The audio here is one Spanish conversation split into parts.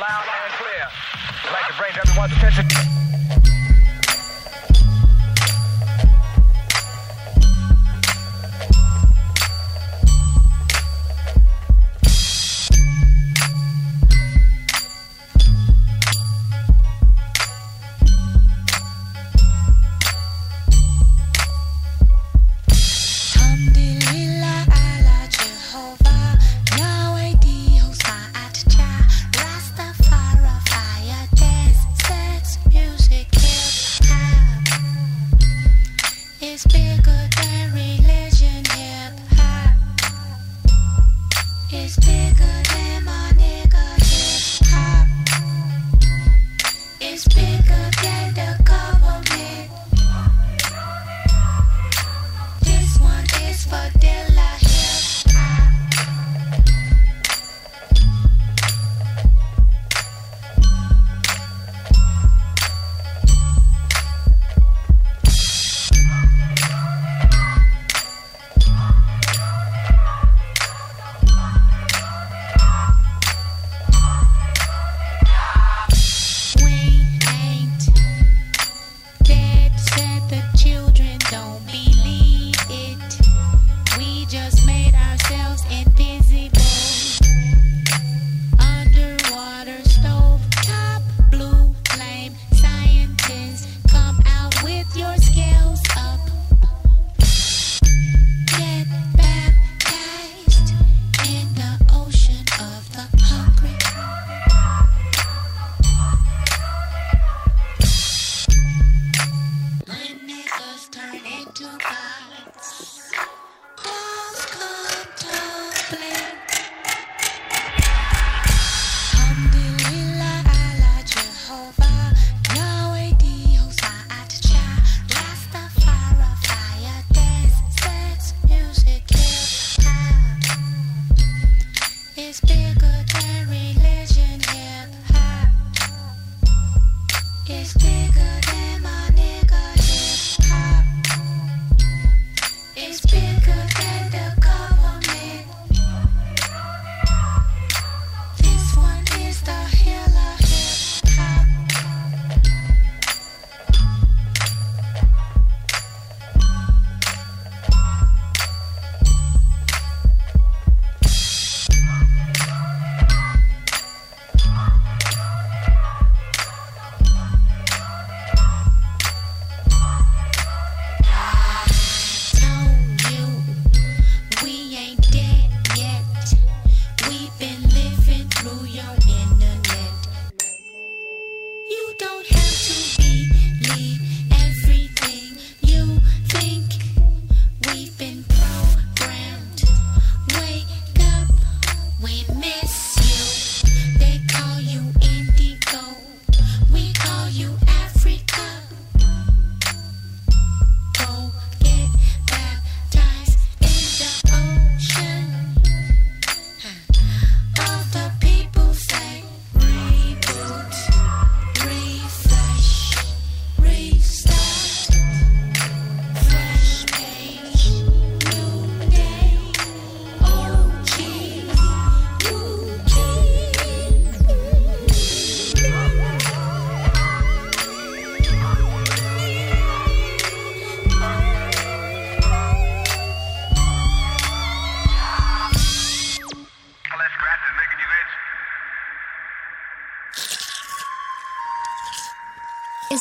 Loud and clear. I'd like to bring everyone's attention.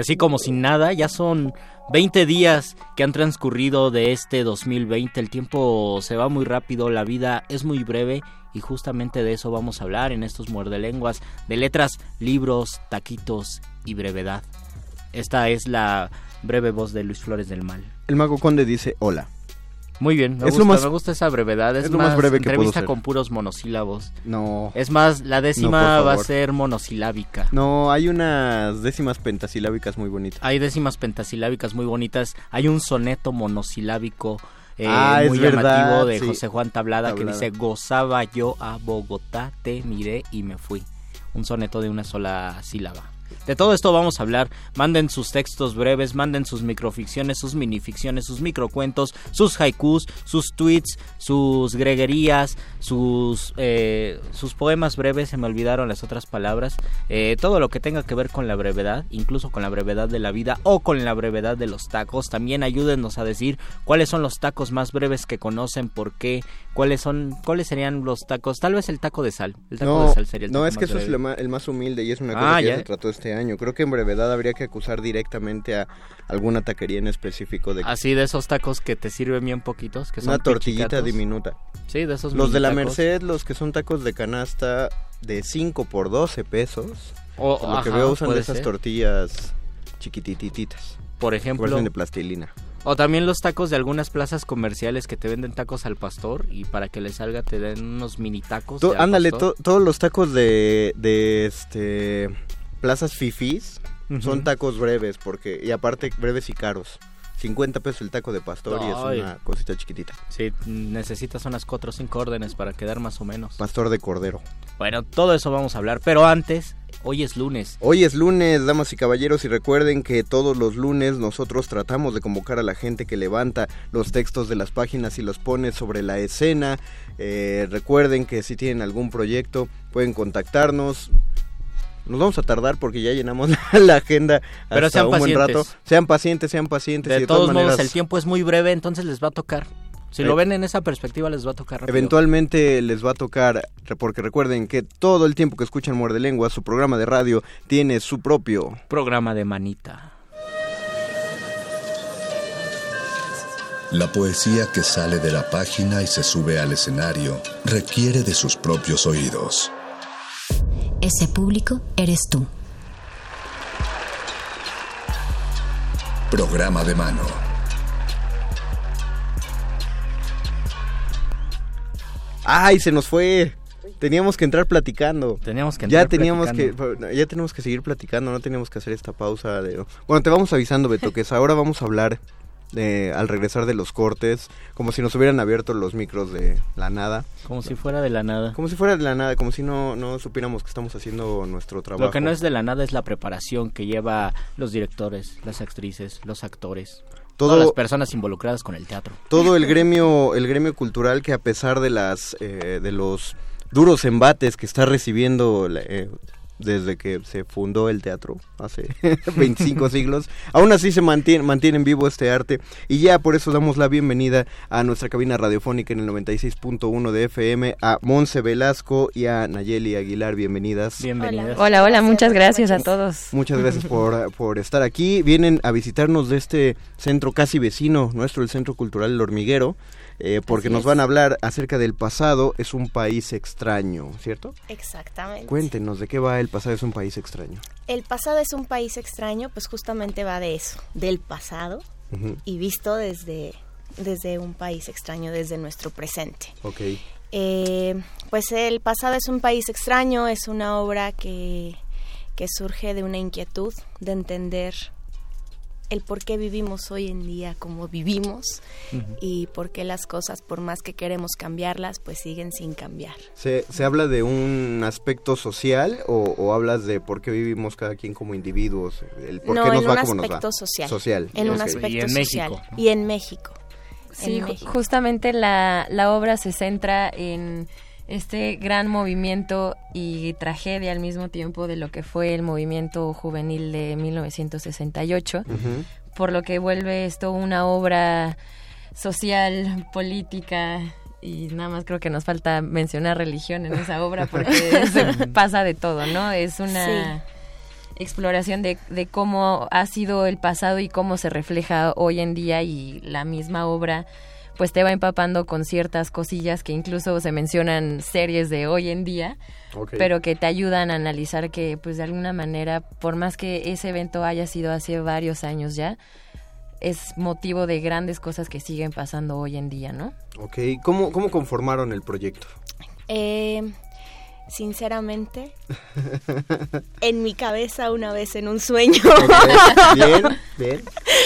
Así como sin nada, ya son 20 días que han transcurrido de este 2020. El tiempo se va muy rápido, la vida es muy breve y justamente de eso vamos a hablar en estos muerdelenguas de letras, libros, taquitos y brevedad. Esta es la breve voz de Luis Flores del Mal. El mago conde dice hola. Muy bien, me, Es gusta, lo más- me gusta esa brevedad. Es, es lo más más breve que entrevista con puros monosílabos. No. Es más, la décima va a ser monosilábica. No, hay unas décimas pentasilábicas muy bonitas. Hay décimas pentasilábicas muy bonitas. Hay un soneto monosilábico eh, Ah, muy verdad, llamativo de sí. José Juan Tablada, Tablada. que dice, gozaba yo a Bogotá, te miré y me fui. Un soneto de una sola sílaba. De todo esto vamos a hablar. Manden sus textos breves, manden sus microficciones, sus minificciones, sus microcuentos, sus haikus, sus tweets, sus greguerías, sus, eh, sus poemas breves, se me olvidaron las otras palabras. Eh, todo lo que tenga que ver con la brevedad, incluso con la brevedad de la vida o con la brevedad de los tacos. También ayúdennos a decir cuáles son los tacos más breves que conocen, por qué, cuáles son, cuáles serían los tacos. Tal vez el taco de sal. El taco No, de sal sería el no taco es que más eso es lo ma- el más humilde y es una Ah, cosa que ya. se trató este año. Creo que en brevedad habría que acusar directamente a alguna taquería en específico de Así de esos tacos que te sirven bien poquitos, que son una tortillita pichicatos. diminuta. Sí, de esos Los de la. Merced, los que son tacos de canasta de 5 por 12 pesos. O- por lo que veo usan de esas ser. tortillas chiquitititas. Por ejemplo, de plastilina. o también los tacos de algunas plazas comerciales que te venden tacos al pastor y para que le salga te den unos mini tacos. To- ándale, to- todos los tacos de, de este plazas fifís Ujú. son tacos breves porque y aparte breves y caros. 50 pesos el taco de pastor y es una cosita chiquitita. Sí, necesitas unas cuatro o cinco órdenes para quedar más o menos. Pastor de cordero. Bueno, todo eso vamos a hablar, pero antes, hoy es lunes. Hoy es lunes, damas y caballeros, y recuerden que todos los lunes nosotros tratamos de convocar a la gente que levanta los textos de las páginas y los pone sobre la escena. Eh, recuerden que si tienen algún proyecto pueden contactarnos. Nos vamos a tardar porque ya llenamos la, la agenda Pero sean un buen pacientes. rato. Sean pacientes, sean pacientes. y De, todos todas modos, el tiempo es muy breve, entonces les va a tocar. Si Eh, lo ven en esa perspectiva, les va a tocar rápido. Eventualmente les va a tocar, porque recuerden que todo el tiempo que escuchan Muerde Lengua, su programa de radio tiene su propio Programa de manita. La poesía que sale de la página y se sube al escenario requiere de sus propios oídos. Ese público eres tú. Programa de mano. ¡Ay, se nos fue! Teníamos que entrar platicando. Teníamos que Ya entrar teníamos platicando. que ya tenemos que seguir platicando, no teníamos que hacer esta pausa de Bueno, te vamos avisando, Beto, que es- ahora vamos a hablar de, al regresar de los cortes, como si nos hubieran abierto los micros de la nada, Como si fuera de la nada. como si fuera de la nada, como si no no supiéramos que estamos haciendo nuestro trabajo. Lo que no es de la nada es la preparación que lleva los directores, las actrices, los actores, Todo- todas las personas involucradas con el teatro. todo el gremio el gremio cultural que a pesar de las eh, de los duros embates que está recibiendo la- eh, desde que se fundó el teatro hace 25 siglos aún así se mantiene mantiene en vivo este arte y ya por eso damos la bienvenida a nuestra cabina radiofónica en el 96.1 de FM a Monse Velasco y a Nayeli Aguilar bienvenidas Bienvenidas. Hola, hola, muchas gracias a todos. Muchas gracias por, por estar aquí. Vienen a visitarnos de este centro casi vecino, nuestro, el Centro Cultural El Hormiguero, eh, porque Así nos es. van a hablar acerca del pasado. Es un país extraño, ¿cierto? Exactamente. Cuéntenos de qué va el pasado es un país extraño. El pasado es un país extraño, pues justamente va de eso, del pasado y visto desde, desde un país extraño, desde nuestro presente. Ok. Eh, pues el pasado es un país extraño, es una obra que, que surge de una inquietud de entender el por qué vivimos hoy en día como vivimos y por qué las cosas, por más que queremos cambiarlas, pues siguen sin cambiar. ¿Se, se habla de un aspecto social o, o hablas de por qué vivimos cada quien como individuos? El por no, qué nos en va un como aspecto nos va? social. Social. En un aspecto Y en social. México, ¿no? Y en México. Sí, En ju- México. justamente la, la obra se centra en este gran movimiento y tragedia al mismo tiempo de lo que fue el movimiento juvenil de 1968, Ujú. por lo que vuelve esto una obra social, política y nada más creo que nos falta mencionar religión en esa obra porque se pasa de todo, ¿no? Es una exploración de, de cómo ha sido el pasado y cómo se refleja hoy en día y la misma obra pues te va empapando con ciertas cosillas que incluso se mencionan series de hoy en día, pero que te ayudan a analizar que pues de alguna manera, por más que ese evento haya sido hace varios años ya, es motivo de grandes cosas que siguen pasando hoy en día, ¿no? Ok, ¿Cómo, ¿cómo conformaron el proyecto? Eh, sinceramente, en mi cabeza una vez en un sueño. Ok, Bien, bien.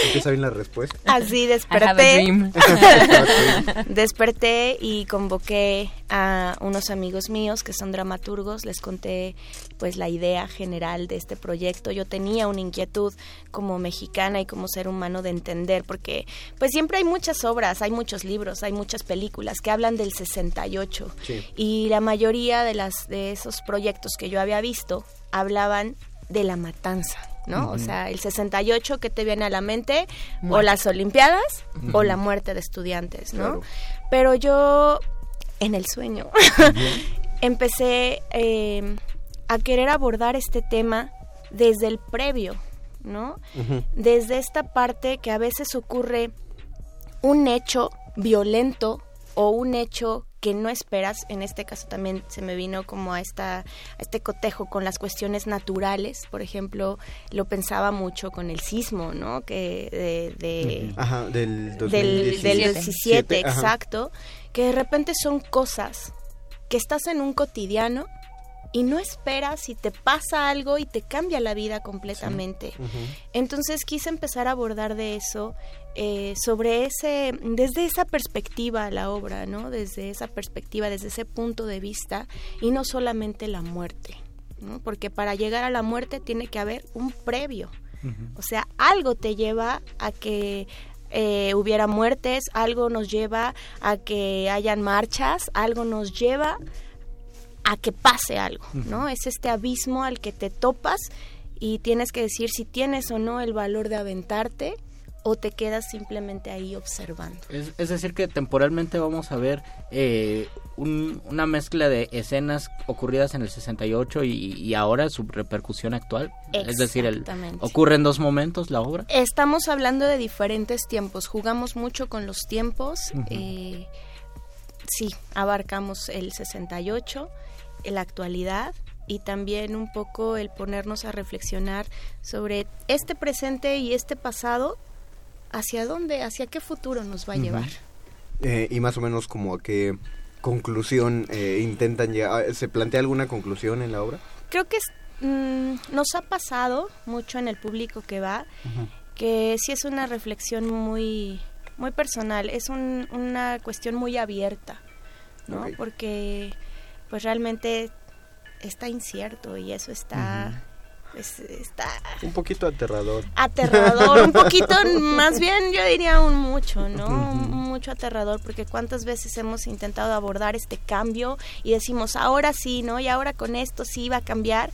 Empieza bien la respuesta. Así I have a desperté. dream. Desperté y convoqué a unos amigos míos que son dramaturgos, les conté pues la idea general de este proyecto. Yo tenía una inquietud como mexicana y como ser humano de entender porque pues siempre hay muchas obras, hay muchos libros, hay muchas películas que hablan del 68 Sí. y la mayoría de las de esos proyectos que yo había visto hablaban de la matanza, ¿no? O sea, el 68 que te viene a la mente o las olimpiadas o la muerte de estudiantes, ¿no? Claro. Pero yo en el sueño empecé eh, a querer abordar este tema desde el previo, ¿no? Desde esta parte que a veces ocurre un hecho violento o un hecho que no esperas, en este caso también se me vino como a esta a este cotejo con las cuestiones naturales, por ejemplo, lo pensaba mucho con el sismo, ¿no? Que de, de- Ajá, del del, 2017. del 17, Ajá. exacto, que de repente son cosas que estás en un cotidiano y no esperas y te pasa algo y te cambia la vida completamente. Entonces quise empezar a abordar de eso, eh, sobre ese, desde esa perspectiva la obra, ¿no? Desde esa perspectiva, desde ese punto de vista y no solamente la muerte, ¿no? Porque para llegar a la muerte tiene que haber un previo. O sea, algo te lleva a que eh, hubiera muertes, algo nos lleva a que hayan marchas, algo nos lleva a que pase algo, ¿no? Es este abismo al que te topas y tienes que decir si tienes o no el valor de aventarte o te quedas simplemente ahí observando. Es, es decir, que temporalmente vamos a ver eh, un- una mezcla de escenas ocurridas en el 68 y, y ahora su repercusión actual. Es decir, el, ocurre en dos momentos la obra. Estamos hablando de diferentes tiempos, jugamos mucho con los tiempos. eh, sí, abarcamos el 68, la actualidad y también un poco el ponernos a reflexionar sobre este presente y este pasado, hacia dónde, hacia qué futuro nos va a llevar. Eh, y más o menos como a qué conclusión eh, intentan llegar. ¿Se plantea alguna conclusión en la obra? Creo que es- mm, nos ha pasado mucho en el público que va, que sí es una reflexión muy, muy personal, es un- una cuestión muy abierta, ¿no? Porque pues realmente está incierto y eso está, pues, está Un poquito aterrador. aterrador, un poquito, más bien yo diría un mucho, ¿no? Un mucho aterrador, porque cuántas veces hemos intentado abordar este cambio y decimos, ahora sí, ¿no? Y ahora con esto sí va a cambiar,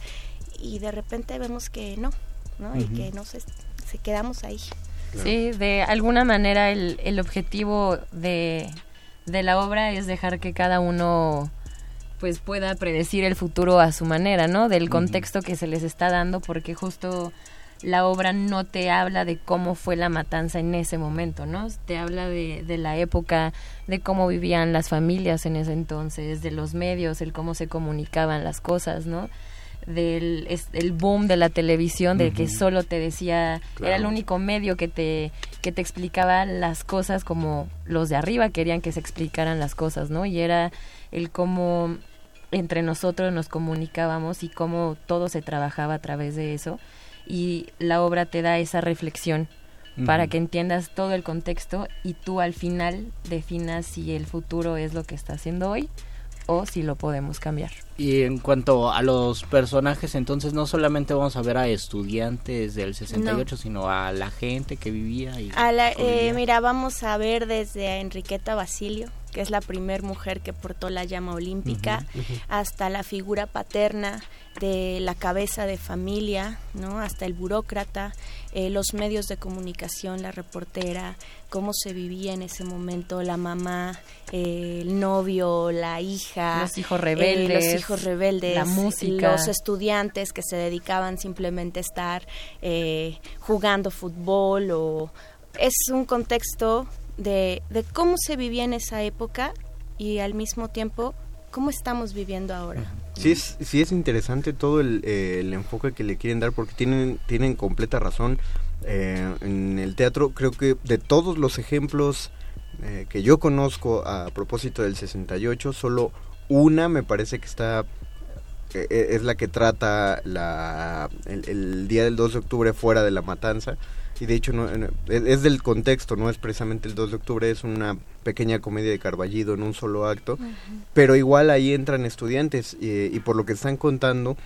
y de repente vemos que no, ¿no? Y que no se, se quedamos ahí. Sí, de alguna manera el, el objetivo de, de la obra es dejar que cada uno pues pueda predecir el futuro a su manera, ¿no? Del contexto que se les está dando, porque justo la obra no te habla de cómo fue la matanza en ese momento, ¿no? Te habla de, de la época, de cómo vivían las familias en ese entonces, de los medios, el cómo se comunicaban las cosas, ¿no? Del es- el boom de la televisión, de que solo te decía, era el único medio que te, que te explicaba las cosas como los de arriba querían que se explicaran las cosas, ¿no? Y era el cómo entre nosotros nos comunicábamos y cómo todo se trabajaba a través de eso. Y la obra te da esa reflexión para que entiendas todo el contexto y tú al final definas si el futuro es lo que está haciendo hoy o si lo podemos cambiar. Y en cuanto a los personajes, entonces no solamente vamos a ver a estudiantes del 68, sino a la gente que vivía. Y a la, eh, mira, vamos a ver desde a Enriqueta Basilio, que es la primer mujer que portó la llama olímpica, hasta la figura paterna de la cabeza de familia, ¿no? Hasta el burócrata, eh, los medios de comunicación, la reportera, cómo se vivía en ese momento, la mamá, eh, el novio, la hija, los hijos rebeldes, los hijos rebeldes, la música, los estudiantes que se dedicaban simplemente a estar eh, jugando fútbol o es un contexto de, cómo se vivía en esa época y al mismo tiempo cómo estamos viviendo ahora. Sí es, sí es interesante todo el, eh, el enfoque que le quieren dar porque tienen, tienen completa razón. Eh, en el teatro creo que de todos los ejemplos eh, que yo conozco a propósito del 68, solo una me parece que está es la que trata la, el, el, día del 2 de octubre fuera de la matanza y de hecho no, es, del contexto, no es precisamente el 2 de octubre, es una pequeña comedia de Carballido en un solo acto, pero igual ahí entran estudiantes y por lo que están contando, eh,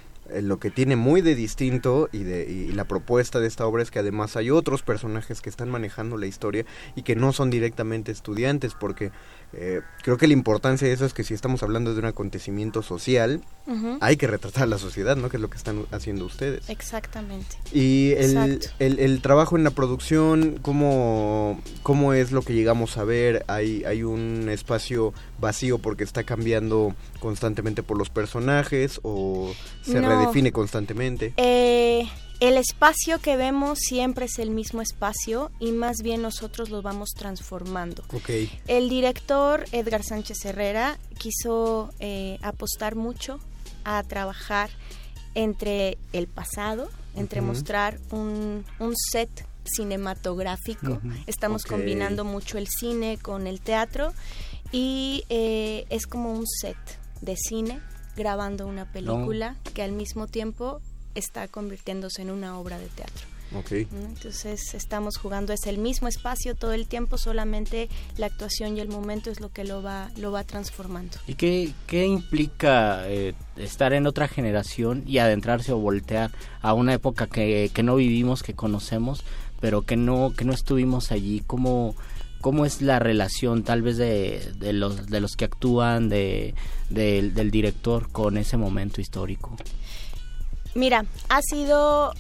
lo que tiene muy de distinto y, de, y la propuesta de esta obra es que además hay otros personajes que están manejando la historia y que no son directamente estudiantes, porque eh, creo que la importancia de eso es que si estamos hablando de un acontecimiento social, hay que retratar la sociedad, ¿no? Que es lo que están haciendo ustedes. Exactamente. Y el, el, el, trabajo en la producción, ¿cómo, ¿cómo es lo que llegamos a ver? Hay, hay un espacio vacío porque está cambiando constantemente por los personajes o se redefine constantemente. Eh el espacio que vemos siempre es el mismo espacio y más bien nosotros lo vamos transformando. Okay. El director Edgar Sánchez Herrera quiso eh, apostar mucho a trabajar entre el pasado, entre mostrar un, un, set cinematográfico. Estamos Okay. combinando mucho el cine con el teatro y eh, es como un set de cine grabando una película que al mismo tiempo está convirtiéndose en una obra de teatro. Okay. Entonces estamos jugando es el mismo espacio todo el tiempo, solamente la actuación y el momento es lo que lo va lo va transformando. ¿Y qué, qué implica eh, estar en otra generación y adentrarse o voltear a una época que, que no vivimos, que conocemos, pero que no que no estuvimos allí? ¿Cómo, cómo es la relación tal vez de, de los de los que actúan, de, de, del director con ese momento histórico? Mira, ha sido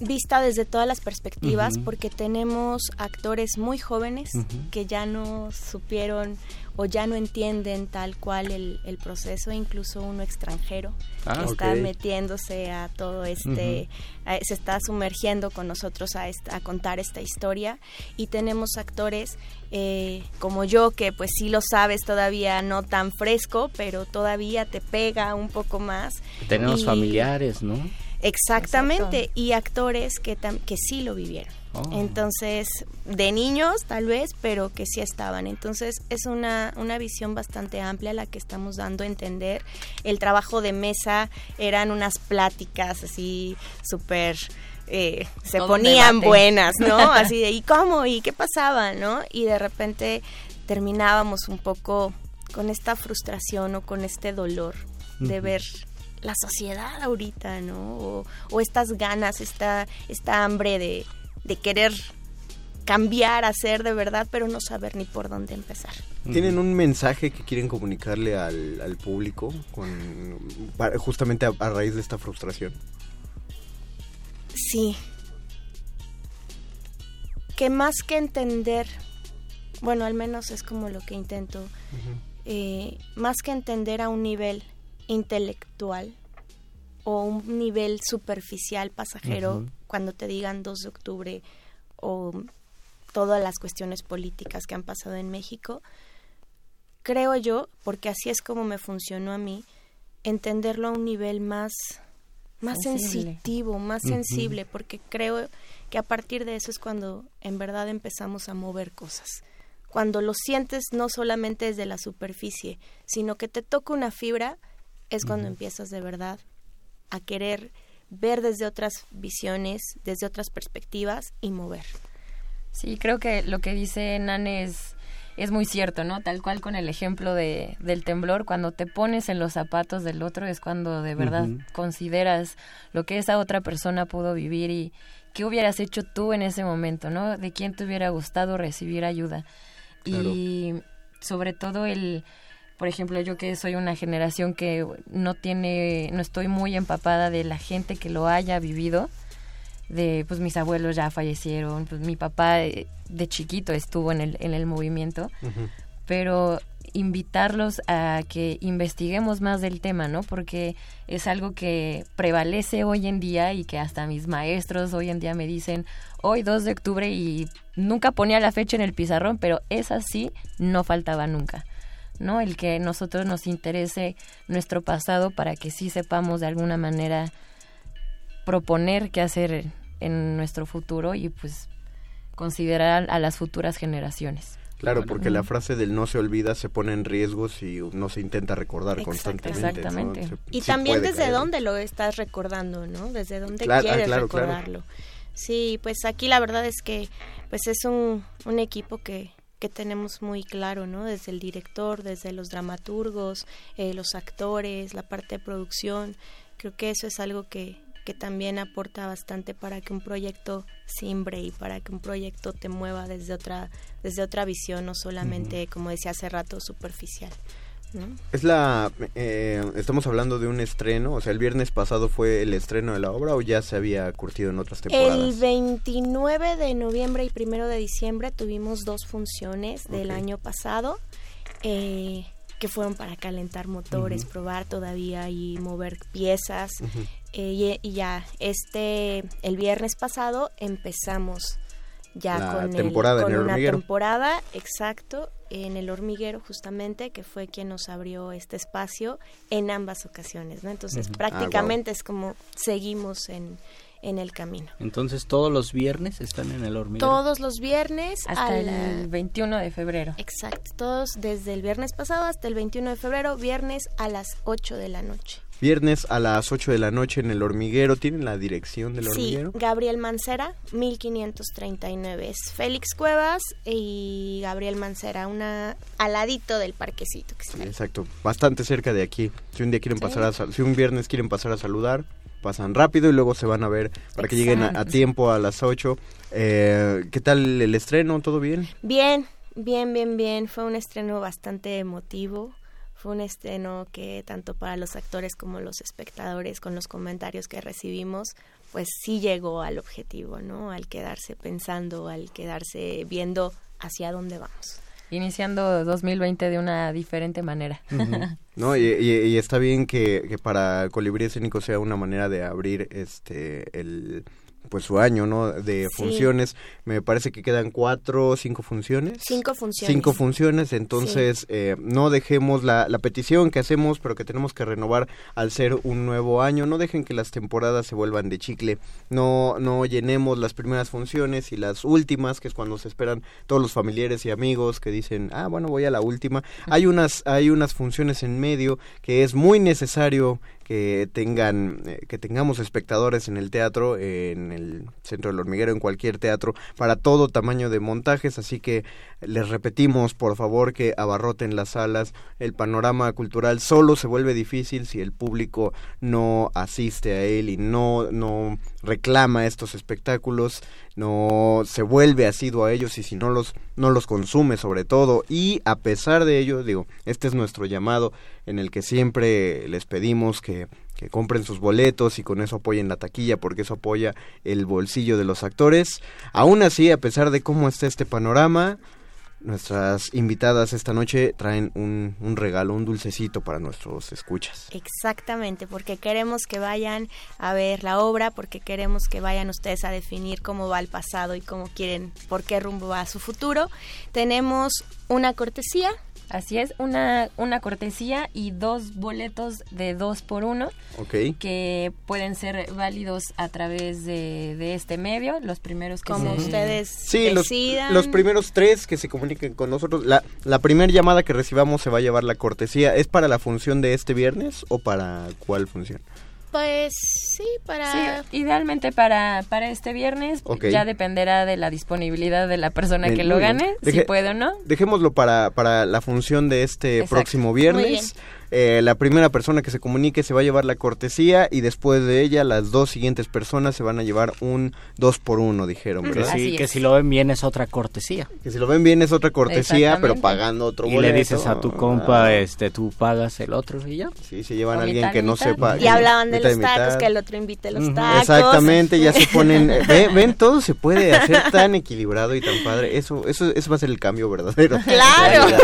vista desde todas las perspectivas porque tenemos actores muy jóvenes que ya no supieron o ya no entienden tal cual el, el proceso, incluso uno extranjero Ah, que está metiéndose a todo este, a- se está sumergiendo con nosotros a, esta- a contar esta historia y tenemos actores eh, como yo que pues sí lo sabes todavía no tan fresco, pero todavía te pega un poco más. Tenemos Y- familiares, ¿no? Exactamente, Exacto. y actores que, tam- que sí lo vivieron. Oh. Entonces, de niños tal vez, pero que sí estaban. Entonces, es una, una visión bastante amplia la que estamos dando a entender. El trabajo de mesa eran unas pláticas así súper... eh, se Todo ponían debate. buenas, ¿no? Así de, ¿y cómo? ¿Y qué pasaba? ¿No? Y de repente terminábamos un poco con esta frustración o con este dolor de ver la sociedad ahorita, ¿no? O, o estas ganas, esta, esta hambre de, de querer cambiar, hacer de verdad, pero no saber ni por dónde empezar. ¿Tienen un mensaje que quieren comunicarle al, al público con, para- justamente a, a raíz de esta frustración? Sí. Que más que entender, bueno, al menos es como lo que intento, eh, más que entender a un nivel intelectual o un nivel superficial pasajero. Cuando te digan 2 de octubre o todas las cuestiones políticas que han pasado en México, creo yo, porque así es como me funcionó a mí, entenderlo a un nivel más más Sensible. sensitivo, más sensible, porque creo que a partir de eso es cuando en verdad empezamos a mover cosas. Cuando lo sientes no solamente desde la superficie, sino que te toca una fibra es cuando empiezas de verdad a querer ver desde otras visiones, desde otras perspectivas y mover. Sí, creo que lo que dice Nan es, es muy cierto, ¿no? Tal cual con el ejemplo de, del temblor, cuando te pones en los zapatos del otro es cuando de verdad consideras lo que esa otra persona pudo vivir y qué hubieras hecho tú en ese momento, ¿no? De quién te hubiera gustado recibir ayuda. Y sobre todo el por ejemplo, yo que soy una generación que no tiene, no estoy muy empapada de la gente que lo haya vivido, de pues mis abuelos ya fallecieron, pues mi papá de, chiquito estuvo en el, en el movimiento, pero invitarlos a que investiguemos más del tema, ¿no? Porque es algo que prevalece hoy en día y que hasta mis maestros hoy en día me dicen, hoy 2 de octubre y nunca ponía la fecha en el pizarrón, pero esa sí no faltaba nunca. ¿No? El que nosotros nos interese nuestro pasado para que sí sepamos de alguna manera proponer qué hacer en nuestro futuro y pues considerar a las futuras generaciones. Claro, porque la frase del no se olvida se pone en riesgo si no se intenta recordar constantemente. Exactamente. y también desde dónde lo estás recordando, ¿no? Desde dónde ah, quieres recordarlo. Sí, pues aquí la verdad es que pues es un, un equipo que, que tenemos muy claro, ¿no? Desde el director, desde los dramaturgos, eh, los actores, la parte de producción. Creo que eso es algo que, que también aporta bastante para que un proyecto simbre y para que un proyecto te mueva desde otra, desde otra visión, no solamente, como decía hace rato, superficial. Es la, eh, estamos hablando de un estreno, o sea, el viernes pasado fue el estreno de la obra o ya se había curtido en otras temporadas. El 29 de noviembre y primero de diciembre tuvimos dos funciones del año pasado eh, que fueron para calentar motores, probar todavía y mover piezas. Eh, y, ya, este, el viernes pasado empezamos ya con, temporada con una temporada, exacto, en el hormiguero justamente, que fue quien nos abrió este espacio en ambas ocasiones, ¿no? Entonces ah, prácticamente es como seguimos en, en el camino. Entonces todos los viernes están en el hormiguero. Todos los viernes hasta el 21 de febrero. Exacto, todos desde el viernes pasado hasta el 21 de febrero, viernes a las 8 de la noche. Viernes a las 8 de la noche en el hormiguero. ¿Tienen la dirección del hormiguero? Sí, Gabriel Mancera, 1539. Es Félix Cuevas y Gabriel Mancera, una aladito del parquecito. Que exacto, bastante cerca de aquí. Si un día quieren pasar a, si un viernes quieren pasar a saludar, pasan rápido y luego se van a ver para que lleguen a, tiempo a las 8. Eh, ¿Qué tal el estreno? ¿Todo bien? Bien, bien, bien, bien. Fue un estreno bastante emotivo fue un estreno que tanto para los actores como los espectadores, con los comentarios que recibimos, pues sí llegó al objetivo, ¿no? Al quedarse pensando, al quedarse viendo hacia dónde vamos. Iniciando 2020 de una diferente manera. No, y, está bien que, que para Colibrí Escénico sea una manera de abrir este el pues su año, ¿no? De funciones. Me parece que quedan cuatro, cinco funciones. Cinco funciones. Cinco funciones, entonces eh, no dejemos la, la petición que hacemos, pero que tenemos que renovar al ser un nuevo año. No dejen que las temporadas se vuelvan de chicle. No, no llenemos las primeras funciones y las últimas, que es cuando se esperan todos los familiares y amigos que dicen, ah, bueno, voy a la última. Hay unas, hay unas funciones en medio que es muy necesario que tengan eh, que tengamos espectadores en el teatro en el centro del hormiguero en cualquier teatro para todo tamaño de montajes. Así que les repetimos por favor que abarroten las salas. El panorama cultural solo se vuelve difícil si el público no asiste a él y no no reclama estos espectáculos no se vuelve asiduo a ellos y si no los no los consume sobre todo. Y a pesar de ello digo este es nuestro llamado en el que siempre les pedimos que, compren sus boletos y con eso apoyen la taquilla porque eso apoya el bolsillo de los actores. Aún así, a pesar de cómo está este panorama, nuestras invitadas esta noche traen un, un, regalo, un dulcecito para nuestros escuchas. Exactamente, porque queremos que vayan a ver la obra, porque queremos que vayan ustedes a definir cómo va el pasado y cómo quieren, por qué rumbo va su futuro. Tenemos una cortesía Así es, una, una cortesía y dos boletos de dos por uno Ok. que pueden ser válidos a través de, de este medio, los primeros que Como se- ustedes Sí, los, los primeros tres que se comuniquen con nosotros. La, la primera llamada que recibamos se va a llevar la cortesía. ¿Es para la función de este viernes o para cuál función? Pues sí, para... Sí, idealmente para, para este viernes ya dependerá de la disponibilidad de la persona Bien, que lo gane, Deje- si puede o no. Dejémoslo para, para la función de este Exacto. próximo Muy bien. Eh, la primera persona que se comunique se va a llevar la cortesía y después de ella las dos siguientes personas se van a llevar un dos por uno, dijeron, Que ¿verdad? sí, que si lo ven bien es otra cortesía. Que si lo ven bien es otra cortesía, pero pagando otro Y le dices a tu compa, Ah, este, tú pagas el otro y ya. Sí, se llevan a alguien mitad que no sepa. Y hablaban de mitad los tacos, mitad. que el otro invite los tacos. Exactamente, ya se ponen, eh, ve- ven, todo se puede hacer tan equilibrado y tan padre. Eso, eso, eso va a ser el cambio verdadero. Claro.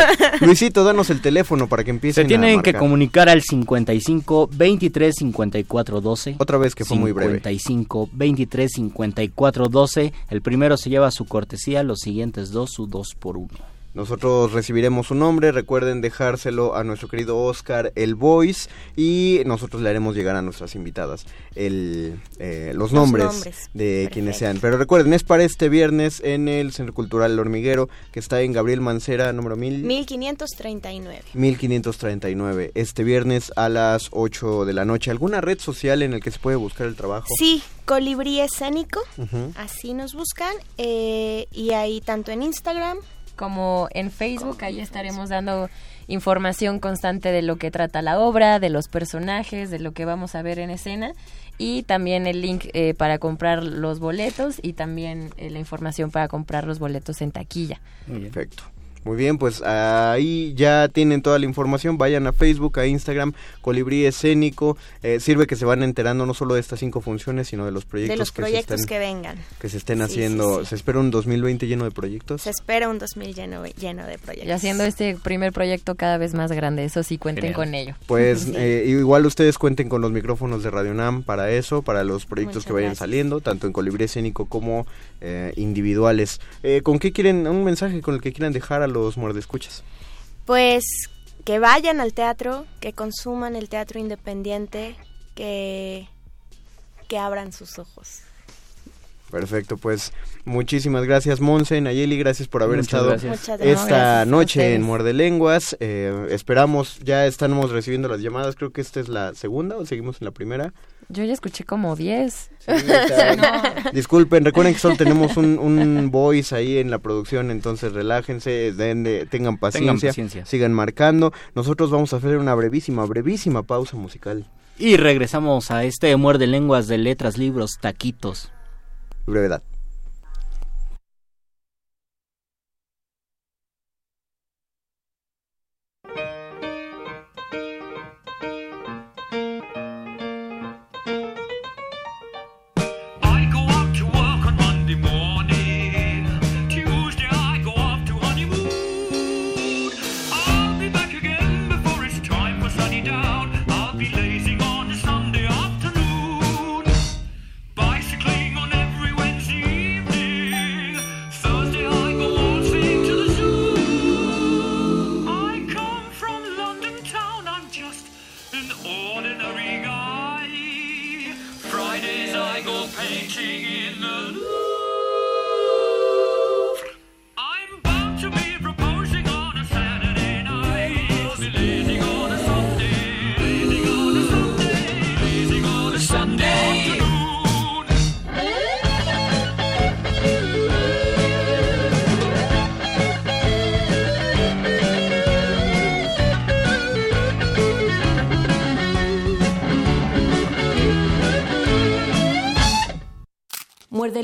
Luisito, danos el teléfono para que empiecen Se tienen a que comunicar al 55 23 54 12. Otra vez que fue muy breve. 55 23 54 12. El primero se lleva su cortesía, los siguientes dos su dos por uno. Nosotros recibiremos su nombre, recuerden dejárselo a nuestro querido Oscar el Voice y nosotros le haremos llegar a nuestras invitadas el, eh, los, Los nombres, nombres. de quienes sean. Pero recuerden, es para este viernes en el Centro Cultural El Hormiguero, que está en Gabriel Mancera, número 1000. 1539. 1539, este viernes a las 8 de la noche. ¿Alguna red social en la que se puede buscar el trabajo? Sí, Colibrí Escénico, así nos buscan. eh, y ahí tanto en Instagram como en Facebook, ahí estaremos dando información constante de lo que trata la obra, de los personajes, de lo que vamos a ver en escena y también el link eh, para comprar los boletos y también eh, la información para comprar los boletos en taquilla. Perfecto. Muy bien, pues ahí ya tienen toda la información. Vayan a Facebook, a Instagram, Colibrí Escénico. Eh, sirve que se van enterando no solo de estas cinco funciones, sino de los proyectos, de los que, proyectos se estén, que vengan. que se estén Sí, haciendo. sí, sí. Se espera un 2020 lleno de proyectos. Se espera un 2000 lleno, lleno de proyectos. Y haciendo este primer proyecto cada vez más grande, eso sí cuenten Genial. con ello. Pues Sí. eh, igual ustedes cuenten con los micrófonos de Radio Nam para eso, para los proyectos Muchas que vayan gracias. saliendo, tanto en Colibrí Escénico como eh, individuales. Eh, ¿Con qué quieren, un mensaje con el que quieran dejar a los muerdescuchas? Pues que vayan al teatro, que consuman el teatro independiente, que, que abran sus ojos. Perfecto, pues muchísimas gracias Monse, Nayeli, gracias por haber Muchas estado gracias. Esta noche en Muerde Lenguas. Eh, esperamos, ya estamos recibiendo las llamadas, creo que esta es la segunda o seguimos en la primera. Yo ya escuché como 10. está- Disculpen, recuerden que solo tenemos un, un voice ahí en la producción, entonces relájense, den de- tengan paciencia, paciencia. sigan marcando. Nosotros vamos a hacer una brevísima, brevísima pausa musical. Y regresamos a este muerde lenguas de letras, libros, taquitos. Brevedad.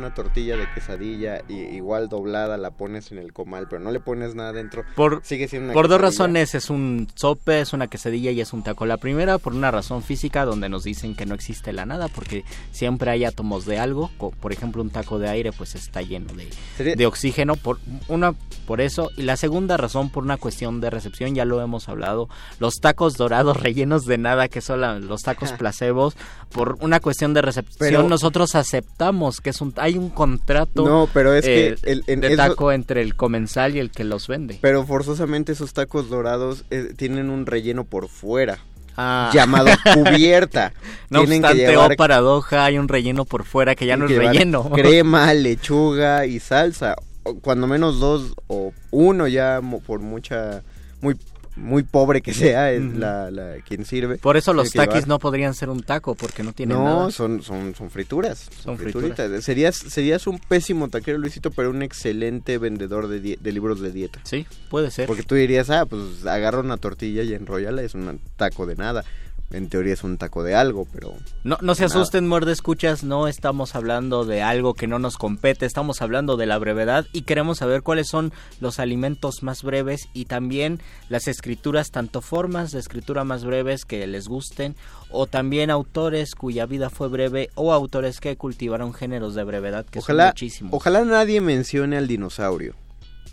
Una tortilla de quesadilla y igual doblada la pones en el comal, pero no le pones nada dentro, Por, sigue siendo una por dos razones, es un sope, es una quesadilla y es un taco. La primera, por una razón física, donde nos dicen que no existe la nada, porque siempre hay átomos de algo. Por ejemplo, un taco de aire, pues está lleno de, Sería- de oxígeno. Por una, por eso. Y la segunda razón, por una cuestión de recepción, ya lo hemos hablado. Los tacos dorados rellenos de nada, que son la- los tacos placebos, por una cuestión de recepción, Pero- nosotros aceptamos que es un, hay un contrato No, pero es que eh, el- en de eso- taco entre el comensal y el que los vende. Pero forzosamente esos tacos dorados eh, tienen un relleno por fuera. Ah. Llamado cubierta. No Tienen que obstante, llevar oh paradoja, hay un relleno por fuera que ya no es que relleno. Crema, lechuga y salsa. Cuando menos dos o uno ya por mucha muy muy pobre que sea es la, la- quien sirve. Por eso los taquis no podrían ser un taco porque no tienen No, nada. son son son frituras. Son frituritas. Serías serías un pésimo taquero Luisito, pero un excelente vendedor de libros de dieta. Sí, puede ser. Porque tú dirías, ah, pues agarra una tortilla y enrollala, es un taco de nada. En teoría es un taco de algo, pero No, no se nada. asusten, muerde escuchas, no estamos hablando de algo que no nos compete, estamos hablando de la brevedad y queremos saber cuáles son los alimentos más breves y también las escrituras, tanto formas de escritura más breves que les gusten o también autores cuya vida fue breve o autores que cultivaron géneros de brevedad que son ojalá muchísimos. ojalá nadie mencione al dinosaurio.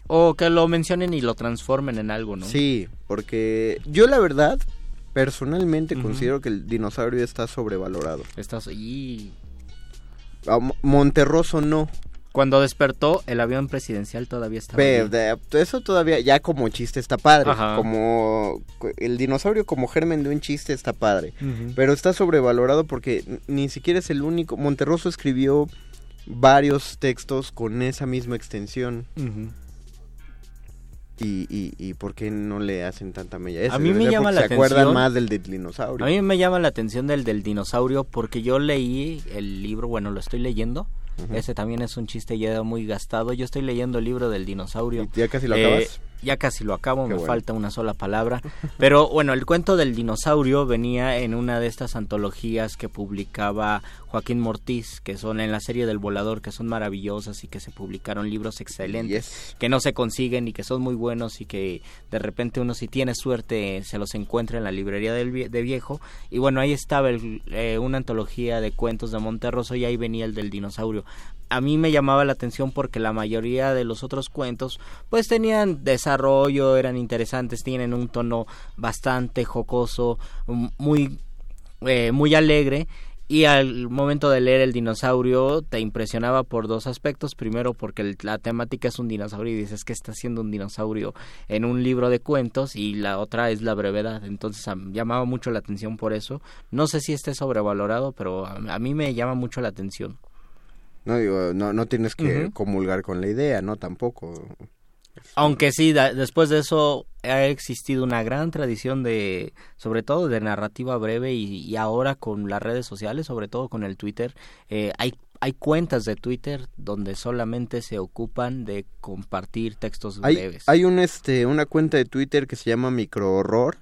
O que lo mencionen y lo transformen en algo, ¿no? Sí, porque yo la verdad, personalmente considero que el dinosaurio está sobrevalorado. Estás y A Mo- Monterroso no. cuando despertó el avión presidencial todavía estaba Pero ahí. de- eso todavía, ya como chiste está padre. Ajá. Como el dinosaurio como germen de un chiste está padre. Pero está sobrevalorado porque ni siquiera es el único. Monterroso escribió varios textos con esa misma extensión. Ujú. Y, y, y ¿por qué no le hacen tanta mella? A mí me llama la se acuerdan atención- más del, del dinosaurio. A mí me llama la atención del del dinosaurio porque yo leí el libro, bueno, lo estoy leyendo. Ese también es un chiste ya muy gastado. Yo estoy leyendo el libro del dinosaurio. ¿Y ya casi lo Eh, acabas? Ya casi lo acabo, Qué me bueno. falta una sola palabra. Pero bueno, el cuento del dinosaurio venía en una de estas antologías que publicaba Joaquín Mortiz, que son en la serie del volador, que son maravillosas y que se publicaron libros excelentes, Yes. que no se consiguen y que son muy buenos y que de repente uno si tiene suerte se los encuentra en la librería del vie- de viejo. Y bueno, ahí estaba el- eh, una antología de cuentos de Monterroso y ahí venía el del dinosaurio. A mí me llamaba la atención porque la mayoría de los otros cuentos pues tenían desarrollo, eran interesantes, tienen un tono bastante jocoso, muy eh, muy alegre y al momento de leer el dinosaurio te impresionaba por dos aspectos. Primero porque la temática es un dinosaurio y dices que está haciendo un dinosaurio en un libro de cuentos y la otra es la brevedad. Entonces am- llamaba mucho la atención por eso. No sé si esté sobrevalorado, pero a mí me llama mucho la atención. No, digo, no, no tienes que comulgar con la idea, ¿no? Tampoco. Aunque sí, da- después de eso ha existido una gran tradición de, sobre todo de narrativa breve y, y ahora con las redes sociales, sobre todo con el Twitter, eh, hay hay cuentas de Twitter donde solamente se ocupan de compartir textos Hay, breves. hay un, este, una cuenta de Twitter que se llama Microhorror,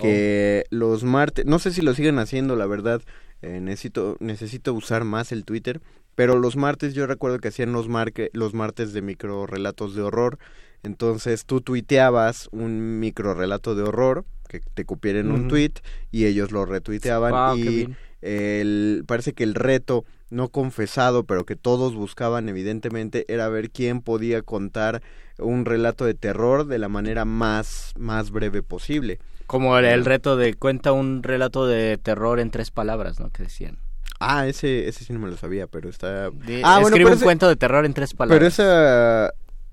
que Oh. los martes, no sé si lo siguen haciendo, la verdad, eh, necesito, necesito usar más el Twitter, pero los martes yo recuerdo que hacían los, marque, los martes de micro relatos de horror, entonces tú tuiteabas un micro relato de horror que te copiara en un Ujú. tweet y ellos lo retuiteaban y el, parece que el reto no confesado, pero que todos buscaban evidentemente, era ver quién podía contar un relato de terror de la manera más, más breve posible. Como el, el reto de cuenta un relato de terror en tres palabras, ¿no? Que decían. Ah, ese, ese sí no me lo sabía, pero está... De- ah, bueno, escribe pero un ese- cuento de terror en tres palabras. Pero esa...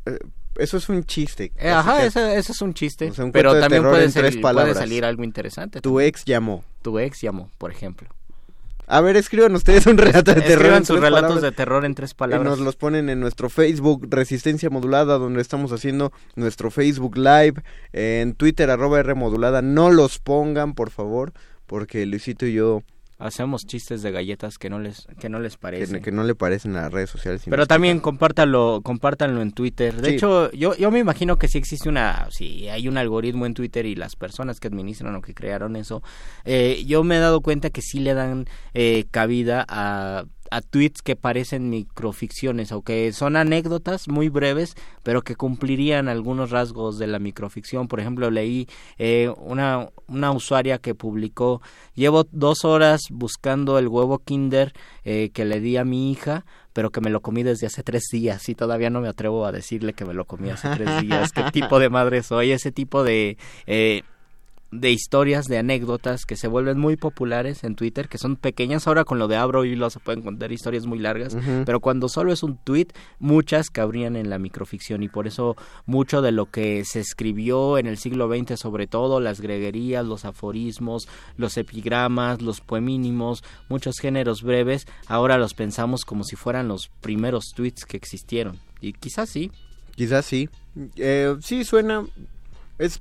eh, eso es un chiste. Eh, ajá, ese, ese es un chiste. O sea, un pero también puede, tres puede salir algo interesante. Tu también. ex llamó. Tu ex llamó, por ejemplo. A ver, escriban ustedes un relato de terror. Escriban sus relatos palabras. de terror en tres Y palabras. nos los ponen en nuestro Facebook Resistencia Modulada, donde estamos haciendo nuestro Facebook Live, en Twitter arroba R Modulada. No los pongan, por favor, porque Luisito y yo, Hacemos chistes de galletas que no les, que no les parecen. que no le parecen a las redes sociales. Pero también compártanlo, compártanlo en Twitter. De Sí. hecho, yo, yo me imagino que sí existe una, si hay un algoritmo en Twitter y las personas que administran o que crearon eso, eh, yo me he dado cuenta que sí le dan eh, cabida a a tweets que parecen microficciones o que son anécdotas muy breves, pero que cumplirían algunos rasgos de la microficción. Por ejemplo, leí eh, una, una usuaria que publicó, llevo dos horas buscando el huevo Kinder eh, que le di a mi hija, pero que me lo comí desde hace tres días y todavía no me atrevo a decirle que me lo comí hace tres días. ¿Qué tipo de madre soy? Ese tipo de... Eh, de historias, de anécdotas que se vuelven muy populares en Twitter, que son pequeñas. Ahora con lo de Abro Hilo se pueden contar historias muy largas, pero cuando solo es un tweet, muchas cabrían en la microficción y por eso mucho de lo que se escribió en el siglo XX, sobre todo las greguerías, los aforismos, los epigramas, los poemínimos, muchos géneros breves, ahora los pensamos como si fueran los primeros tweets que existieron. Y quizás sí. Quizás sí. Eh, sí, suena... Es,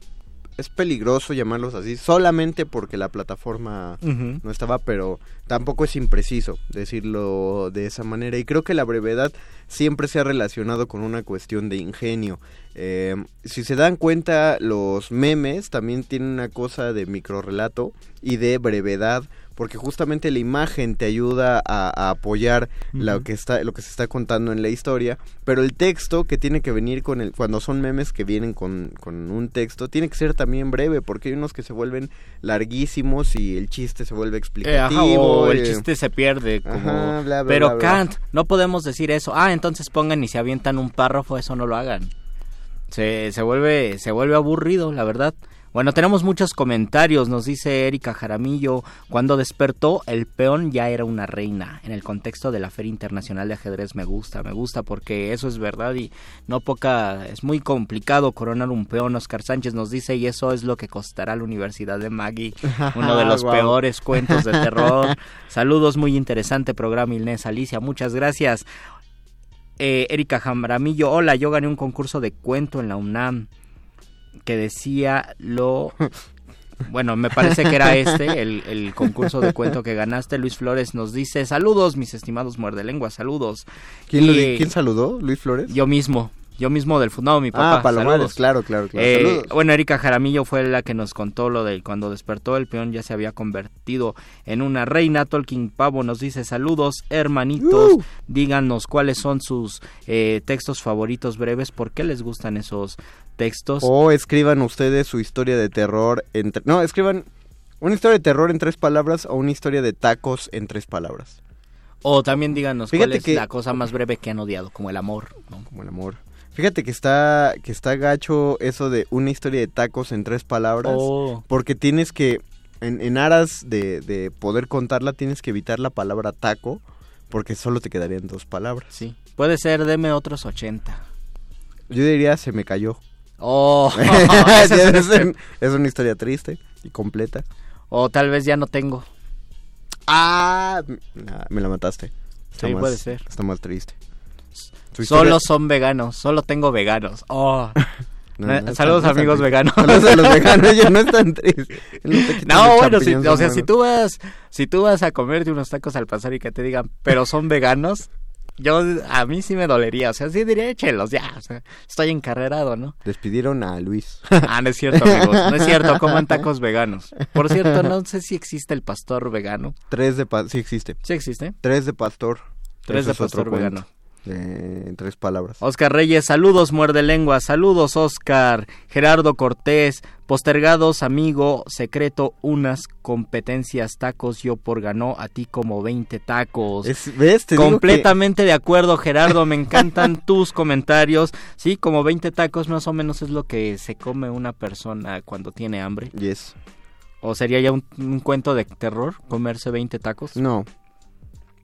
es peligroso llamarlos así, solamente porque la plataforma no estaba, pero tampoco es impreciso decirlo de esa manera. Y creo que la brevedad siempre se ha relacionado con una cuestión de ingenio. Eh, si se dan cuenta, los memes también tienen una cosa de microrelato y de brevedad, porque justamente la imagen te ayuda a, a apoyar lo que está, lo que se está contando en la historia, pero el texto que tiene que venir con el, cuando son memes que vienen con, con un texto, tiene que ser también breve, porque hay unos que se vuelven larguísimos y el chiste se vuelve Eh, explicativo. ajá, o el eh, chiste se pierde como Ajá, bla, bla, pero bla. Kant no podemos decir eso ah entonces pongan y se avientan un párrafo eso no lo hagan se, se vuelve se vuelve aburrido la verdad bueno tenemos muchos comentarios nos dice Erika Jaramillo cuando despertó el peón ya era una reina en el contexto de la Feria Internacional de Ajedrez me gusta me gusta porque eso es verdad y no poca es muy complicado coronar un peón Oscar Sánchez nos dice y eso es lo que costará la Universidad de Maggie uno de los peores cuentos de terror. Saludos, muy interesante programa Inés Alicia, muchas gracias. Eh, Erika Jamramillo, hola, yo gané un concurso de cuento en la UNAM que decía lo... Bueno, me parece que era este, el, el concurso de cuento que ganaste. Luis Flores nos dice, saludos, mis estimados muerdelenguas, saludos. ¿Quién, Y, ¿Quién saludó? ¿Luis Flores? Yo mismo, yo mismo del fundado, mi papá. Ah, Palomares, saludos. claro, claro, claro. Eh, bueno, Erika Jaramillo fue la que nos contó lo de cuando despertó el peón ya se había convertido en una reina. Tolkien Pavo nos dice saludos, hermanitos. Uh. Díganos cuáles son sus eh, textos favoritos breves, por qué les gustan esos textos. O escriban ustedes su historia de terror en... tre- No, escriban una historia de terror en tres palabras o una historia de tacos en tres palabras. O también díganos Fíjate cuál es que- la cosa más breve que han odiado, como el amor. ¿no? Como el amor. Fíjate que está, que está gacho eso de una historia de tacos en tres palabras. Oh. Porque tienes que, en, en aras de, de poder contarla, tienes que evitar la palabra taco. Porque solo te quedarían dos palabras. Sí. Puede ser, deme otros 80. Yo diría se me cayó. Oh, es, un- una historia triste y completa. O tal vez ya no tengo. Ah, nah, me la mataste. Está Sí, más- puede ser. Está más triste. Solo son veganos, solo tengo veganos. Oh. No, no es Saludos amigos veganos. Saludos a los veganos, ellos no están tristes. No bueno, si, o sea, si tú vas, si tú vas a comerte unos tacos al pasar y que te digan, pero son veganos, yo a mí sí me dolería, o sea, sí diría, échelos ya, o sea, estoy encarrerado, ¿no? Despidieron a Luis. Ah, no es cierto, amigos, no es cierto, coman tacos veganos. Por cierto, no sé si existe el pastor vegano. Tres de pastor. Sí existe. Sí existe. Tres de pastor. Tres de pastor cuento. Eh, en tres palabras. Oscar Reyes, saludos, muerde lengua, saludos, Oscar. Gerardo Cortés, postergados, amigo, secreto, unas competencias, tacos, yo por ganó, a ti como 20 tacos. Es- ¿Ves? Te Completamente de acuerdo, Gerardo, me encantan tus comentarios. Sí, como 20 tacos más o menos es lo que se come una persona cuando tiene hambre. Yes. ¿O sería ya un, un cuento de terror, comerse 20 tacos? No.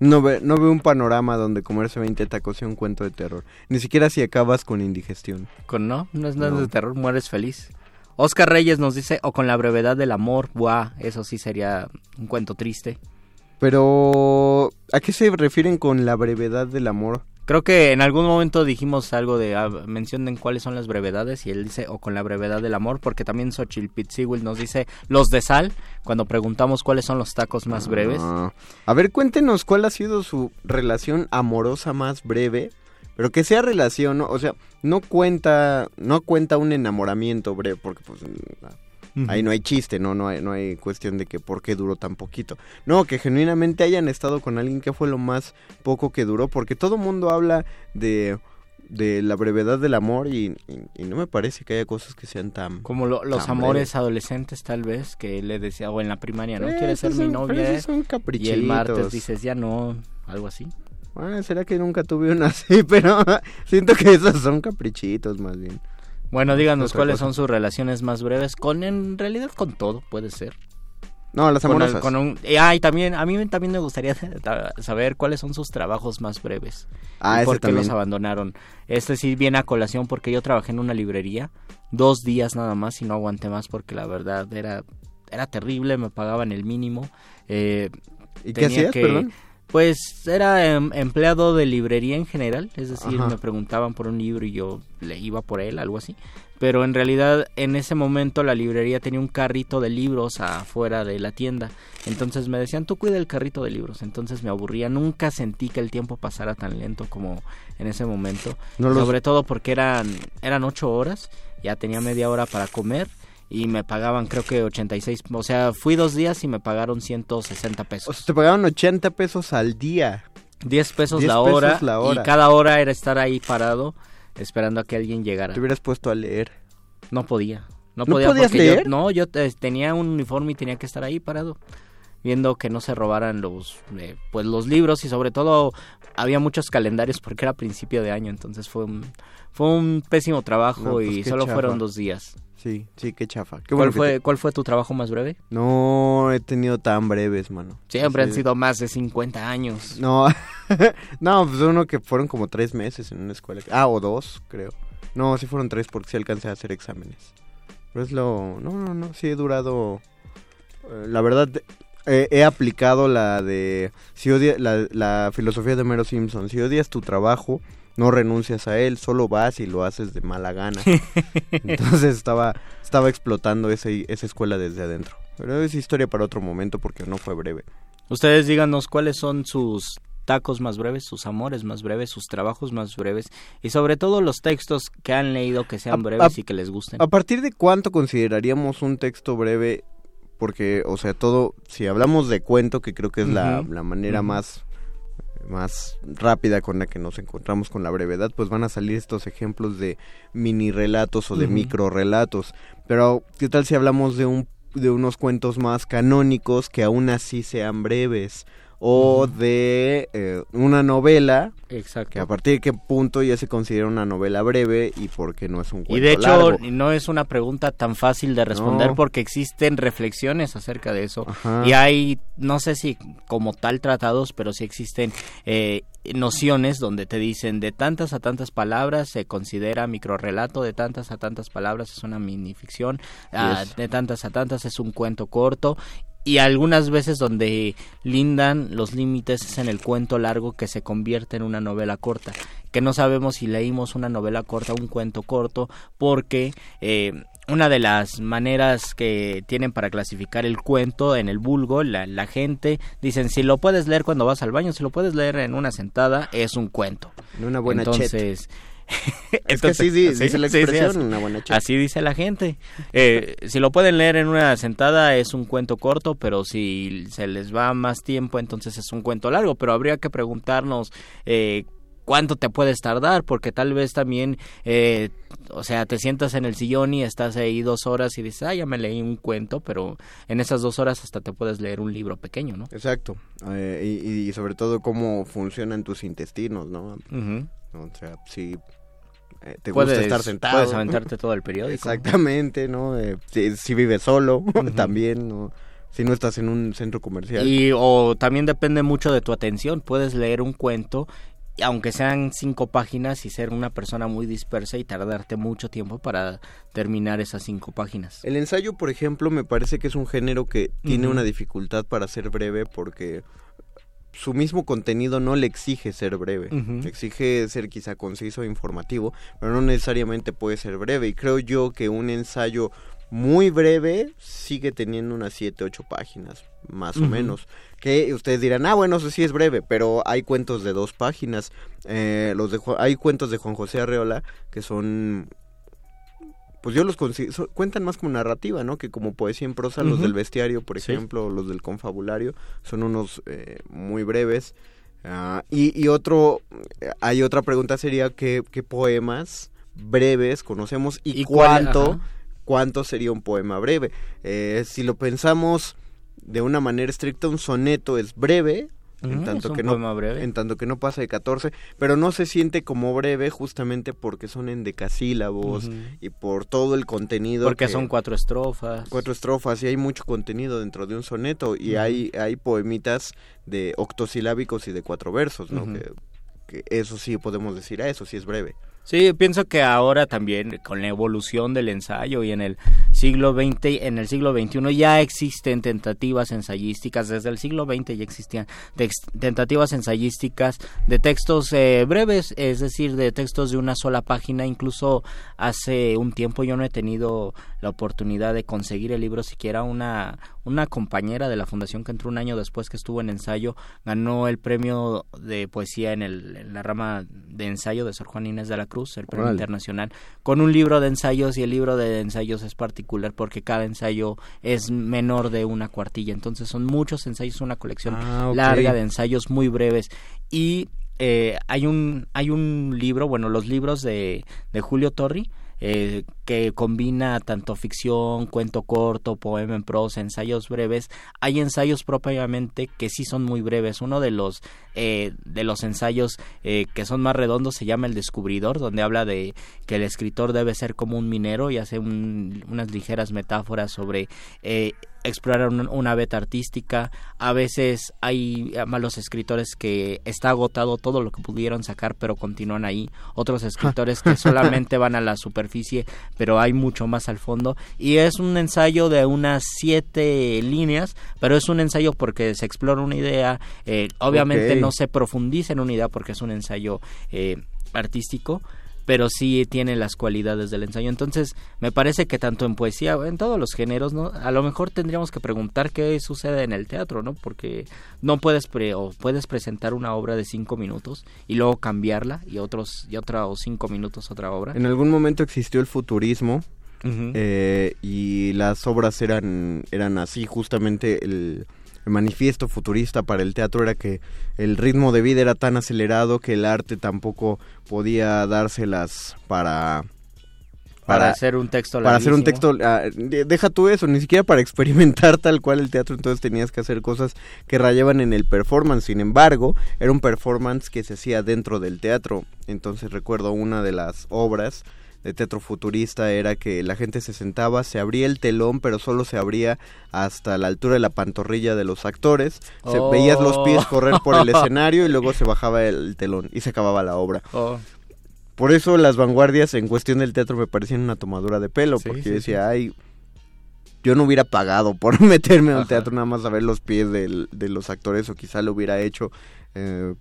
No, ve, no veo un panorama donde comerse 20 tacos sea un cuento de terror. Ni siquiera si acabas con indigestión. Con no, no es nada No. de terror, mueres feliz. Oscar Reyes nos dice, o con la brevedad del amor, buah, eso sí sería un cuento triste. Pero, ¿a qué se refieren con la brevedad del amor? Creo que en algún momento dijimos algo de, ah, mencionen cuáles son las brevedades, y él dice, o con la brevedad del amor, porque también Xochitl Pizzigüil nos dice, los de sal, cuando preguntamos cuáles son los tacos más breves. Ah. A ver, cuéntenos cuál ha sido su relación amorosa más breve, pero que sea relación, ¿no? o sea, no cuenta, no cuenta un enamoramiento breve, porque pues, Ahí no hay chiste, no, no hay, no hay cuestión de que por qué duró tan poquito. No, que genuinamente hayan estado con alguien que fue lo más poco que duró, porque todo mundo habla de, de la brevedad del amor y, y- y no me parece que haya cosas que sean tan... Como lo- los tan amores adolescentes tal vez, que le decía, o en la primaria, ¿no? Eh, ¿Quieres ser mi novia? son y el martes dices, ya no, algo así. Ah, será que nunca tuve una así, pero siento que esos son caprichitos más bien. Bueno, díganos cuáles cosa. son sus relaciones más breves, con en realidad con todo, puede ser. No, las Con el- amorosas. con un- ah, y también, a mí también me gustaría ta- saber cuáles son sus trabajos más breves. Ah, y ese por qué los también. abandonaron. Este sí viene a colación porque yo trabajé en una librería dos días nada más y no aguanté más porque la verdad era, era terrible, me pagaban el mínimo. eh, ¿Y qué hacías, que- perdón? Pues era em, empleado de librería en general, es decir, Ajá. me preguntaban por un libro y yo le iba por él, algo así. Pero en realidad en ese momento la librería tenía un carrito de libros afuera de la tienda. Entonces me decían, tú cuida el carrito de libros. Entonces me aburría, nunca sentí que el tiempo pasara tan lento como en ese momento. No los- Sobre todo porque eran, eran ocho horas, ya tenía media hora para comer y me pagaban creo que 86, o sea, fui dos días y me pagaron 160 pesos. O sea, te pagaban 80 pesos al día. 10 pesos, 10 la, pesos hora, la hora. y cada hora era estar ahí parado esperando a que alguien llegara. Te hubieras puesto a leer. No podía. No, ¿No podía podías porque yo- leer? no, yo eh, tenía un uniforme y tenía que estar ahí parado viendo que no se robaran los eh, pues los libros y sobre todo había muchos calendarios porque era principio de año, entonces fue un fue un pésimo trabajo No, pues y solo chafa. fueron dos días. Sí, sí, qué chafa. Qué ¿Cuál bueno fue te- cuál fue tu trabajo más breve? No he tenido tan breves, mano. Siempre han sido más de 50 años. No, no, pues uno que fueron como tres meses en una escuela. Ah, o dos, creo. No, sí fueron tres porque sí alcancé a hacer exámenes. Pero es lo... No, no, no, sí he durado... eh, la verdad, eh, he aplicado la de... Si odia, la, la filosofía de Mero Simpson. Si odias tu trabajo, no renuncias a él, solo vas y lo haces de mala gana. Entonces estaba, estaba explotando ese, esa escuela desde adentro. Pero es historia para otro momento porque no fue breve. Ustedes díganos cuáles son sus tacos más breves, sus amores más breves, sus trabajos más breves y sobre todo los textos que han leído que sean A- breves a- y que les gusten. ¿A partir de cuánto consideraríamos un texto breve? Porque, o sea, todo, si hablamos de cuento, que creo que es la, la manera más, más rápida con la que nos encontramos con la brevedad, pues van a salir estos ejemplos de mini relatos o de Ujú. micro relatos. Pero, ¿qué tal si hablamos de un de unos cuentos más canónicos que aún así sean breves? O de eh, una novela Exacto. que a partir de qué punto ya se considera una novela breve y por qué no es un cuento Y de hecho largo. no es una pregunta tan fácil de responder No. porque existen reflexiones acerca de eso. Ajá. Y hay, no sé si como tal tratados, pero sí existen eh, nociones donde te dicen de tantas a tantas palabras se considera microrelato, de tantas a tantas palabras es una minificción, ah, Yes. de tantas a tantas es un cuento corto. Y algunas veces donde lindan los límites es en el cuento largo que se convierte en una novela corta. Que no sabemos si leímos una novela corta o un cuento corto porque eh, una de las maneras que tienen para clasificar el cuento en el vulgo, la, la gente, dicen si lo puedes leer cuando vas al baño, si lo puedes leer en una sentada, es un cuento. En una buena Entonces, Es que así di- dice la expresión, así, una buena chet. así dice la gente. Eh, si lo pueden leer en una sentada es un cuento corto, pero si se les va más tiempo entonces es un cuento largo. Pero habría que preguntarnos eh, cuánto te puedes tardar, porque tal vez también, eh, o sea, te sientas en el sillón y estás ahí dos horas y dices, ah, ya me leí un cuento, pero en esas dos horas hasta te puedes leer un libro pequeño, ¿no? Exacto. Eh, y, y sobre todo cómo funcionan tus intestinos, ¿no? O sea, si eh, te Puedes- gusta estar sentado. puedes aventarte todo el periódico. Exactamente, ¿no? Eh, si, si vives solo, también, ¿no? Si no estás en un centro comercial. Y o también depende mucho de tu atención. Puedes leer un cuento, aunque sean cinco páginas, y ser una persona muy dispersa y tardarte mucho tiempo para terminar esas cinco páginas. El ensayo, por ejemplo, me parece que es un género que tiene una dificultad para ser breve porque su mismo contenido no le exige ser breve. Exige ser quizá conciso e informativo, pero no necesariamente puede ser breve. Y creo yo que un ensayo muy breve sigue teniendo unas 7, 8 páginas, más o menos. Que ustedes dirán, ah, bueno, eso sí es breve, pero hay cuentos de dos páginas. Eh, los de hay cuentos de Juan José Arreola que son pues yo los consi- so- cuentan más como narrativa, ¿no? Que como poesía en prosa, los del bestiario, por ejemplo, los del confabulario, son unos eh, muy breves. Ah, y, y otro, eh, hay otra pregunta sería ¿qué, qué poemas breves conocemos y, cuánto, cuánto sería un poema breve? Eh, si lo pensamos de una manera estricta, un soneto es breve, en Ujú, tanto que no breve. en tanto que no pasa de 14, pero no se siente como breve justamente porque son en decasílabos y por todo el contenido Porque que- son cuatro estrofas. cuatro estrofas y hay mucho contenido dentro de un soneto y hay hay poemitas de octosilábicos y de cuatro versos, ¿no? Que, que eso sí podemos decir, ah, eso sí es breve. Sí, pienso que ahora también con la evolución del ensayo y en el siglo XX, en el siglo XXI ya existen tentativas ensayísticas, desde el siglo XX ya existían tentativas ensayísticas de textos eh, breves, es decir, de textos de una sola página, incluso hace un tiempo yo no he tenido la oportunidad de conseguir el libro siquiera. Una una compañera de la fundación que entró un año después que estuvo en ensayo ganó el premio de poesía en, el, la rama de ensayo de Sor Juan Inés de la Cruz, el premio internacional, con un libro de ensayos y el libro de ensayos es particular porque cada ensayo es menor de una cuartilla, entonces son muchos ensayos, una colección Ah, larga de ensayos muy breves. Y eh, hay un hay un libro, bueno, los libros de, de Julio Torri eh, que combina tanto ficción, cuento corto, poema en prosa, ensayos breves. Hay ensayos propiamente que sí son muy breves. Uno de los eh, de los ensayos eh, que son más redondos se llama El Descubridor, donde habla de que el escritor debe ser como un minero y hace un- unas ligeras metáforas sobre eh, explorar un- una beta artística. A veces hay eh, malos escritores que está agotado todo lo que pudieron sacar, pero continúan ahí. Otros escritores que solamente van a la superficie, pero hay mucho más al fondo. Y es un ensayo de unas siete líneas, pero es un ensayo porque se explora una idea. eh, obviamente no se profundiza en una idea porque es un ensayo eh, artístico pero sí tiene las cualidades del ensayo. Entonces, me parece que tanto en poesía, en todos los géneros, ¿no? A lo mejor tendríamos que preguntar qué sucede en el teatro, ¿no? Porque no puedes pre o puedes presentar una obra de cinco minutos y luego cambiarla y otros y otra o cinco minutos otra obra. En algún momento existió el futurismo eh, y las obras eran eran así justamente el, el manifiesto futurista para el teatro era que el ritmo de vida era tan acelerado que el arte tampoco podía dárselas para para, hacer un texto para hacer un texto ah, de- deja tú eso ni siquiera para experimentar tal cual el teatro entonces tenías que hacer cosas que rayaban en el performance sin embargo era un performance que se hacía dentro del teatro. Entonces recuerdo una de las obras de teatro futurista era que la gente se sentaba, se abría el telón, pero solo se abría hasta la altura de la pantorrilla de los actores. Se Oh. veías los pies correr por el escenario y luego se bajaba el telón y se acababa la obra. Oh. Por eso las vanguardias en cuestión del teatro me parecían una tomadura de pelo, Sí, porque sí, yo decía, ay, yo no hubiera pagado por meterme al teatro nada más a ver los pies del- de los actores, o quizá lo hubiera hecho eh,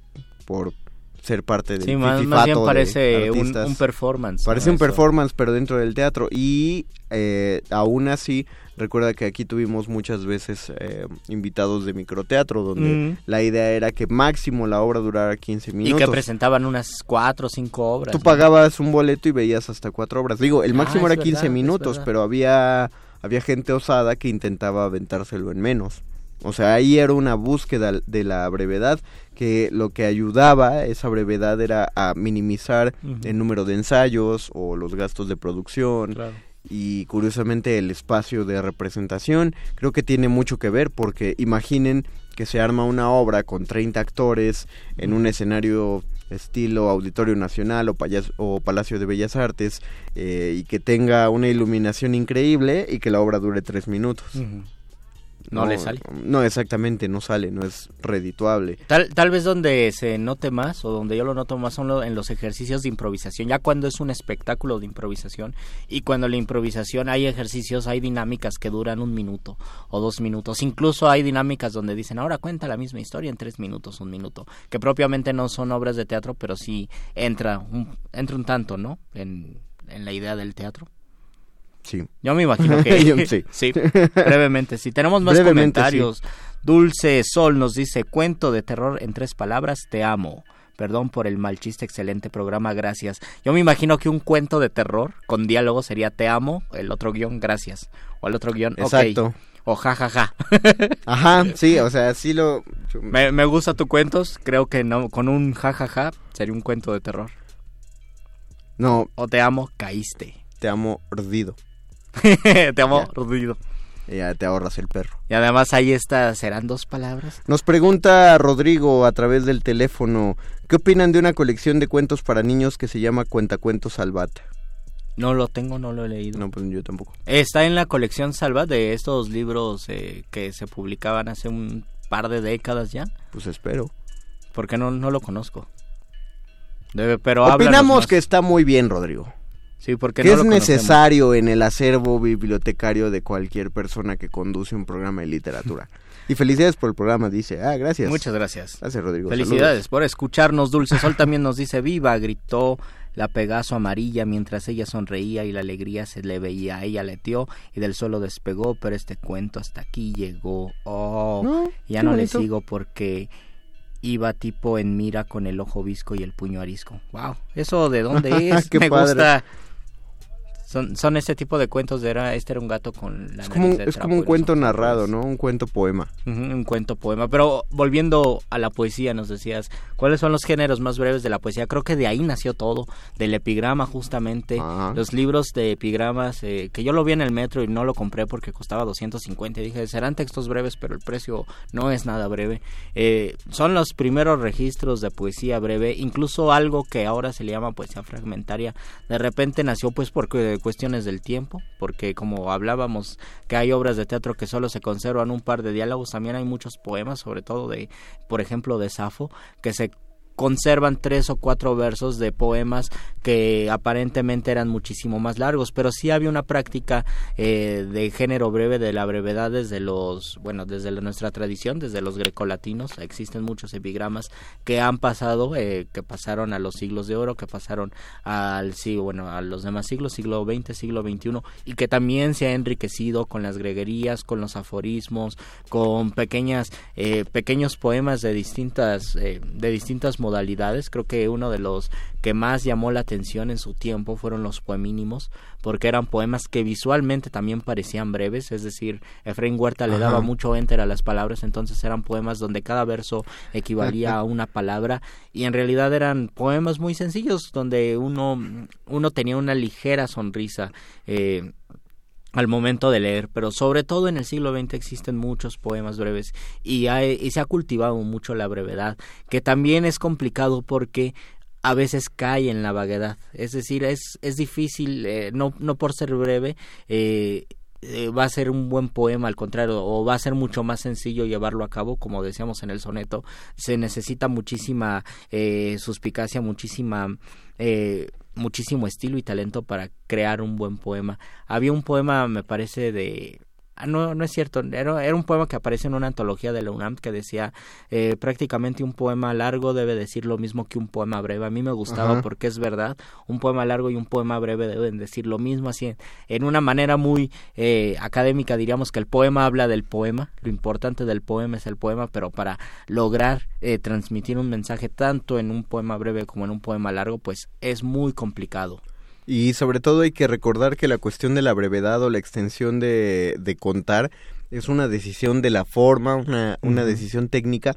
por ser parte del Sí, más, bien de parece un, performance. Parece ¿no? un Eso. performance, pero dentro del teatro. Y eh, aún así, recuerda que aquí tuvimos muchas veces eh, invitados de microteatro, donde Mm. la idea era que máximo la obra durara 15 Y minutos. que presentaban unas cuatro o cinco obras. Tú ¿no? pagabas un boleto y veías hasta cuatro obras. Digo, el Ah, máximo era 15 verdad, es minutos, verdad. pero había, había gente osada que intentaba aventárselo en menos. O sea, ahí era una búsqueda de la brevedad, que lo que ayudaba esa brevedad era a minimizar el número de ensayos o los gastos de producción Claro. y curiosamente el espacio de representación creo que tiene mucho que ver porque imaginen que se arma una obra con 30 actores en un escenario estilo Auditorio Nacional o, Payas- o Palacio de Bellas Artes eh, y que tenga una iluminación increíble y que la obra dure tres minutos. Ujú. No le sale. No, exactamente, no sale, no es redituable. Tal, tal vez donde se note más o donde yo lo noto más son lo- en los ejercicios de improvisación, ya cuando es un espectáculo de improvisación y cuando la improvisación hay ejercicios, hay dinámicas que duran un minuto o dos minutos, incluso hay dinámicas donde dicen ahora cuenta la misma historia en tres minutos, un minuto, que propiamente no son obras de teatro, pero sí entra un, entra un tanto, ¿no? En, en la idea del teatro. Sí. Yo me imagino que Yo- sí. brevemente. Si tenemos más Brevemente, comentarios. Dulce Sol nos dice, cuento de terror en tres palabras, te amo. Perdón por el mal chiste, excelente programa, gracias. Yo me imagino que un cuento de terror con diálogo sería te amo, el otro guion, gracias. O el otro guion. Exacto. O jajaja. Ajá, sí, o sea, sí lo... me, me gusta tu cuentos, creo que no, con un jajaja sería un cuento de terror. No. O te amo, caíste. Te amo ordido. te amo Ya. ordido. Ya te ahorras el perro. Y además ahí está, ¿serán dos palabras? Nos pregunta Rodrigo a través del teléfono, ¿qué opinan de una colección de cuentos para niños que se llama Cuentacuentos Salvat? No lo tengo, no lo he leído. No, pues yo tampoco. Está en la colección Salva de estos libros eh, que se publicaban hace un par de décadas ya. Pues espero. Porque no, no lo conozco. Debe, pero Opinamos que está muy bien, Rodrigo. Sí, porque que no es lo necesario en el acervo bibliotecario de cualquier persona que conduce un programa de literatura. Y felicidades por el programa, dice. Ah, gracias. Muchas gracias. Gracias, Rodrigo. Felicidades por escucharnos. Dulce Sol también nos dice viva, gritó la Pegaso amarilla mientras ella sonreía y la alegría se le veía. Ella leteó y del suelo despegó, pero este cuento hasta aquí llegó. Oh, No, ya qué no le sigo porque iba tipo en mira con el ojo visco y el puño arisco. Wow, eso de dónde es? Qué Me padre. gusta. Son, son ese tipo de cuentos de era, este era un gato con la Es como, nariz de es como un cuento narrado. ¿no? Un cuento poema. Un cuento poema. Pero volviendo a la poesía, nos decías, ¿cuáles son los géneros más breves de la poesía? Creo que de ahí nació todo, del epigrama justamente, Ah. los libros de epigramas, eh, que yo lo vi en el metro y no lo compré porque costaba 250. Y dije, serán textos breves, pero el precio no es nada breve. Eh, son los primeros registros de poesía breve, incluso algo que ahora se le llama poesía fragmentaria. De repente nació pues por cu- cuestiones del tiempo, porque como hablábamos que hay obras de teatro que solo se conservan un par de diálogos, también hay muchos poemas, sobre todo de, por ejemplo, de Safo, que se conservan tres o cuatro versos de poemas que aparentemente eran muchísimo más largos, pero sí había una práctica eh, de género breve, de la brevedad desde los, bueno, desde nuestra tradición, desde los grecolatinos, existen muchos epigramas que han pasado, eh, que pasaron a los siglos de oro, que pasaron al siglo, bueno, a los demás siglos, siglo XX, siglo XXI, y que también se ha enriquecido con las greguerías, con los aforismos, con pequeñas, eh, pequeños poemas de distintas, eh, de distintas modalidades. Creo que uno de los que más llamó la atención en su tiempo fueron los poemínimos, porque eran poemas que visualmente también parecían breves, es decir, Efraín Huerta le daba mucho enter a las palabras, entonces eran poemas donde cada verso equivalía a una palabra y en realidad eran poemas muy sencillos donde uno, uno tenía una ligera sonrisa. Eh, al momento de leer, pero sobre todo en el siglo XX existen muchos poemas breves y, hay- y se ha cultivado mucho la brevedad, que también es complicado porque a veces cae en la vaguedad, es decir, es, es difícil, eh, no, no por ser breve, eh, eh, va a ser un buen poema, al contrario, o va a ser mucho más sencillo llevarlo a cabo, como decíamos en el soneto, se necesita muchísima eh, suspicacia, muchísima... Muchísimo estilo y talento para crear un buen poema. Había un poema, me parece, de... Ah, no, no es cierto, era, era un poema que aparece en una antología de la UNAM que decía eh, prácticamente un poema largo debe decir lo mismo que un poema breve. A mí me gustaba Ajá. porque es verdad, un poema largo y un poema breve deben decir lo mismo, así en, en una manera muy eh, académica diríamos que el poema habla del poema, lo importante del poema es el poema, pero para lograr eh, transmitir un mensaje tanto en un poema breve como en un poema largo, pues es muy complicado. Y sobre todo hay que recordar que la cuestión de la brevedad o la extensión de, de contar es una decisión de la forma, una, una decisión técnica,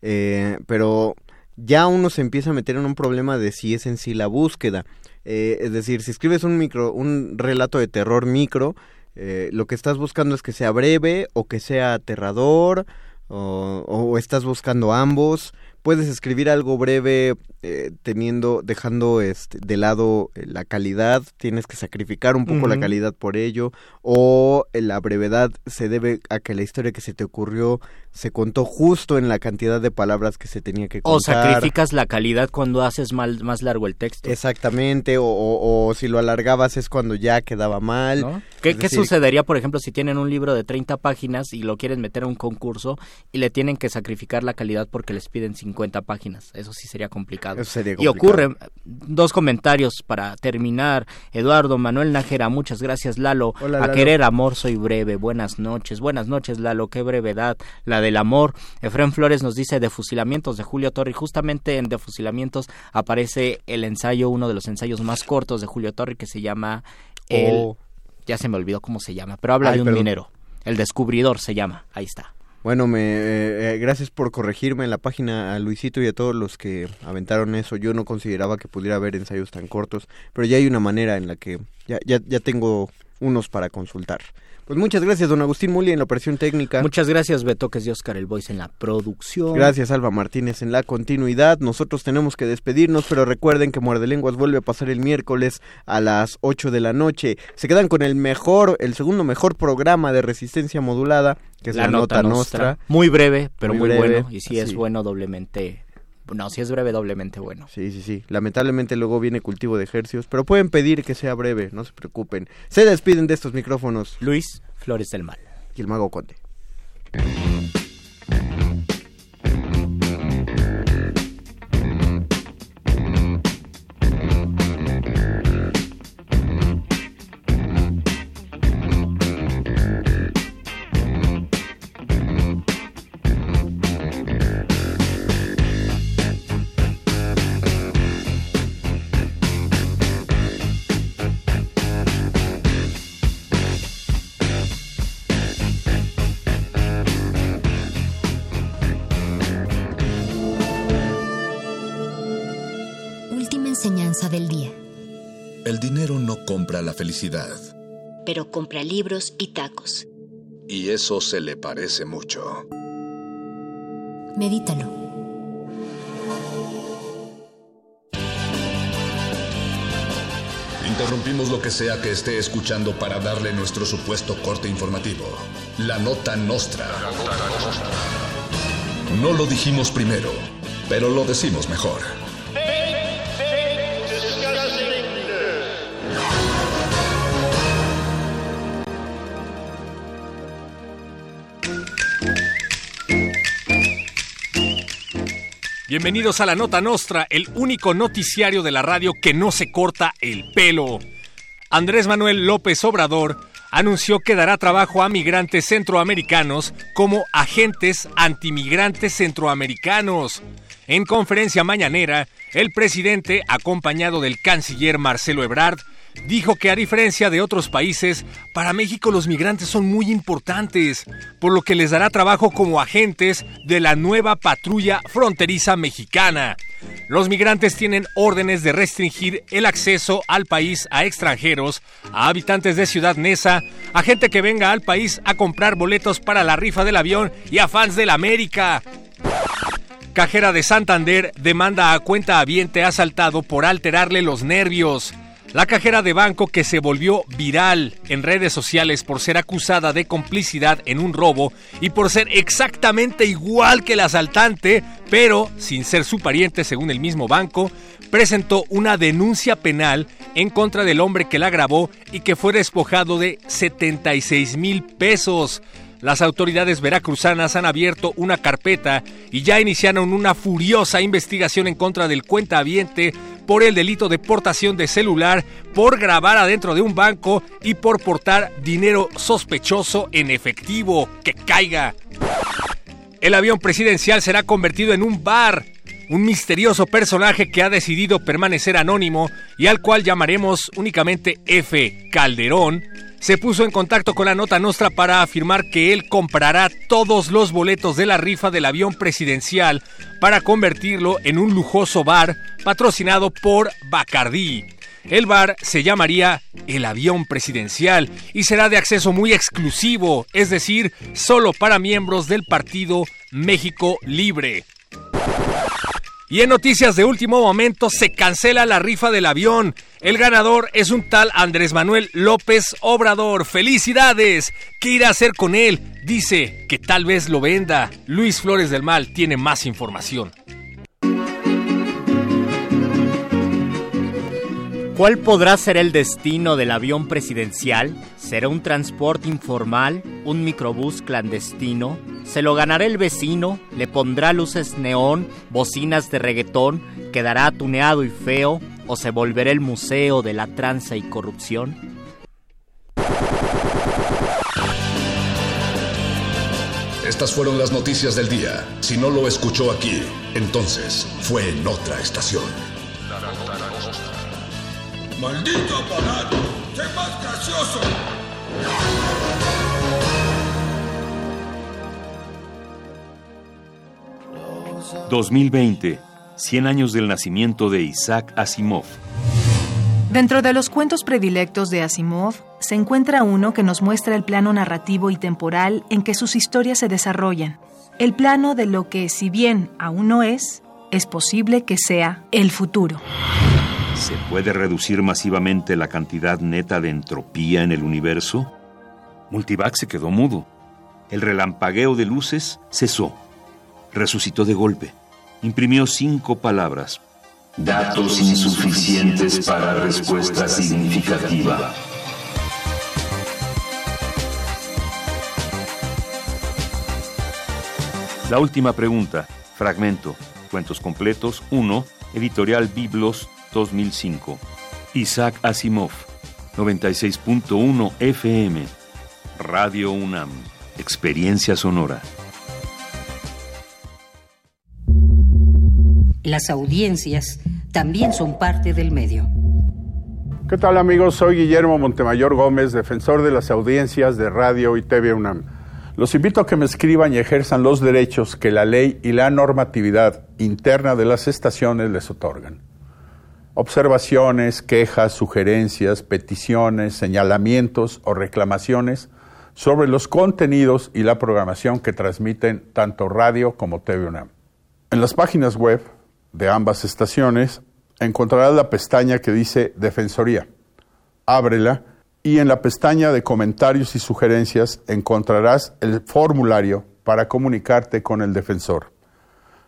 eh, pero ya uno se empieza a meter en un problema de si es en sí la búsqueda. Eh, es decir, si escribes un micro, un relato de terror micro, eh, lo que estás buscando es que sea breve o que sea aterrador o, o estás buscando ambos. Puedes escribir algo breve eh, teniendo, dejando este, de lado eh, la calidad, tienes que sacrificar un poco la Ujú. calidad por ello, o eh, la brevedad se debe a que la historia que se te ocurrió se contó justo en la cantidad de palabras que se tenía que O contar. sacrificas la calidad cuando haces mal, más largo el texto. Exactamente, o, o- o si lo alargabas es cuando ya quedaba mal. ¿no? ¿Qué, Es qué decir, sucedería, por ejemplo, si tienen un libro de 30 páginas y lo quieren meter a un concurso y le tienen que sacrificar la calidad porque les piden 50 páginas? Eso sí sería complicado. Eso sería Y ocurre, dos comentarios para terminar. Eduardo Manuel Nájera, muchas gracias Lalo. Hola, a Lalo. querer amor soy breve. Buenas noches. Buenas noches Lalo, qué brevedad. La del amor. Efren Flores nos dice de fusilamientos de Julio Torri. Justamente en de fusilamientos aparece el ensayo, uno de los ensayos más cortos de Julio Torri que se llama El... Oh. Ya se me olvidó cómo se llama, pero habla Ay, de un perdón. minero. El descubridor se llama. Ahí está. Bueno, me, eh, eh, gracias por corregirme la página a Luisito y a todos los que aventaron eso. Yo no consideraba que pudiera haber ensayos tan cortos, pero ya hay una manera en la que ya, ya, ya tengo unos para consultar. Pues muchas gracias, don Agustín Muli, en la operación técnica. Muchas gracias, Betoques de Oscar El Voice en la producción. Gracias, Alba Martínez, en la continuidad. Nosotros tenemos que despedirnos, pero recuerden que Muerde Lenguas vuelve a pasar el miércoles a las 8 de la noche. Se quedan con el mejor, el segundo mejor programa de resistencia modulada, que es la, Nota, Nostra. Muy breve, pero muy, Muy breve, bueno. Y si es así. bueno, doblemente. No, si es breve, doblemente bueno. Sí, sí, sí. Lamentablemente luego viene cultivo de ejercios, pero pueden pedir que sea breve, no se preocupen. Se despiden de estos micrófonos. Luis Flores del Mal. Y el Mago Conde. Felicidad. Pero compra libros y tacos. Y eso se le parece mucho. Medítalo. Interrumpimos lo que sea que esté escuchando para darle nuestro supuesto corte informativo. La nota nostra. No lo dijimos primero, pero lo decimos mejor. Bienvenidos a la Nota Nostra, el único noticiario de la radio que no se corta el pelo. Andrés Manuel López Obrador anunció que dará trabajo a migrantes centroamericanos como agentes antimigrantes centroamericanos. En conferencia mañanera, el presidente, acompañado del canciller Marcelo Ebrard, dijo que a diferencia de otros países, para México los migrantes son muy importantes, por lo que les dará trabajo como agentes de la nueva patrulla fronteriza mexicana. Los migrantes tienen órdenes de restringir el acceso al país a extranjeros, a habitantes de Ciudad Neza, a gente que venga al país a comprar boletos para la rifa del avión y a fans del América. Cajera de Santander demanda a cuenta habiente asaltado por alterarle los nervios. La cajera de banco que se volvió viral en redes sociales por ser acusada de complicidad en un robo y por ser exactamente igual que el asaltante, pero sin ser su pariente según el mismo banco, presentó una denuncia penal en contra del hombre que la grabó y que fue despojado de 76 mil pesos. Las autoridades veracruzanas han abierto una carpeta y ya iniciaron una furiosa investigación en contra del cuentahabiente por el delito de portación de celular, por grabar adentro de un banco y por portar dinero sospechoso en efectivo. ¡Que caiga! El avión presidencial será convertido en un bar. Un misterioso personaje que ha decidido permanecer anónimo y al cual llamaremos únicamente F. Calderón, se puso en contacto con la Nota Nostra para afirmar que él comprará todos los boletos de la rifa del avión presidencial para convertirlo en un lujoso bar patrocinado por Bacardí. El bar se llamaría El Avión Presidencial y será de acceso muy exclusivo, es decir, solo para miembros del partido México Libre. Y en noticias de último momento se cancela la rifa del avión. El ganador es un tal Andrés Manuel López Obrador. ¡Felicidades! ¿Qué irá a hacer con él? Dice que tal vez lo venda. Luis Flores del Mal tiene más información. ¿Cuál podrá ser el destino del avión presidencial? ¿Será un transporte informal? ¿Un microbús clandestino? ¿Se lo ganará el vecino? ¿Le pondrá luces neón, bocinas de reggaetón? ¿Quedará tuneado y feo? ¿O se volverá el museo de la tranza y corrupción? Estas fueron las noticias del día. Si no lo escuchó aquí, entonces fue en otra estación. ¡Maldito aparato! ¡Sé más gracioso! 2020, 100 años del nacimiento de Isaac Asimov. Dentro de los cuentos predilectos de Asimov se encuentra uno que nos muestra el plano narrativo y temporal en que sus historias se desarrollan. El plano de lo que, si bien aún no es, es posible que sea el futuro. ¿Se puede reducir masivamente la cantidad neta de entropía en el universo? Multivac se quedó mudo. El relampagueo de luces cesó. Resucitó de golpe. Imprimió cinco palabras. Datos insuficientes para respuesta significativa. La última pregunta. Fragmento. Cuentos completos 1. Editorial Biblos 2005. Isaac Asimov. 96.1 FM. Radio UNAM. Experiencia sonora. Las audiencias también son parte del medio. ¿Qué tal amigos? Soy Guillermo Montemayor Gómez, defensor de las audiencias de Radio y TV UNAM. Los invito a que me escriban y ejerzan los derechos que la ley y la normatividad interna de las estaciones les otorgan. Observaciones, quejas, sugerencias, peticiones, señalamientos o reclamaciones sobre los contenidos y la programación que transmiten tanto radio como TV UNAM. En las páginas web de ambas estaciones encontrarás la pestaña que dice Defensoría. Ábrela y en la pestaña de comentarios y sugerencias encontrarás el formulario para comunicarte con el defensor.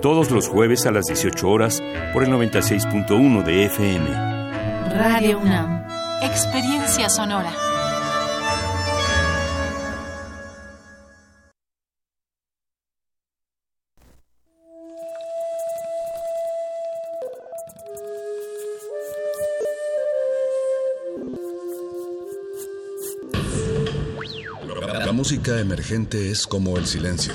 Todos los jueves a las 18 horas por el 96.1 de FM. Radio UNAM. Experiencia sonora. La música emergente es como el silencio.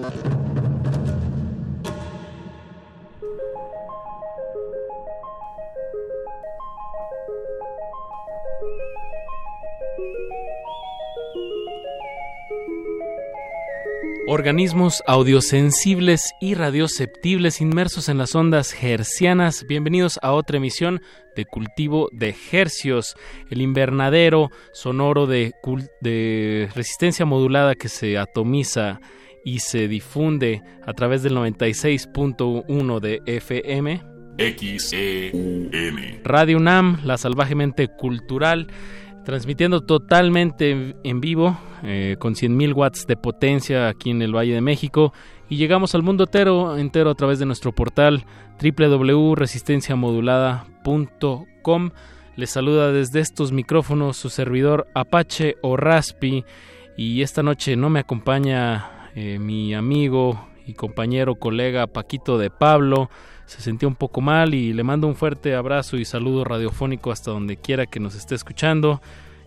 Organismos audiosensibles y radioceptibles inmersos en las ondas hercianas. Bienvenidos a otra emisión de Cultivo de Hercios, el invernadero sonoro de, de resistencia modulada que se atomiza y se difunde a través del 96.1 de FM. XEUN. Radio UNAM, la salvajemente cultural. Transmitiendo totalmente en- vivo eh, con 100.000 watts de potencia aquí en el Valle de México y llegamos al mundo entero, entero a través de nuestro portal www.resistenciamodulada.com. Les saluda desde estos micrófonos su servidor Apache o Raspi y esta noche no me acompaña eh, mi amigo y compañero colega Paquito de Pablo. Se sintió un poco mal y le mando un fuerte abrazo y saludo radiofónico hasta donde quiera que nos esté escuchando.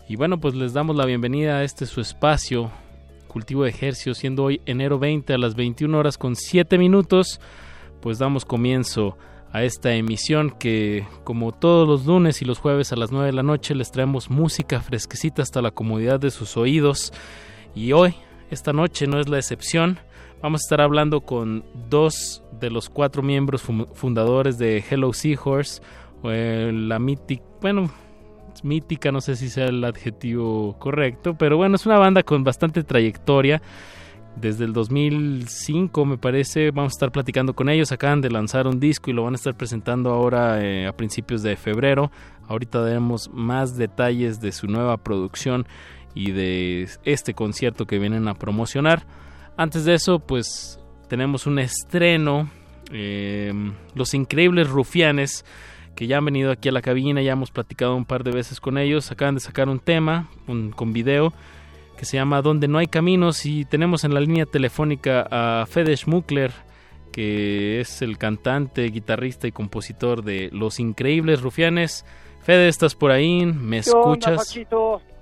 Y bueno, pues les damos la bienvenida a este su espacio, Cultivo de Ejercicio, siendo hoy enero 20 a las 21 horas con 7 minutos, pues damos comienzo a esta emisión que como todos los lunes y los jueves a las 9 de la noche les traemos música fresquecita hasta la comodidad de sus oídos. Y hoy, esta noche no es la excepción. Vamos a estar hablando con dos de los cuatro miembros fu- fundadores de Hello Seahorse, eh, la mítica, bueno, mítica, no sé si sea el adjetivo correcto, pero bueno, es una banda con bastante trayectoria. Desde el 2005 me parece, vamos a estar platicando con ellos, acaban de lanzar un disco y lo van a estar presentando ahora eh, a principios de febrero. Ahorita daremos más detalles de su nueva producción y de este concierto que vienen a promocionar. Antes de eso, pues tenemos un estreno, eh, Los Increíbles Rufianes, que ya han venido aquí a la cabina, ya hemos platicado un par de veces con ellos, acaban de sacar un tema un- con video que se llama Donde no hay caminos y tenemos en la línea telefónica a Fede Schmuckler, que es el cantante, guitarrista y compositor de Los Increíbles Rufianes. Fede, ¿estás por ahí? ¿Me ¿Qué onda, escuchas?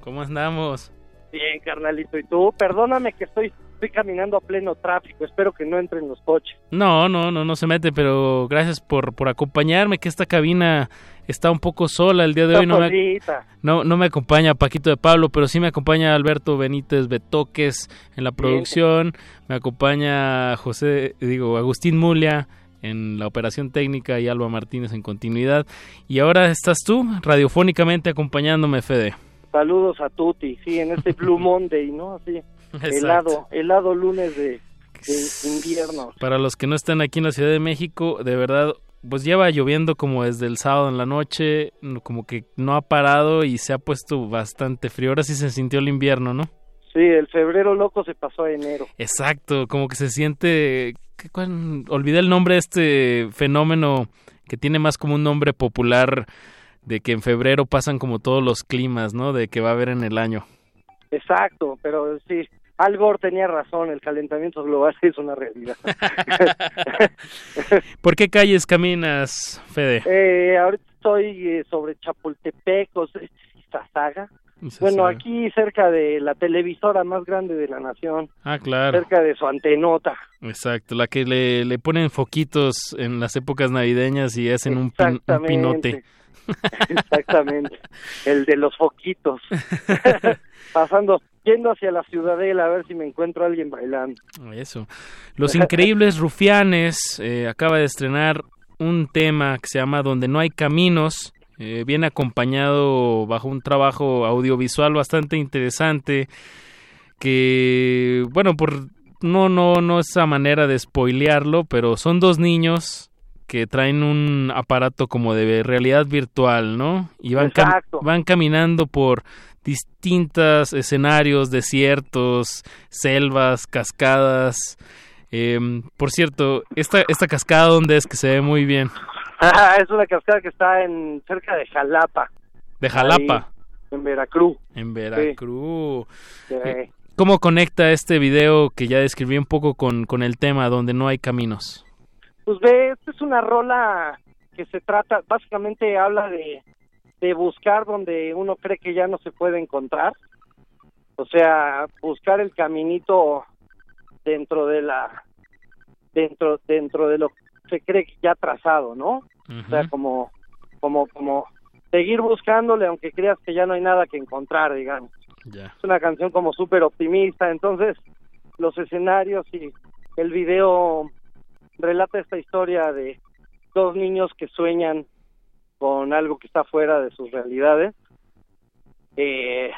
¿Cómo andamos? Bien, carnalito. ¿Y tú? Perdóname que estoy, estoy caminando a pleno tráfico. Espero que no entren los coches. No, no, no, no se mete, pero gracias por, por acompañarme, que esta cabina está un poco sola el día de hoy. No me, no me acompaña Paquito de Pablo, pero sí me acompaña Alberto Benítez Betoques en la producción, me acompaña José, digo, Agustín Mulia en la operación técnica y Alba Martínez en continuidad. Y ahora estás tú radiofónicamente acompañándome, Fede. Saludos a Tuti, sí, en este Blue Monday, ¿no? Así, Exacto. helado, helado lunes de, de invierno. Para los que no están aquí en la Ciudad de México, de verdad, pues lleva lloviendo como desde el sábado en la noche, no- como que no ha parado y se ha puesto bastante frío. Ahora sí se sintió el invierno, ¿no? Sí, el febrero loco se pasó a enero. Exacto, como que se siente... Olvidé el nombre de este fenómeno que tiene más como un nombre popular de que en febrero pasan como todos los climas, ¿no? De que va a haber en el año. Exacto, pero sí, Al Gore tenía razón, el calentamiento global es una realidad. ¿Por qué calles caminas, Fede? Eh, ahorita estoy eh, sobre Chapultepec, o sea. Bueno, aquí cerca de la televisora más grande de la nación, Ah, claro. cerca de su antenota. Exacto, la que le, le ponen foquitos en las épocas navideñas y hacen un, pin- un Exactamente. pinote. Exactamente, el de los foquitos. Pasando, yendo hacia la ciudadela a ver si me encuentro a alguien bailando. Eso. Los Increíbles Rufianes eh, acaba de estrenar un tema que se llama Donde no hay caminos. Eh, viene acompañado bajo un trabajo audiovisual bastante interesante que, bueno, por no, no, no esa manera de spoilearlo, pero son dos niños que traen un aparato como de realidad virtual, ¿no? Y van, cam- van caminando por distintos escenarios, desiertos, selvas, cascadas. Em, por cierto, esta, esta cascada, ¿dónde es? Que se ve muy bien. Ah, es una cascada que está en cerca de Jalapa, De Jalapa, ahí, en Veracruz. en Veracruz. Sí. Eh, ¿Cómo conecta este video que ya describí un poco con, con el tema donde no hay caminos? Pues ve, esta es una rola que se trata, básicamente habla de, de buscar donde uno cree que ya no se puede encontrar. O sea, buscar el caminito dentro de la dentro dentro de lo que se cree que ya trazado, ¿no? O sea, como como como seguir buscándole aunque creas que ya no hay nada que encontrar, digamos. Es una canción como súper optimista, entonces los escenarios y el video relata esta historia de dos niños que sueñan con algo que está fuera de sus realidades, eh,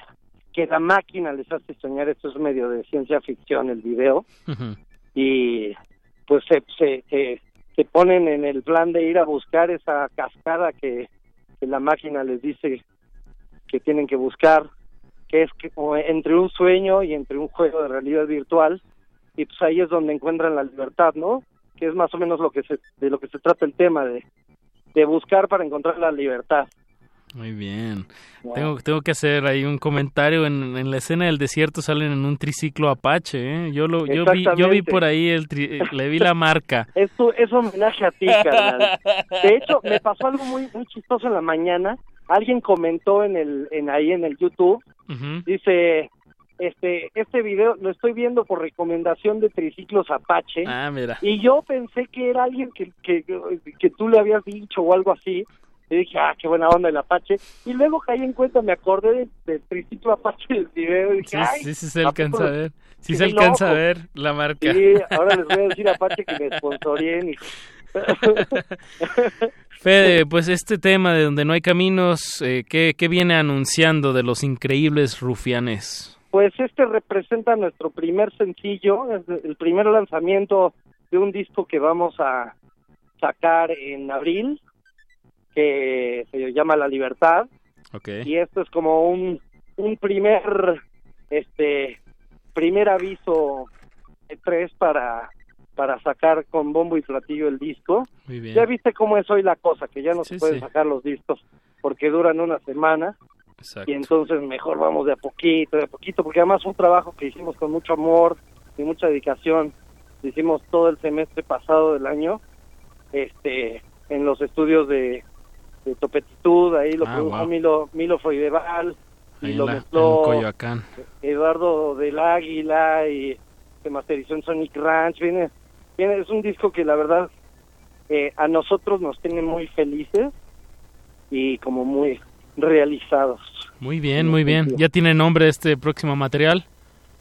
que la máquina les hace soñar, esto es medio de ciencia ficción el video, y pues se, se, se, se ponen en el plan de ir a buscar esa cascada que, que la máquina les dice que tienen que buscar, que es que como entre un sueño y entre un juego de realidad virtual, y pues ahí es donde encuentran la libertad, ¿no? Que es más o menos lo que se, de lo que se trata el tema, de, de buscar para encontrar la libertad. Muy bien. Wow. Tengo, tengo que hacer ahí un comentario. En, en la escena del desierto salen en un triciclo Apache. ¿eh? Yo, lo, yo, vi, yo vi por ahí, el tri- eh, le vi la marca. Es, tu- es homenaje a ti, carnal. De hecho, me pasó algo muy muy chistoso en la mañana. Alguien comentó en el en ahí en el YouTube, dice, este este video lo estoy viendo por recomendación de Triciclos Apache. Ah, mira. Y yo pensé que era alguien que, que, que tú le habías dicho o algo así. Y dije, ah, qué buena onda el Apache. Y luego caí en cuenta, me acordé del de triciclo Apache del video. Y dije, Sí, ay, sí, sí se ¿a alcanza a ver. Sí se alcanza a ver la marca. Sí, ahora les voy a decir a Apache que me sponsoreen. hijo. Fede, pues este tema de donde no hay caminos, eh, ¿qué, qué viene anunciando de los increíbles rufianes? Pues este representa nuestro primer sencillo, el primer lanzamiento de un disco que vamos a sacar en abril, que se llama La Libertad. Ok. y esto es como un, un primer este primer aviso de tres para para sacar con bombo y platillo el disco Muy bien. ya viste cómo es hoy la cosa que ya no Sí, se pueden sí. sacar los discos porque duran una semana Exacto. y entonces mejor vamos de a poquito de a poquito porque además fue un trabajo que hicimos con mucho amor y mucha dedicación Lo hicimos todo el semestre pasado del año este en los estudios de, de Topetitud ahí lo Ah, produjo wow. Milo Milo Foideval y lo la- mezcló. Eduardo del Águila y se masterizó en Sonic Ranch viene, viene es un disco que la verdad eh, a nosotros nos tiene muy felices y como muy realizados Muy bien, muy bien. ¿Ya tiene nombre este próximo material?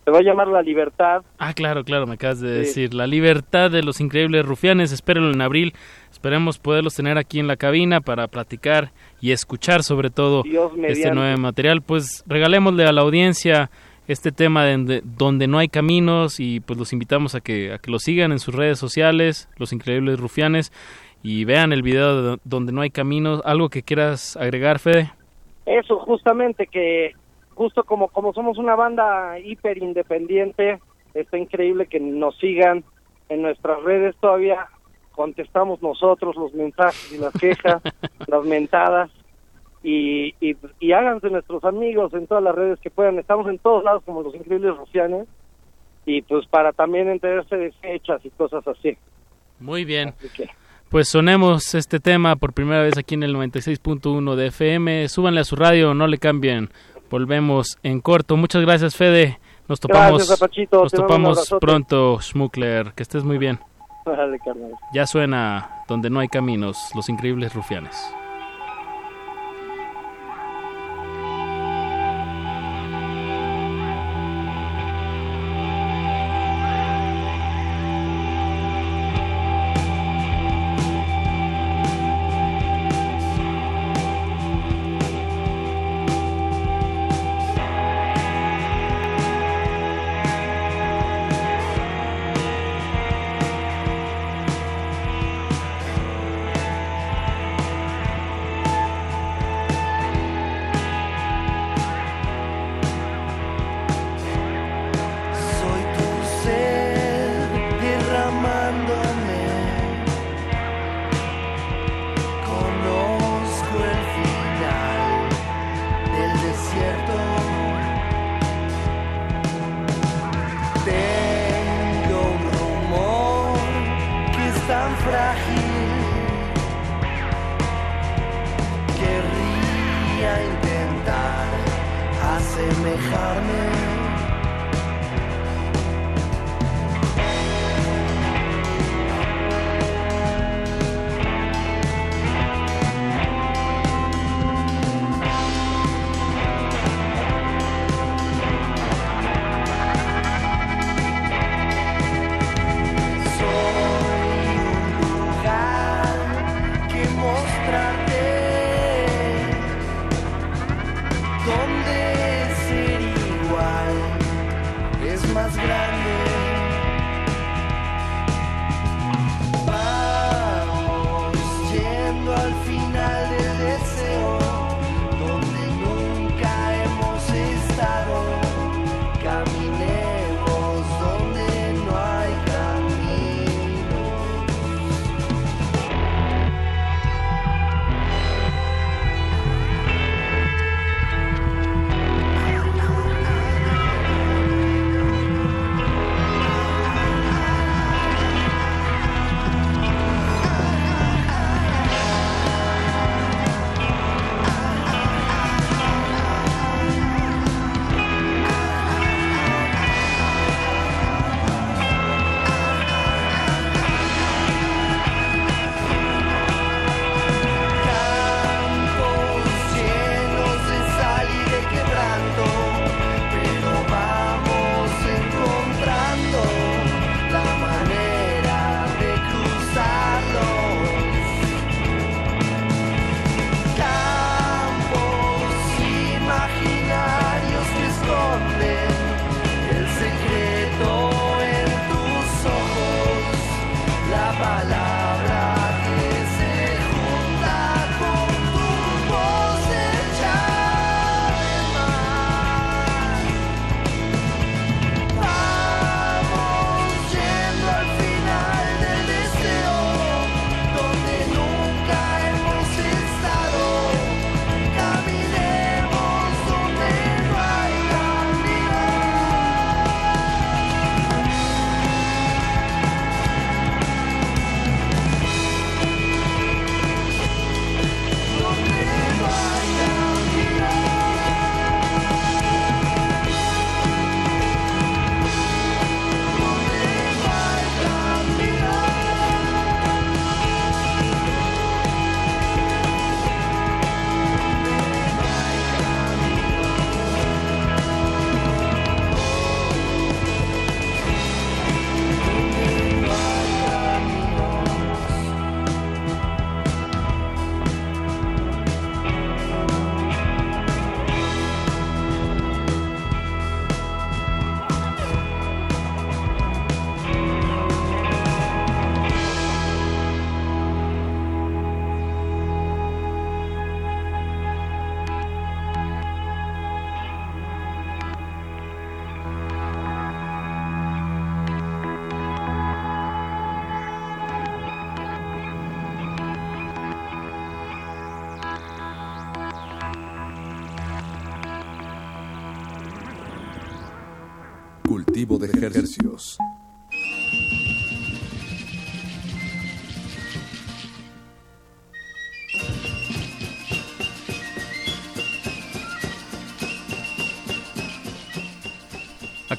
se va a llamar La Libertad Ah, claro, claro, me acabas de Sí. decir. La libertad de los increíbles rufianes, espérenlo en abril. Esperemos poderlos tener aquí en la cabina para platicar y escuchar sobre todo este nuevo material. Pues regalémosle a la audiencia este tema de, de- donde no hay caminos y pues los invitamos a que, a que lo sigan en sus redes sociales, los increíbles rufianes, y vean el video de do- donde no hay caminos. ¿Algo que quieras agregar, Fede? Eso, justamente que justo como, como somos una banda hiper independiente, está increíble que nos sigan en nuestras redes todavía contestamos nosotros los mensajes y las quejas, las mentadas y, y, y háganse nuestros amigos en todas las redes que puedan, estamos en todos lados como los increíbles rufianes y pues para también enterarse de fechas y cosas así. Muy bien. Así que Pues sonemos este tema por primera vez aquí en el 96.1 de FM. Súbanle a su radio, no le cambien. Volvemos en corto. Muchas gracias, Fede. Nos topamos, Gracias, nos topamos pronto, Schmuckler. Que estés muy bien. Dale. Ya suena Donde no hay caminos, los increíbles rufianes.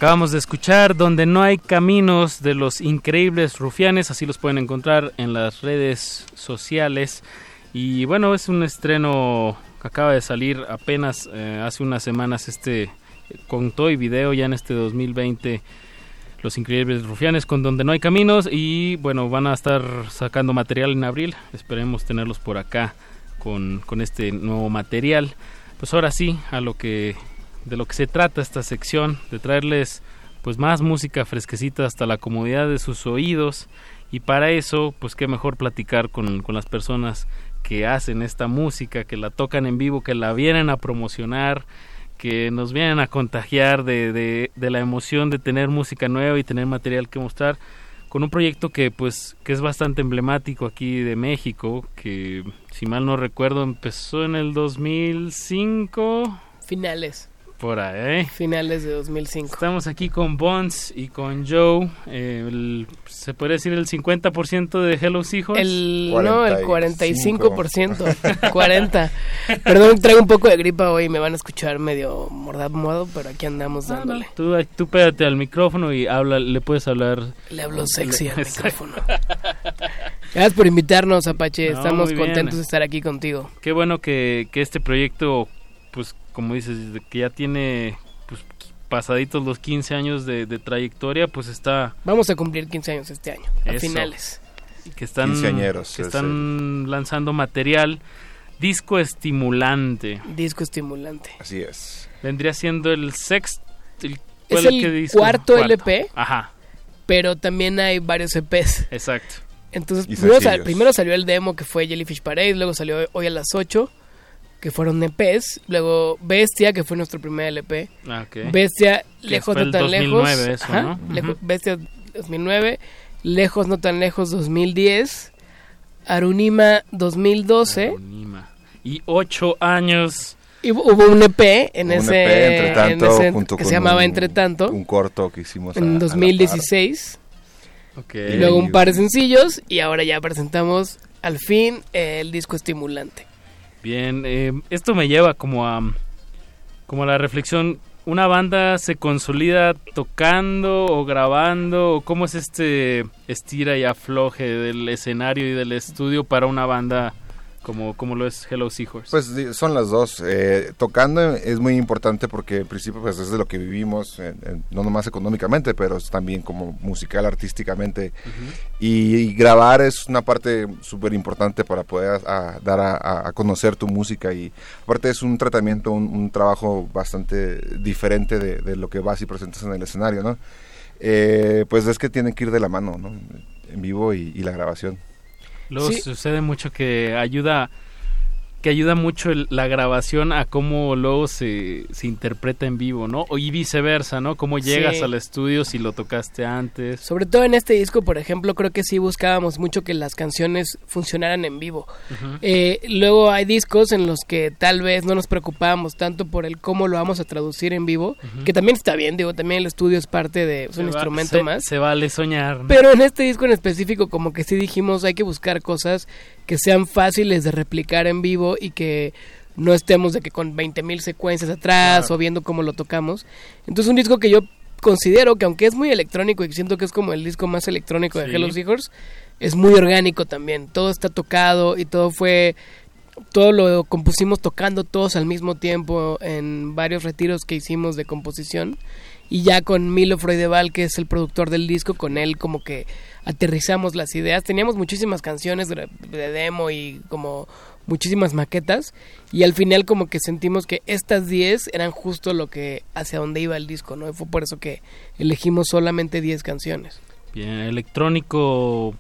Acabamos de escuchar Donde no hay caminos de los increíbles rufianes, así los pueden encontrar en las redes sociales. Y bueno, es un estreno que acaba de salir apenas eh, hace unas semanas este con todo y video ya en este 2020 Los Increíbles Rufianes con Donde No Hay Caminos y bueno, van a estar sacando material en abril, esperemos tenerlos por acá con, con este nuevo material. Pues ahora sí, a lo que de lo que se trata esta sección, de traerles pues más música fresquecita hasta la comodidad de sus oídos y para eso pues qué mejor platicar con, con las personas que hacen esta música, que la tocan en vivo, que la vienen a promocionar, que nos vienen a contagiar de, de, de la emoción de tener música nueva y tener material que mostrar con un proyecto que pues que es bastante emblemático aquí de México, que si mal no recuerdo empezó en el 2005 Finales. Por ahí. Finales de 2005. Estamos aquí con Bonds y con Joe, eh, el- se puede decir el 50% de Hello Seahorse. El, no, el 45%. 40. Perdón, traigo un poco de gripa hoy, me van a escuchar medio mordado, pero aquí andamos dándole. Tú, tú pégate al micrófono y habla, le puedes hablar. Le hablo sexy al Exacto. micrófono. Gracias por invitarnos, Apache. No, Estamos contentos de estar aquí contigo. Qué bueno que, que este proyecto, pues como dices, de que ya tiene pues, pasaditos los 15 años de, de trayectoria, pues está... Vamos a cumplir 15 años este año, a Eso. finales. que están, que es están lanzando material disco estimulante. Disco estimulante. Así es. Vendría siendo el sexto... el- Es ¿cuál- el disco? cuarto LP. Ajá, Pero también hay varios EPs. exacto. Entonces, primero, sal- primero salió el demo que fue Jellyfish Parade, luego salió Hoy a las 8, que fueron EPs, luego Bestia, que fue nuestro primer LP. Ah, ok. Bestia, Que lejos no tan 2009 lejos. eso, Ajá, ¿no? Lejo- Ujú. Bestia 2009, Lejos no tan lejos 2010, Arunima 2012. Y ocho años... Y hubo- un EP en Un ese, EP, entre tanto, en ese- junto que con se llamaba un- Entre tanto. Un corto que hicimos a- a en la 2016. Ok. Y luego un par de sencillos y ahora ya presentamos al fin el disco estimulante. Bien, eh, esto me lleva como a, como la reflexión. ¿Una banda se consolida tocando o grabando? ¿O cómo es este estira y afloje del escenario y del estudio para una banda como, como lo es Hello Seahorse? Pues son las dos. Eh, tocando es muy importante porque en principio pues es de lo que vivimos, en- en- no nomás económicamente, pero también como musical, artísticamente. y, y grabar es una parte súper importante para poder a- dar a, a- a conocer tu música y aparte es un tratamiento, un, un trabajo bastante diferente de, de lo que vas y presentas en el escenario, ¿no? Eh, pues es que tienen que ir de la mano, ¿no? En vivo y, y la grabación. Luego Sí. sucede mucho que ayuda que ayuda mucho el- la grabación a cómo luego se, se interpreta en vivo, ¿no? O y viceversa, ¿no? Cómo llegas Sí. al estudio si lo tocaste antes. Sobre todo en este disco, por ejemplo, creo que sí buscábamos mucho que las canciones funcionaran en vivo. Eh, luego hay discos en los que tal vez no nos preocupábamos tanto por el cómo lo vamos a traducir en vivo, que también está bien, digo, también el estudio es parte de es un va- instrumento se- más. Se vale soñar. ¿no? Pero en este disco en específico como que sí dijimos hay que buscar cosas que sean fáciles de replicar en vivo y que no estemos de que con 20.000 secuencias atrás o viendo cómo lo tocamos. Entonces un disco que yo considero que aunque es muy electrónico y siento que es como el disco más electrónico de Sí. Hello Seahorse, es muy orgánico también. Todo está tocado y todo fue todo lo compusimos tocando todos al mismo tiempo en varios retiros que hicimos de composición y ya con Milo Freudeval que es el productor del disco con él como que aterrizamos las ideas. Teníamos muchísimas canciones de de demo y como muchísimas maquetas y al final como que sentimos que estas 10 eran justo lo que hacia donde iba el disco no fue por eso que elegimos solamente 10 canciones. Bien, electrónico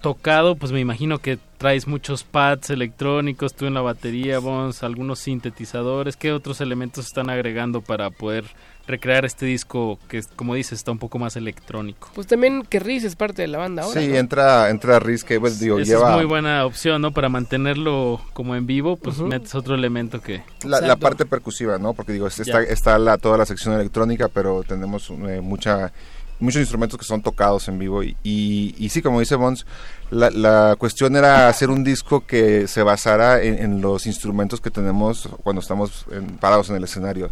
tocado, pues me imagino que traes muchos pads electrónicos, tú en la batería, vos, algunos sintetizadores, ¿qué otros elementos están agregando para poder recrear este disco que, como dices, está un poco más electrónico. Pues también que Riz es parte de la banda ahora. Sí, ¿no? entra, entra Riz, que pues, digo, Esa lleva... es muy buena opción, ¿no? Para mantenerlo como en vivo, pues Ujú. metes otro elemento que... La, la parte percusiva, ¿no? Porque digo, está, Ya. está la, toda la sección electrónica, pero tenemos eh, mucha muchos instrumentos que son tocados en vivo y, y, y sí, como dice Bons, la, la cuestión era hacer un disco que se basara en, en los instrumentos que tenemos cuando estamos en- parados en el escenario.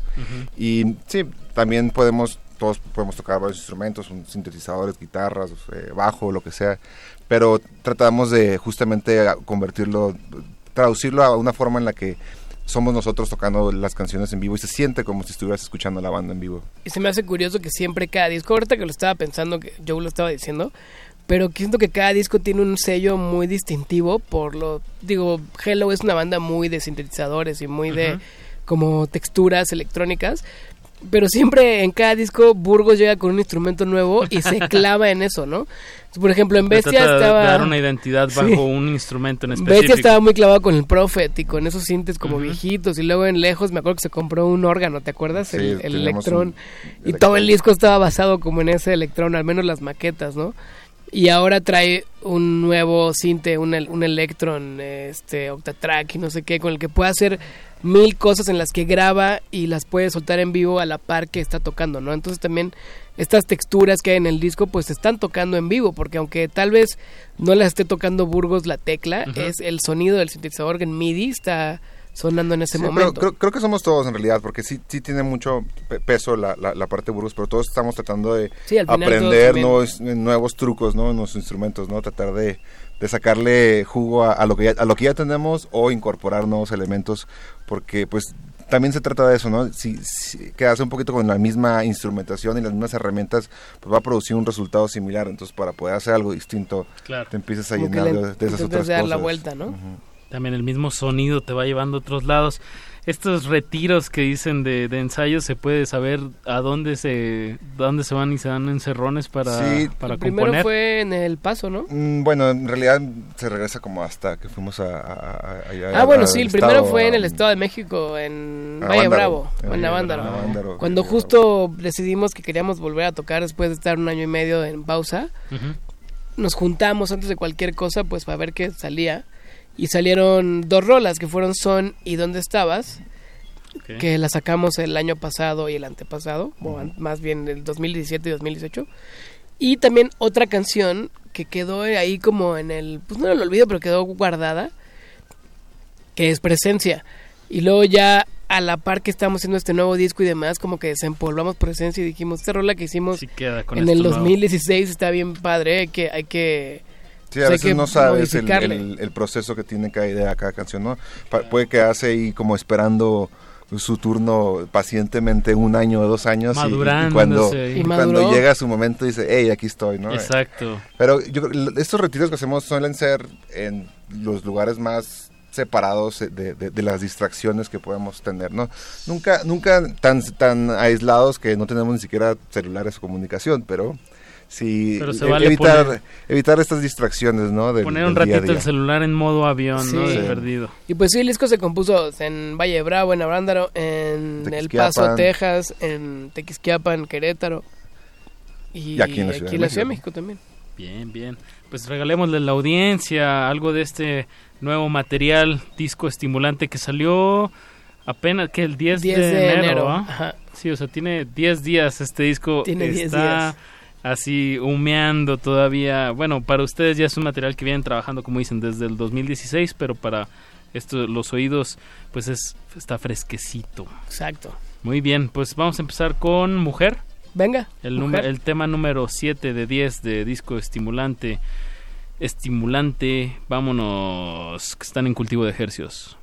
Y sí, también podemos, todos podemos tocar varios instrumentos, sintetizadores, guitarras, eh, bajo, lo que sea, pero tratamos de justamente convertirlo, traducirlo a una forma en la que somos nosotros tocando las canciones en vivo y se siente como si estuvieras escuchando la banda en vivo. Y se me hace curioso que siempre cada disco, ahorita que lo estaba pensando, que Joe lo estaba diciendo, pero que siento que cada disco tiene un sello muy distintivo por lo... Digo, Hello es una banda muy de sintetizadores y muy de como texturas electrónicas, pero siempre en cada disco Burgos llega con un instrumento nuevo y se clava en eso, ¿no? Por ejemplo, en Bestia trata de estaba... dar una identidad Sí. bajo un instrumento en específico. Bestia estaba muy clavado con el Prophet y con esos sintes como viejitos. Y luego en Lejos me acuerdo que se compró un órgano, ¿te acuerdas? Sí, el electrón. un Y todo el disco estaba basado como en ese electrón, al menos las maquetas, ¿no? Y ahora trae un nuevo sinte, un, un Electron, este, Octatrack y no sé qué, con el que puede hacer mil cosas en las que graba y las puede soltar en vivo a la par que está tocando, ¿no? Entonces también estas texturas que hay en el disco pues se están tocando en vivo, porque aunque tal vez no las esté tocando Burgos la tecla, es el sonido del sintetizador en MIDI está sonando en ese Sí, pero momento. creo, creo que somos todos en realidad, porque sí, sí tiene mucho pe- peso la, la, la parte de Burgos, pero todos estamos tratando de Sí, aprender nuevos, nuevos trucos, ¿no? En los instrumentos, ¿no? Tratar de, de sacarle jugo a, a lo que ya, a lo que ya tenemos o incorporar nuevos elementos, porque pues también se trata de eso, ¿no? Si, si quedas un poquito con la misma instrumentación y las mismas herramientas, pues va a producir un resultado similar. Entonces, para poder hacer algo distinto, Claro. te empiezas a Como llenar le de, de esas otras dar cosas. la vuelta, ¿no? También el mismo sonido te va llevando a otros lados. Estos retiros que dicen de, de ensayos, se puede saber a dónde se dónde se van y se dan encerrones para, Sí. para El primero componer. fue en El Paso, ¿no? Mm, Bueno, en realidad se regresa como hasta que fuimos a... a- a- allá Ah, bueno, sí, el estado, primero fue en el Estado de México, en Valle Bravo, en en Avándaro. Avándaro. Cuando justo decidimos que queríamos volver a tocar después de estar un año y medio en pausa, nos juntamos antes de cualquier cosa, pues para ver qué salía. Y salieron dos rolas que fueron Son y ¿Dónde estabas? Que las sacamos el año pasado y el antepasado, o más bien el 2017 y 2018. Y también otra canción que quedó ahí como en el, pues no el olvido, pero quedó guardada, que es Presencia. Y luego ya a la par que estamos haciendo este nuevo disco y demás, como que desempolvamos Presencia y dijimos, esta rola que hicimos queda con en el nuevo. 2016 está bien padre, hay que... Hay que Sí, a veces no sabes el, modificarle. el- el proceso que tiene cada idea, cada canción, ¿no? Pa- puede quedarse ahí como esperando su turno pacientemente un año o dos años y- y, cuando, Y y cuando maduró. llega su momento dice, hey, aquí estoy, ¿no? Exacto. Pero yo creo que estos retiros que hacemos suelen ser en los lugares más separados de, de- de las distracciones que podemos tener, ¿no? Nunca, nunca tan, tan aislados que no tenemos ni siquiera celulares o comunicación, pero sí Pero se e- vale evitar, poner- evitar estas distracciones, ¿no? Del- Poner un del día ratito el día. celular en modo avión, ¿no? Sí. De perdido. Y pues sí, el disco se compuso en Valle Bravo, en Avándaro, en El Paso. Texas, en Tequisquiapan, Querétaro. Y, Y aquí en la Ciudad de la México. Ciudad de México también. Bien, bien. Pues regalémosle a la audiencia algo de este nuevo material, disco estimulante que salió apenas que el 10, 10 de, de enero. enero, ajá. Sí, o sea, tiene 10 días este disco. Tiene 10 está días. Así humeando todavía. Bueno, para ustedes ya es un material que vienen trabajando, como dicen, desde el 2016, pero para esto, los oídos, pues es está fresquecito. Exacto. Muy bien, pues vamos a empezar con Mujer. Venga. El, Mujer. el tema número 7 de 10 de disco estimulante. Estimulante, vámonos, que están en cultivo de ejercios.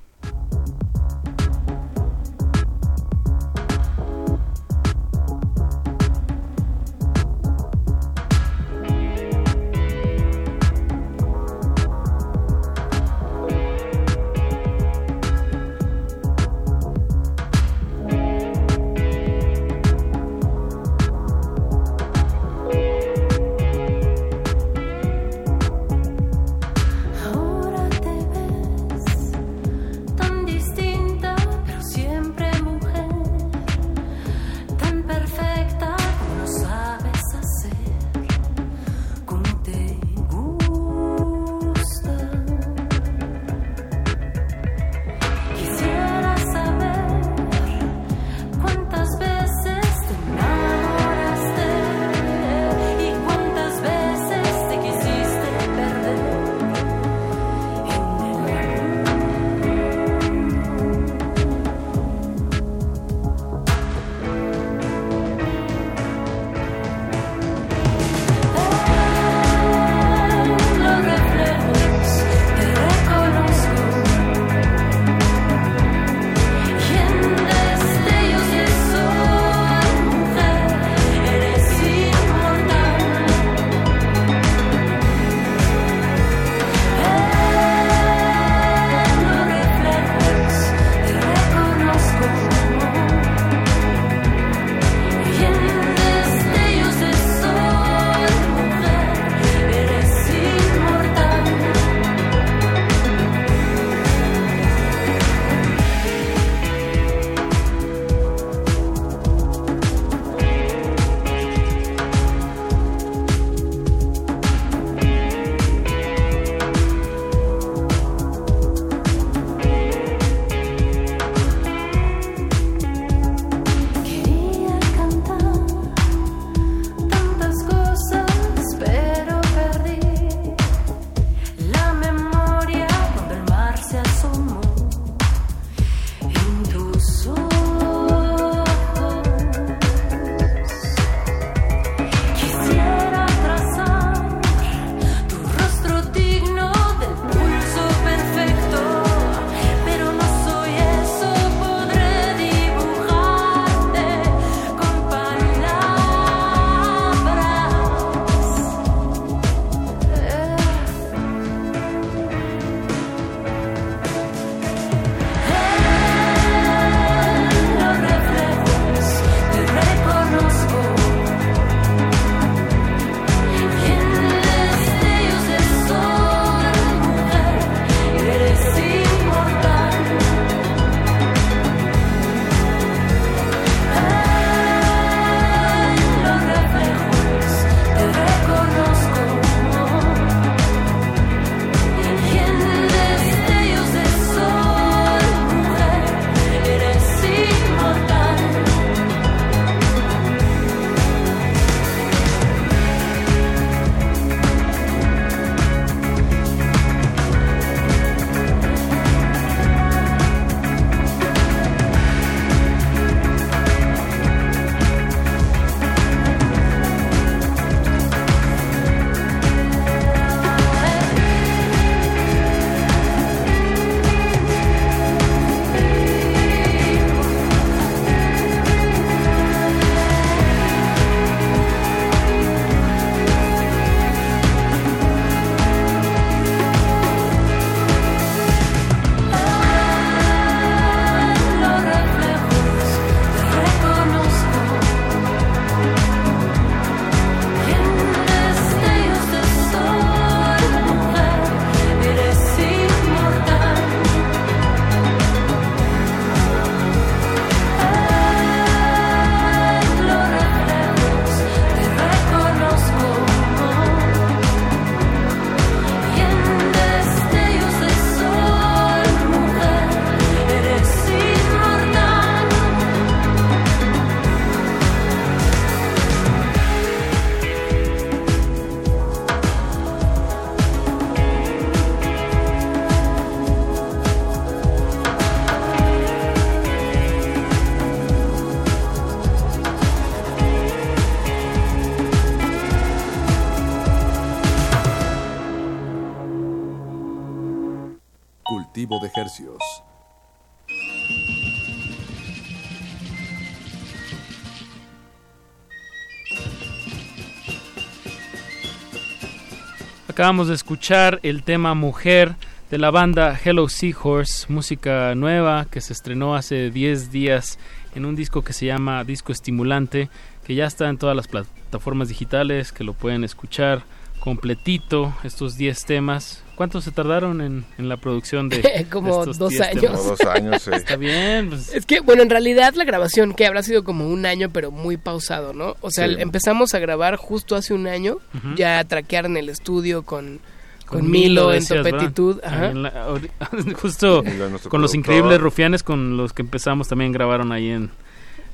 Acabamos de escuchar el tema Mujer de la banda Hello Seahorse, música nueva que se estrenó hace 10 días en un disco que se llama Disco Estimulante, que ya está en todas las plataformas digitales, que lo pueden escuchar completito, estos 10 temas. ¿Cuánto se tardaron en, en la producción de Como estos dos 10 años. Como dos años, sí. Está bien, pues, Es que, bueno, en realidad la grabación, que habrá sido como un año, pero muy pausado, ¿no? O sea, Sí. empezamos a grabar justo hace un año, ya a traquear en el estudio con, con, Con Milo, Milo, en decías, Topetitud. Ajá. En la- ori- justo Milo, con los increíbles rufianes con los que empezamos también grabaron ahí en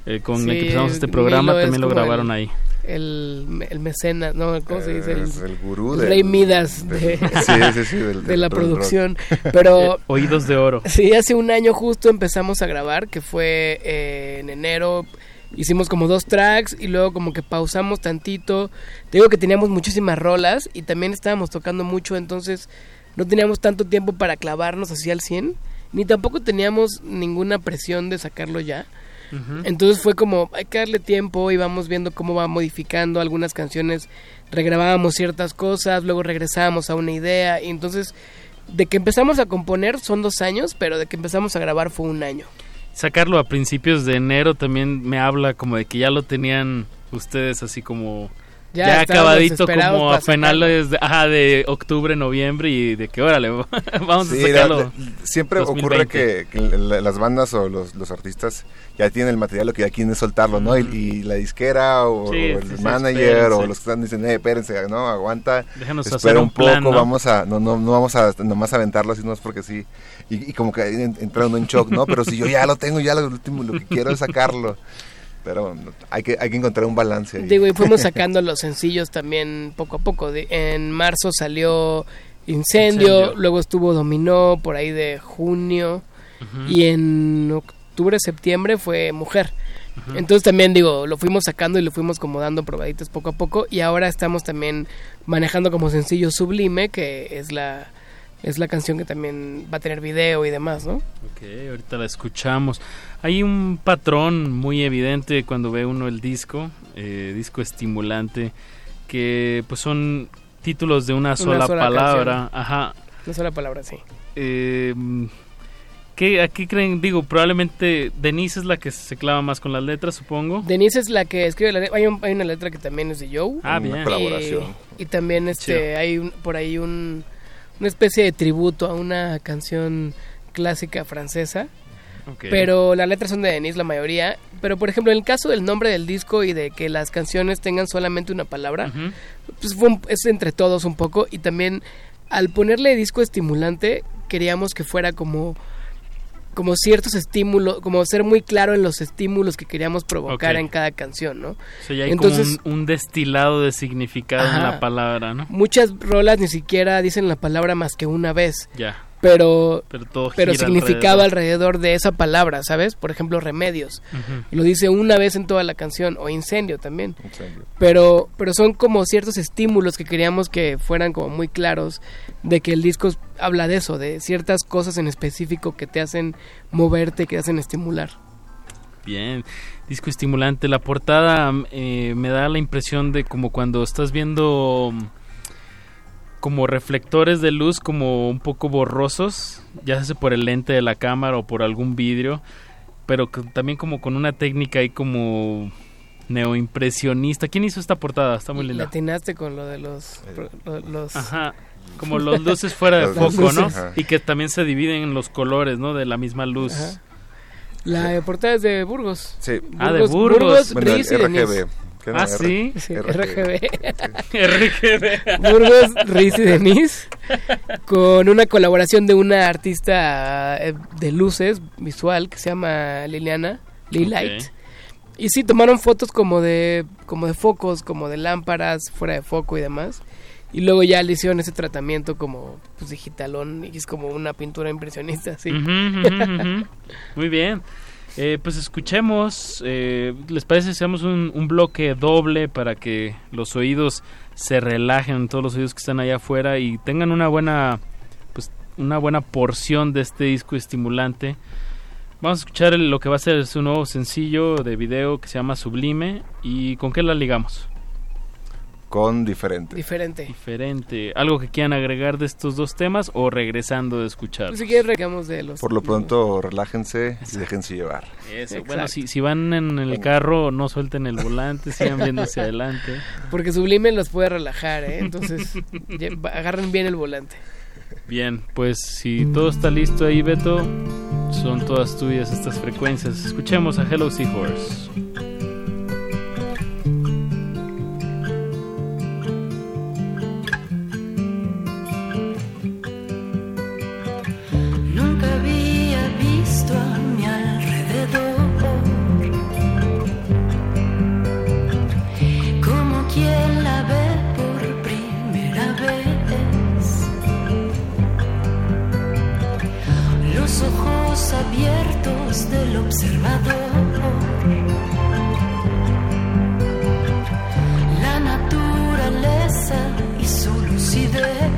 eh, con el que empezamos este programa Milo es también lo grabaron el- ahí El, el mecenas, ¿no? ¿Cómo se dice? El gurú el del- Rey Midas de, del- sí, sí, sí, del- de la producción. rock. Pero Eh, oídos de oro Sí, hace un año justo empezamos a grabar, que fue eh, en enero. Hicimos como dos tracks y luego como que pausamos tantito. Te digo que teníamos muchísimas rolas y también estábamos tocando mucho, entonces no teníamos tanto tiempo para clavarnos así al 100, ni tampoco teníamos ninguna presión de sacarlo ya. Entonces fue como, hay que darle tiempo y vamos viendo cómo va modificando. Algunas canciones, regrabábamos ciertas cosas, luego regresábamos a una idea. Y entonces de que empezamos a componer son dos años, pero de que empezamos a grabar fue un año. sacarlo a principios de enero también me habla como de que ya lo tenían ustedes así como Ya acabadito como a finales de, ajá, de octubre noviembre y de que órale vamos Sí, a sacarlo la- siempre 2020. ocurre que, que la- las bandas o los, los artistas ya tienen el material lo que ya quieren es soltarlo, ¿no? Y, y la disquera o, Sí, o el sí, manager espérense. o los que están dicen, eh, espérense, no, aguanta, Déjanos espera hacer un, un plan, poco, ¿no? vamos a, no, no, no vamos a nomás aventarlo así, no es porque sí, y, y como que en- entra uno en shock, ¿no? Pero si yo ya lo tengo, ya lo último, lo que quiero es sacarlo, pero hay que, hay que encontrar un balance ahí. Digo, y fuimos sacando los sencillos también poco a poco. De- en marzo salió Incendio, Incendio. luego estuvo Dominó por ahí de junio y en octubre, septiembre fue Mujer. Entonces también digo, lo fuimos sacando y lo fuimos como dando probaditas poco a poco y ahora estamos también manejando como sencillo Sublime, que es la es la canción que también va a tener video y demás, ¿no? Ok, ahorita la escuchamos. Hay un patrón muy evidente cuando ve uno el disco, eh, disco estimulante, que pues son títulos de una sola, sola palabra. canción. Ajá. Una sola palabra, sí. Eh, ¿qué, ¿A qué creen? Digo, probablemente Denise es la que se clava más con las letras, supongo. Denise es la que escribe la letra. Hay, un- hay una letra que también es de Joe. Ah, bien. Y- Colaboración. Y, también este Chido. hay un- por ahí un, una especie de tributo a una canción clásica francesa. Pero las letras son de Denise la mayoría. Pero por ejemplo, en el caso del nombre del disco y de que las canciones tengan solamente una palabra, pues fue un- es entre todos un poco. Y también al ponerle disco estimulante, queríamos que fuera como como ciertos estímulos, como ser muy claro en los estímulos que queríamos provocar en cada canción, ¿no? O sea, ya hay Entonces, como un, un destilado de significado en la palabra, ¿no? muchas rolas ni siquiera dicen la palabra más que una vez. Ya. Pero, Pero todo pero gira significaba alrededor. de esa palabra, ¿sabes? Por ejemplo, remedios. Lo dice una vez en toda la canción, o incendio también. Pero, pero son como ciertos estímulos que queríamos que fueran como muy claros de que el disco habla de eso, de ciertas cosas en específico que te hacen moverte, que te hacen estimular. Bien, disco estimulante. La portada eh, me da la impresión de como cuando estás viendo como reflectores de luz como un poco borrosos, ya sea por el lente de la cámara o por algún vidrio, pero también como con una técnica ahí como neoimpresionista. ¿Quién hizo esta portada? Está muy linda. Latinaste con lo de los... lo- los Ajá. Como los luces fuera de foco, ¿no? Ajá. Y que también se dividen en los colores, ¿no? De la misma luz. Ajá. La portada es de Burgos. Sí. Ah, de Burgos. Bueno, Riz y RGB. Ah, sí. Sí, RGB. RGB. Burgos, Riz y Denise. Con una colaboración de una artista eh, de luces visual que se llama Liliana, Lilight. Y sí, tomaron fotos como de, como de focos, como de lámparas fuera de foco y demás. Y luego ya le hicieron ese tratamiento como pues, digitalón y es como una pintura impresionista, sí. Muy bien. Eh, pues escuchemos, eh, ¿les parece si hacemos un, un bloque doble para que los oídos se relajen, todos los oídos que están allá afuera y tengan una buena, pues una buena porción de este disco estimulante. Vamos a escuchar lo que va a ser su nuevo sencillo de video que se llama Sublime. ¿Y con qué la ligamos? Con diferente. Diferente. Diferente. ¿Algo que quieran agregar de estos dos temas o regresando de escuchar? Si quieres regamos de los... Por lo pronto, relájense y déjense llevar. Eso, Exacto. bueno, si, si van en el carro, no suelten el volante, sigan viendo hacia adelante. Porque Sublime los puede relajar, ¿eh? Entonces, agarren bien el volante. Bien, pues si todo está listo ahí, Beto, son todas tuyas estas frecuencias. Escuchemos a Hello Seahorse. Ojos abiertos del observador. La naturaleza y su lucidez.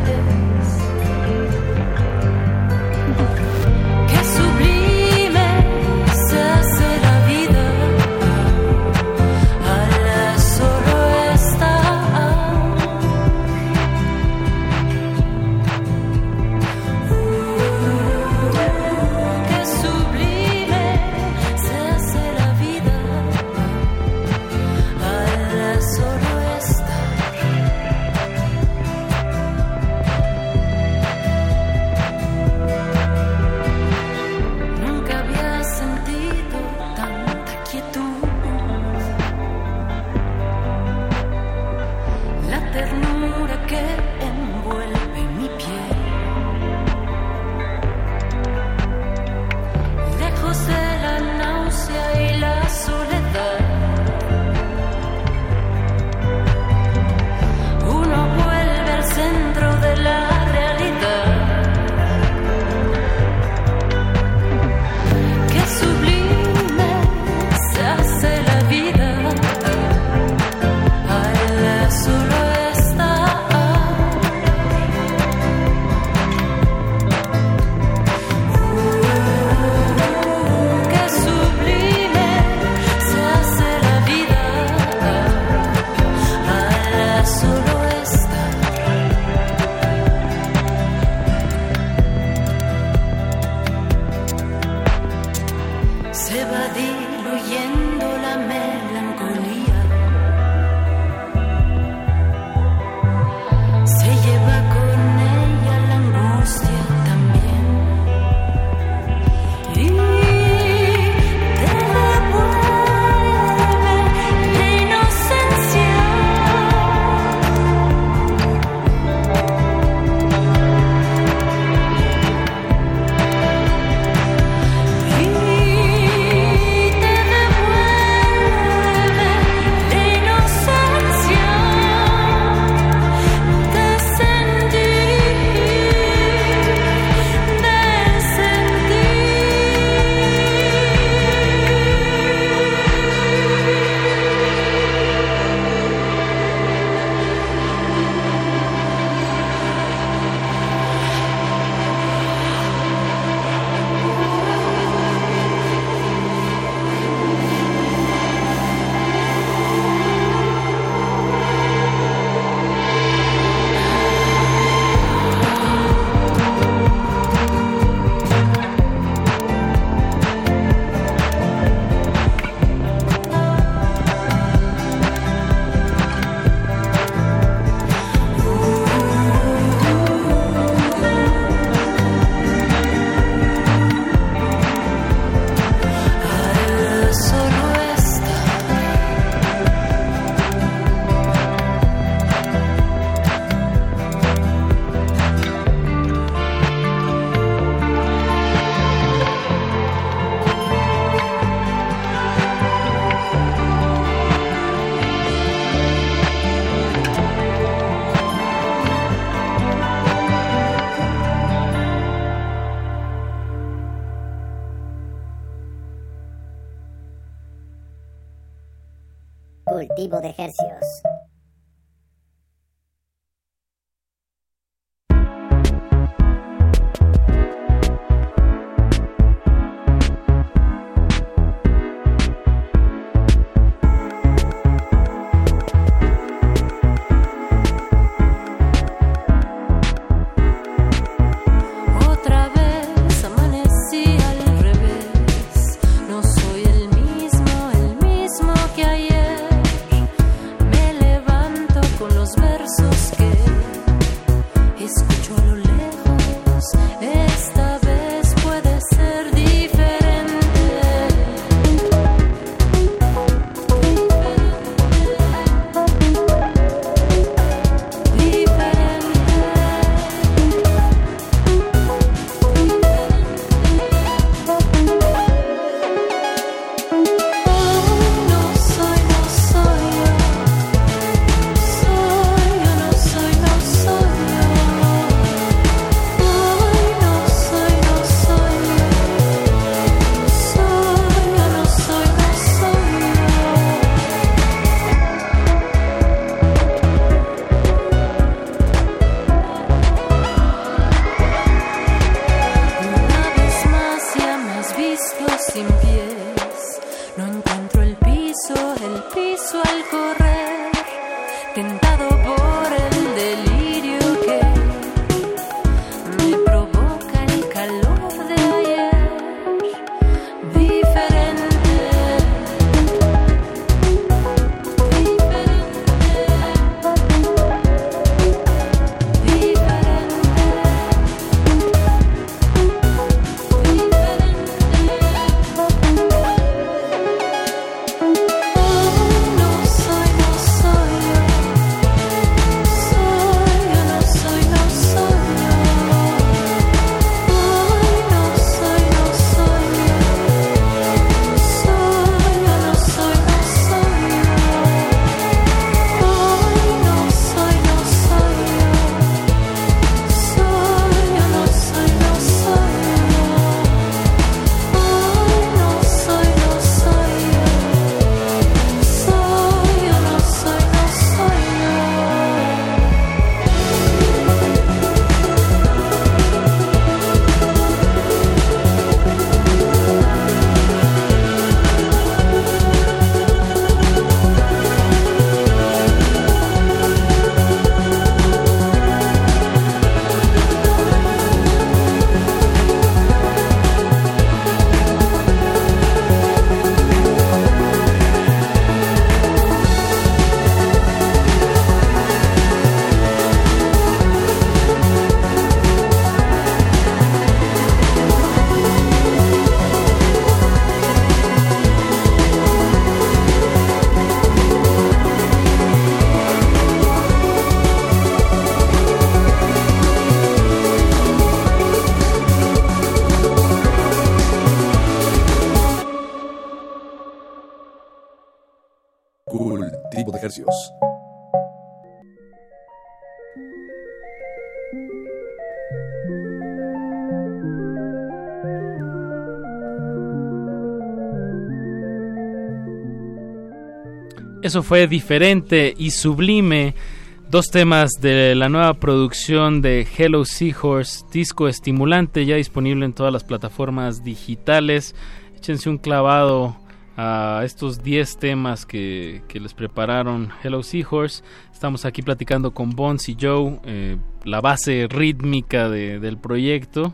Eso fue diferente y sublime. Dos temas de la nueva producción de Hello Seahorse, disco estimulante, ya disponible en todas las plataformas digitales. Échense un clavado a estos 10 temas que, les prepararon Hello Seahorse. Estamos aquí platicando con Bones y Joe, eh, la base rítmica de- del proyecto.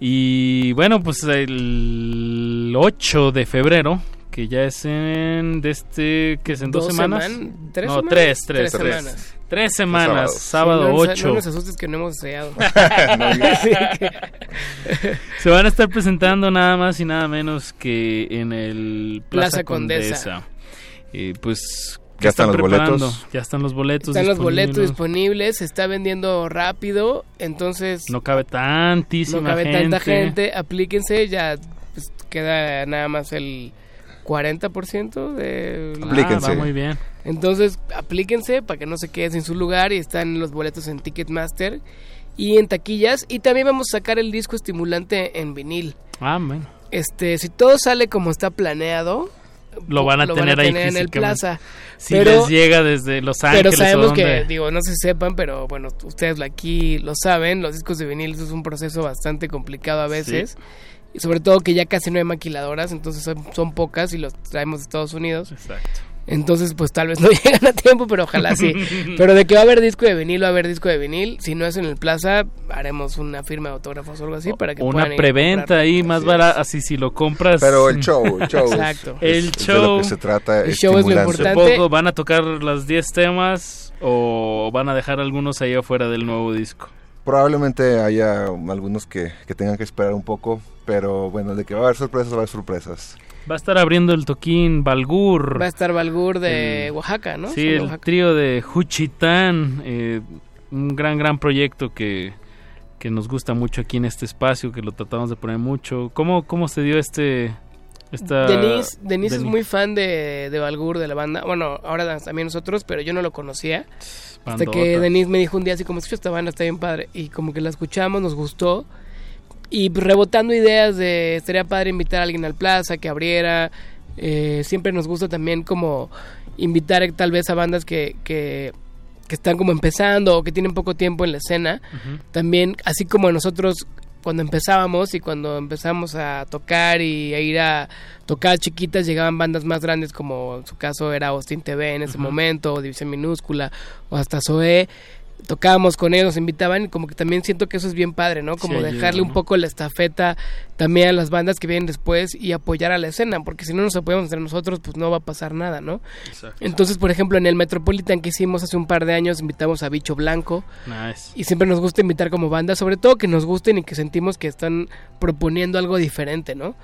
Y bueno, pues el 8 de febrero, que ya es en de este que es en dos, Dos semanas. seman- ¿tres no, semanas? tres, tres, Tres tres. semanas. Tres semanas, Sí, sábado no nos- 8. No nos asustes que no hemos que- Se van a estar presentando nada más y nada menos que en el Plaza, Plaza Condesa. Condesa. Eh, pues ¿qué Ya están los preparando? boletos. Ya están los boletos. Están los boletos disponibles. disponibles, se está vendiendo rápido, entonces No cabe tantísima no cabe gente. tanta gente, aplíquense, ya pues, queda nada más el 40% de... Aplíquense. Ah, va muy bien. Entonces, aplíquense para que no se queden sin su lugar y están los boletos en Ticketmaster y en taquillas y también vamos a sacar el disco estimulante en vinil. Ah, bueno. Este, si todo sale como está planeado, Lo van a tener ahí en el. Plaza. Si Pero- les llega desde Los Ángeles Pero sabemos o que, digo, no se sepan, pero bueno, ustedes aquí lo saben, los discos de vinil es un proceso bastante complicado a veces. Y sobre todo que ya casi no hay maquiladoras, entonces son, son pocas y los traemos de Estados Unidos. Exacto. Entonces, pues tal vez no llegan a tiempo, pero ojalá sí. pero de que va a haber disco de vinil, va a haber disco de vinil. Si no es en el Plaza, haremos una firma de autógrafos o algo así para que una preventa ahí más barata, así si lo compras. Pero el show, el show. es- Exacto. El es de show. lo que se trata. El show es lo importante. Supongo van a tocar los 10 temas o van a dejar algunos ahí afuera del nuevo disco. Probablemente haya algunos que, que tengan que esperar un poco, pero bueno, de que va a haber sorpresas, va a haber sorpresas. Va a estar abriendo el toquín Balgur. Va a estar Balgur de El- Oaxaca, ¿no? Sí, el Oaxaca. trío de Juchitán, eh, un gran, gran proyecto que, que nos gusta mucho aquí en este espacio, que lo tratamos de poner mucho. ¿Cómo, cómo se dio este... Esta, Denise, Denise es muy fan de, de Balgur, de la banda. Bueno, ahora también nosotros, pero yo no lo conocía. Hasta que Denise me dijo un día así como, escucha esta banda, está bien padre. Y como que la escuchamos, nos gustó. Y rebotando ideas de, sería padre invitar a alguien al plaza, que abriera. Eh, siempre nos gusta también como invitar eh, tal vez a bandas que, que, que están como empezando o que tienen poco tiempo en la escena. También, así como nosotros cuando empezábamos y cuando empezamos a tocar y a ir a tocar chiquitas, llegaban bandas más grandes como en su caso era Austin TV en ese momento, o División Minúscula, o hasta Zoé. Tocábamos con ellos, nos invitaban y como que también siento que eso es bien padre, ¿no? Como Sí, dejarle un poco la estafeta también a las bandas que vienen después y apoyar a la escena, porque si no nos apoyamos entre nosotros, pues no va a pasar nada, ¿no? Entonces, por ejemplo, en el Metropolitan que hicimos hace un par de años, invitamos a Bicho Blanco. Nice. Y siempre nos gusta invitar como banda, sobre todo que nos gusten y que sentimos que están proponiendo algo diferente, ¿no?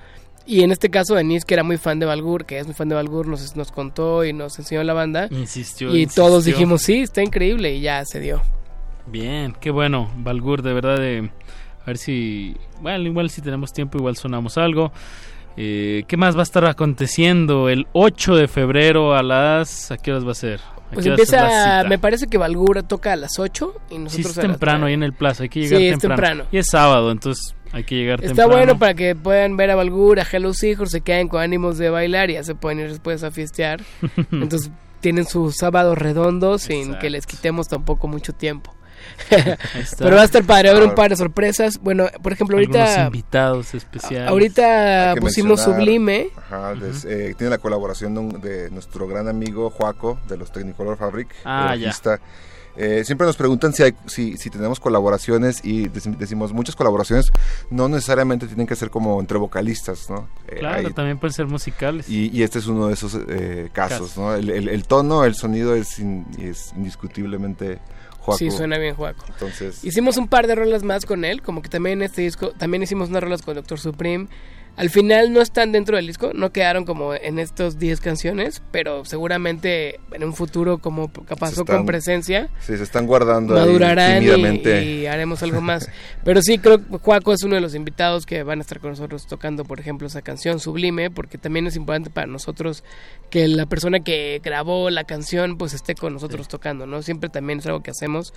Y en este caso, Denise, que era muy fan de Balgur, que es muy fan de Balgur, nos, nos contó y nos enseñó la banda. Insistió, Y insistió. todos dijimos, sí, está increíble, y ya se dio. Bien, qué bueno, Balgur, de verdad. de- a ver si. Bueno, igual si tenemos tiempo, igual sonamos algo. Eh, ¿Qué más va a estar aconteciendo el 8 de febrero a las. ¿A qué horas va a ser? ¿A Pues es empieza, me parece que Balgur toca a las 8 y Sí, nosotros es a las temprano ahí en el plaza, hay que llegar Sí, es temprano. Y es sábado, entonces hay que llegar Está temprano. bueno para que puedan ver a Balgur, a Hello Seahorse, se queden con ánimos de bailar y ya se pueden ir después a fiestear. Entonces tienen su sábado redondo sin que les quitemos tampoco mucho tiempo. Pero va a estar padre, va a haber un Ahora- par de sorpresas. Bueno, por ejemplo, Algunos ahorita invitados especiales. ahorita pusimos Sublime. ajá, des- eh, tiene la colaboración de, un- de nuestro gran amigo Joaco de los Technicolor Fabric, Ah, ya. Eh, siempre nos preguntan si, hay, si, si tenemos colaboraciones y dec- decimos muchas colaboraciones no necesariamente tienen que ser como entre vocalistas, ¿no? Eh, Claro, hay- también pueden ser musicales. y, y este es uno de esos eh, casos, Casos. ¿no? El, el- el tono, el sonido es, in- es indiscutiblemente Joaco. Sí, suena bien Joaco. Entonces, Hicimos un par de rolas más con él, como que también en este disco, también hicimos unas rolas con Doctor Supreme, Al final no están dentro del disco, no quedaron como en estos 10 canciones, pero seguramente en un futuro como están- con presencia, Sí, se están guardando ahí madurarán y haremos algo más. Pero sí, creo que Juaco es uno de los invitados que van a estar con nosotros tocando, por ejemplo, esa canción Sublime, porque también es importante para nosotros que la persona que grabó la canción pues esté con nosotros tocando, ¿no? Siempre también es algo que hacemos.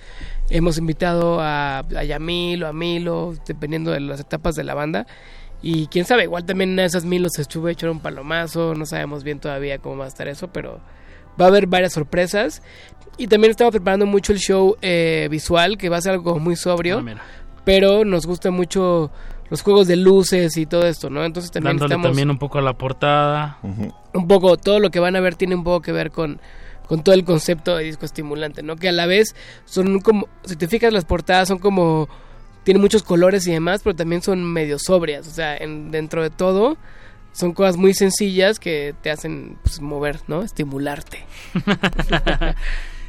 Hemos invitado a, a Yamil o a Milo, dependiendo de las etapas de la banda. Y quién sabe, igual también una de esas Milo se estuvo echar un palomazo, no sabemos bien todavía cómo va a estar eso, pero va a haber varias sorpresas. Y también estamos preparando mucho el show eh, visual, que va a ser algo muy sobrio. Ah, pero nos gusta mucho los juegos de luces y todo esto, ¿no? Entonces también Dándole estamos también un poco a la portada. un poco, todo lo que van a ver tiene un poco que ver con, con todo el concepto de disco estimulante, ¿no? Que a la vez son como, si te fijas las portadas son como, tienen muchos colores y demás, pero también son medio sobrias, o sea, en, dentro de todo son cosas muy sencillas que te hacen pues, mover, ¿no? Estimularte.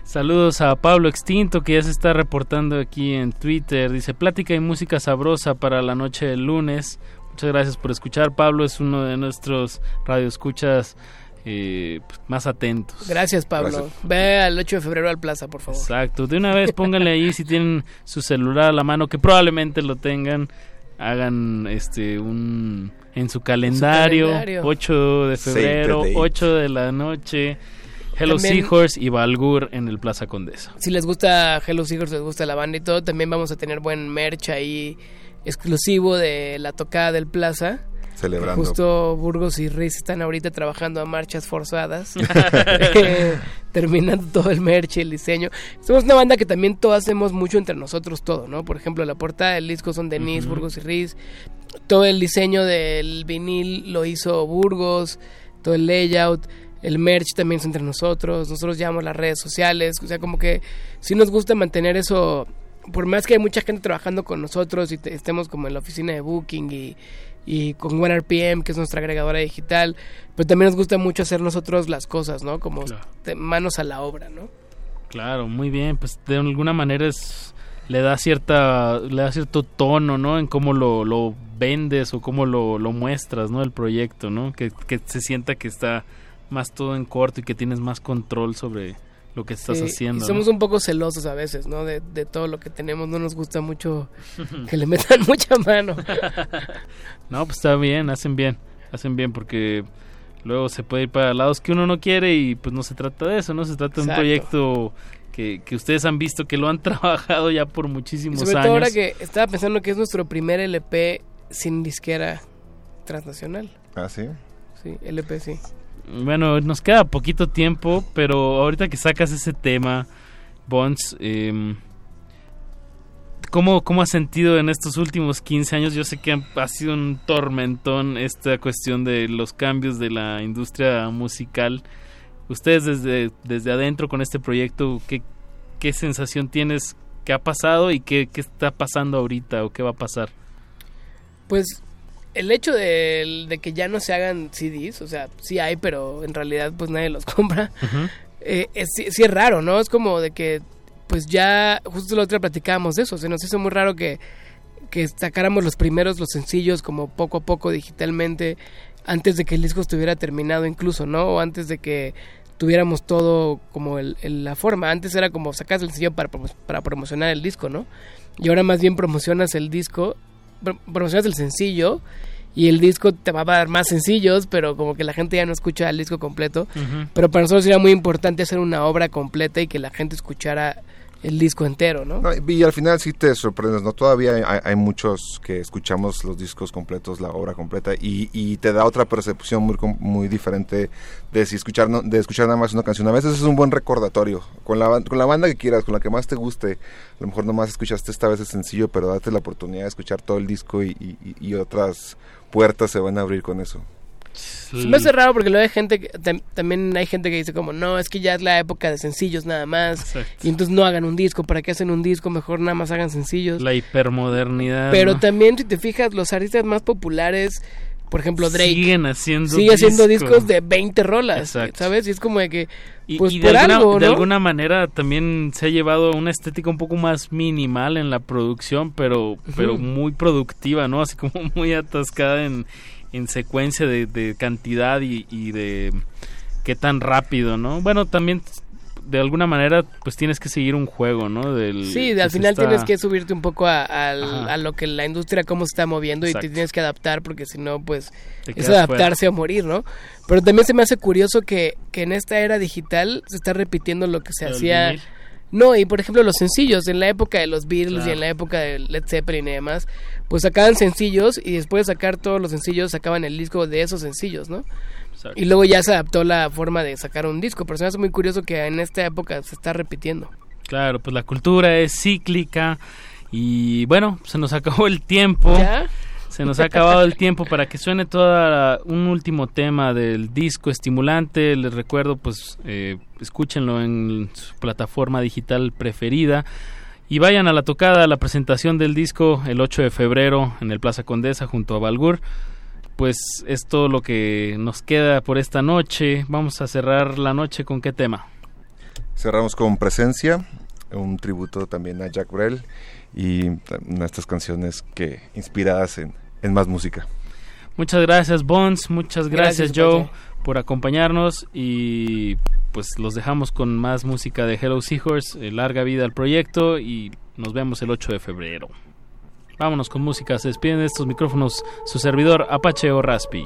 Saludos a Pablo Extinto que ya se está reportando aquí en Twitter. Dice plática y música sabrosa para la noche del lunes. Muchas gracias por escuchar. Pablo es uno de nuestros radioescuchas eh, pues, más atentos. Gracias, Pablo. Ve al 8 de febrero al Plaza, por favor. Exacto. De una vez pónganle ahí si tienen su celular a la mano, que probablemente lo tengan. Hagan este un en su calendario, calendario. 8 de febrero, date. 8 de la noche. Hello También- Seahorse y Balgur en el Plaza Condesa. Si les gusta Hello Seagulls, les gusta la banda y todo, también vamos a tener buen merch ahí exclusivo de la tocada del Plaza. Celebrando. Justo Burgos y Riz están ahorita trabajando a marchas forzadas, eh, terminando todo el merch y el diseño. Somos una banda que también todo hacemos mucho entre nosotros todo, ¿no? Por ejemplo, la portada del disco son Denise, Ujú. Burgos y Riz. Todo el diseño del vinil lo hizo Burgos, todo el layout. El merch también es entre nosotros, nosotros llevamos las redes sociales, o sea, como que sí nos gusta mantener eso, por más que hay mucha gente trabajando con nosotros y te- estemos como en la oficina de Booking y, y con OneRPM, que es nuestra agregadora digital, pero también nos gusta mucho hacer nosotros las cosas, ¿no? Como manos a la obra, ¿no? Claro, muy bien, pues de alguna manera es le da cierta le da cierto tono, ¿no? En cómo lo, lo vendes o cómo lo, lo muestras, ¿no? El proyecto, ¿no? Que, que se sienta que está más todo en corto y que tienes más control sobre lo que estás Sí, haciendo. Y somos ¿no? un poco celosos a veces, ¿no? De, de todo lo que tenemos, no nos gusta mucho que le metan mucha mano. No, pues está bien, hacen bien, hacen bien porque luego se puede ir para lados que uno no quiere y pues no se trata de eso, no se trata de un proyecto que, que ustedes han visto que lo han trabajado ya por Y muchísimos sobre años. todo ahora que estaba pensando que es nuestro primer LP sin disquera transnacional. Ah, sí. Sí, LP sí. Bueno, nos queda poquito tiempo, pero ahorita que sacas ese tema, Bonds, eh, ¿cómo, ¿cómo has sentido en estos últimos 15 años? Yo sé que ha sido un tormentón esta cuestión de los cambios de la industria musical. Ustedes desde, desde adentro con este proyecto, ¿qué, qué sensación tienes? ¿Qué ha pasado y qué, qué está pasando ahorita o qué va a pasar? Pues el hecho de, de que ya no se hagan CDs, o sea, sí hay, pero en realidad pues nadie los compra. eh, es, sí, sí es raro, ¿no? Es como de que, pues ya, justo la otra platicábamos de eso, se nos hizo muy raro que, que sacáramos los primeros, los sencillos, como poco a poco digitalmente, antes de que el disco estuviera terminado incluso, ¿no? O antes de que tuviéramos todo como el, el- la forma. Antes era como sacas el sencillo para, para promocionar el disco, ¿no? Y ahora más bien promocionas el disco, promocionas el sencillo y el disco te va a dar más sencillos, pero como que la gente ya no escucha el disco completo. Pero para nosotros era muy importante hacer una obra completa y que la gente escuchara el disco entero, ¿no? No, y al final sí te sorprendes, ¿no? Todavía hay, muchos que escuchamos los discos completos, la obra completa, y, y te da otra percepción muy, muy diferente de si escuchar, no- de escuchar nada más una canción. A veces es un buen recordatorio. Con la, con la banda que quieras, con la que más te guste, a lo mejor nomás escuchaste esta vez el sencillo, pero date la oportunidad de escuchar todo el disco y otras puertas se van a abrir con eso. Se me hace raro porque luego hay gente que, tam- también hay gente que dice como no, es que ya es la época de sencillos nada más y entonces no hagan un disco, ¿para qué hacen un disco? Mejor nada más hagan sencillos. La hipermodernidad. Pero ¿no? también si te fijas, los artistas más populares por ejemplo, Drake. Siguen haciendo Sigue haciendo discos. de 20 rolas, Exacto. ¿sabes? Y es como de que, Y, pues y por de, alguna, algo, de alguna manera también se ha llevado una estética un poco más minimal en la producción, pero, pero muy productiva, ¿no? Así como muy atascada en, en secuencia de, de cantidad y, y de qué tan rápido, ¿no? Bueno, también de alguna manera pues tienes que seguir un juego, ¿no? Del, Sí, al final está- tienes que subirte un poco a, al- Ajá. a lo que la industria cómo se está moviendo y te tienes que adaptar porque si no, pues es adaptarse a morir, ¿no? Pero también se me hace curioso que, que en esta era digital se está repitiendo lo que se hacía... No, y por ejemplo los sencillos, en la época de los Beatles y en la época de Led Zeppelin y demás, pues sacaban sencillos y después de sacar todos los sencillos sacaban el disco de esos sencillos, ¿no? Exacto. Y luego ya se adaptó la forma de sacar un disco, pero se me hace muy curioso que en esta época se está repitiendo. Claro, pues la cultura es cíclica y bueno, se nos acabó el tiempo. ¿Ya? Se nos ha acabado el tiempo para que suene todo un último tema del disco estimulante. Les recuerdo, pues, eh, escúchenlo en su plataforma digital preferida. Y vayan a la tocada, a la presentación del disco el 8 de febrero en el Plaza Condesa junto a Balgur. Pues es todo lo que nos queda por esta noche. Vamos a cerrar la noche con qué tema. Cerramos con Presencia, un tributo también a Jack Brel y una estas canciones que inspiradas en, en más música. Muchas gracias Bones, muchas gracias, Gracias, Joe Pache. por acompañarnos y pues los dejamos con más música de Hello Seahorse, eh, larga vida al proyecto y nos vemos el 8 de febrero. Vámonos con música, se despiden de estos micrófonos su servidor Apache o Raspi.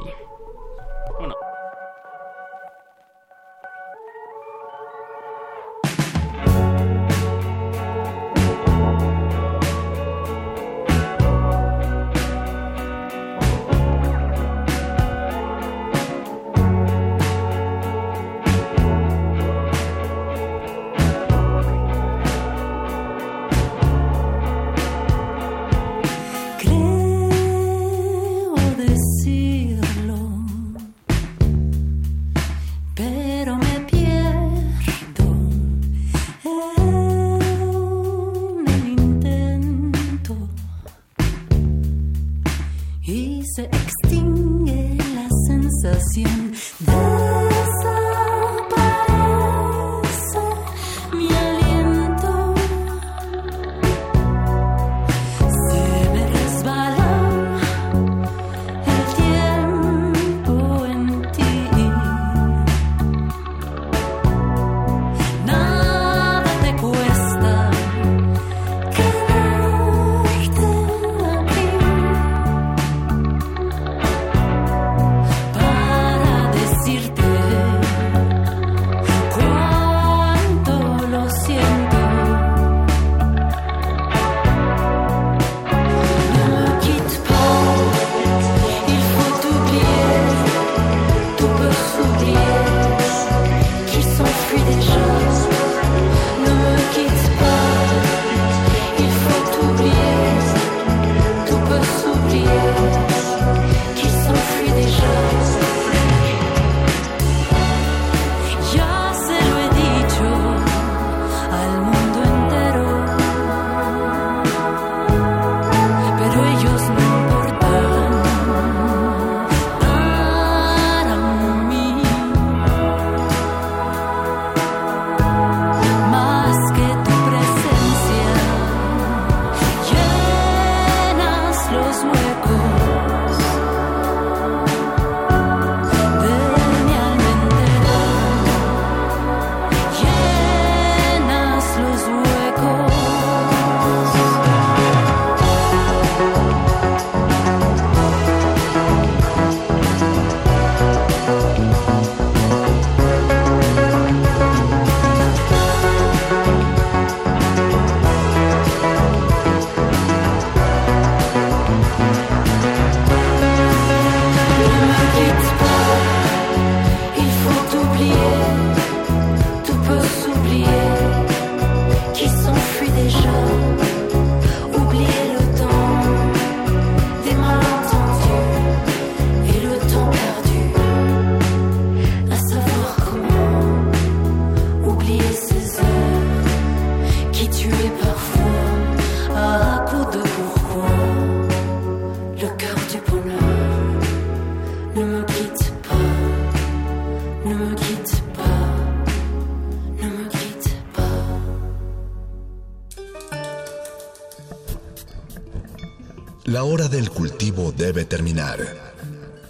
Hora del cultivo debe terminar.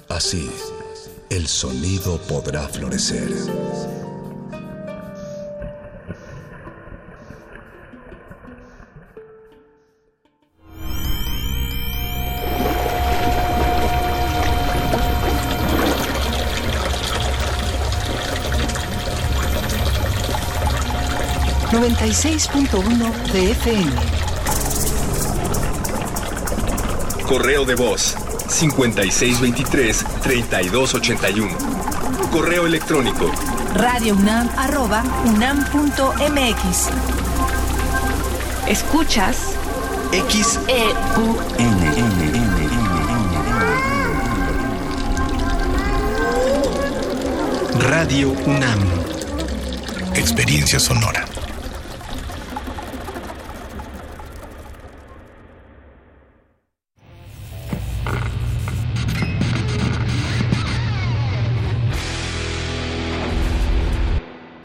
Así, el sonido podrá florecer. ...96.1 de FM. Correo de voz 5623-3281. Correo electrónico radiounam arroba unam.mx. Escuchas X E U Radio UNAM. Experiencia sonora.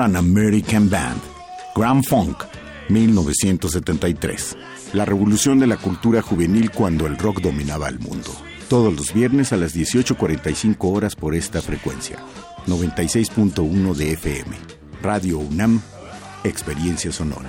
An American Band. Grand Funk, 1973. La revolución de la cultura juvenil cuando el rock dominaba el mundo. Todos los viernes a las 18.45 horas por esta frecuencia. 96.1 de FM. Radio UNAM, Experiencia Sonora.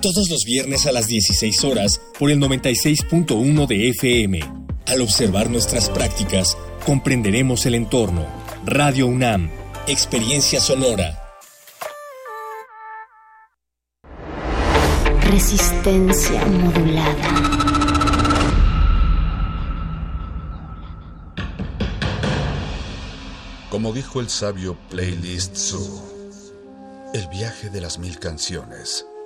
todos los viernes a las 16 horas por el 96.1 de FM. Al observar nuestras prácticas, comprenderemos el entorno. Radio UNAM, Experiencia Sonora. Resistencia modulada. Como dijo el sabio Playlist Zoo, el viaje de las mil canciones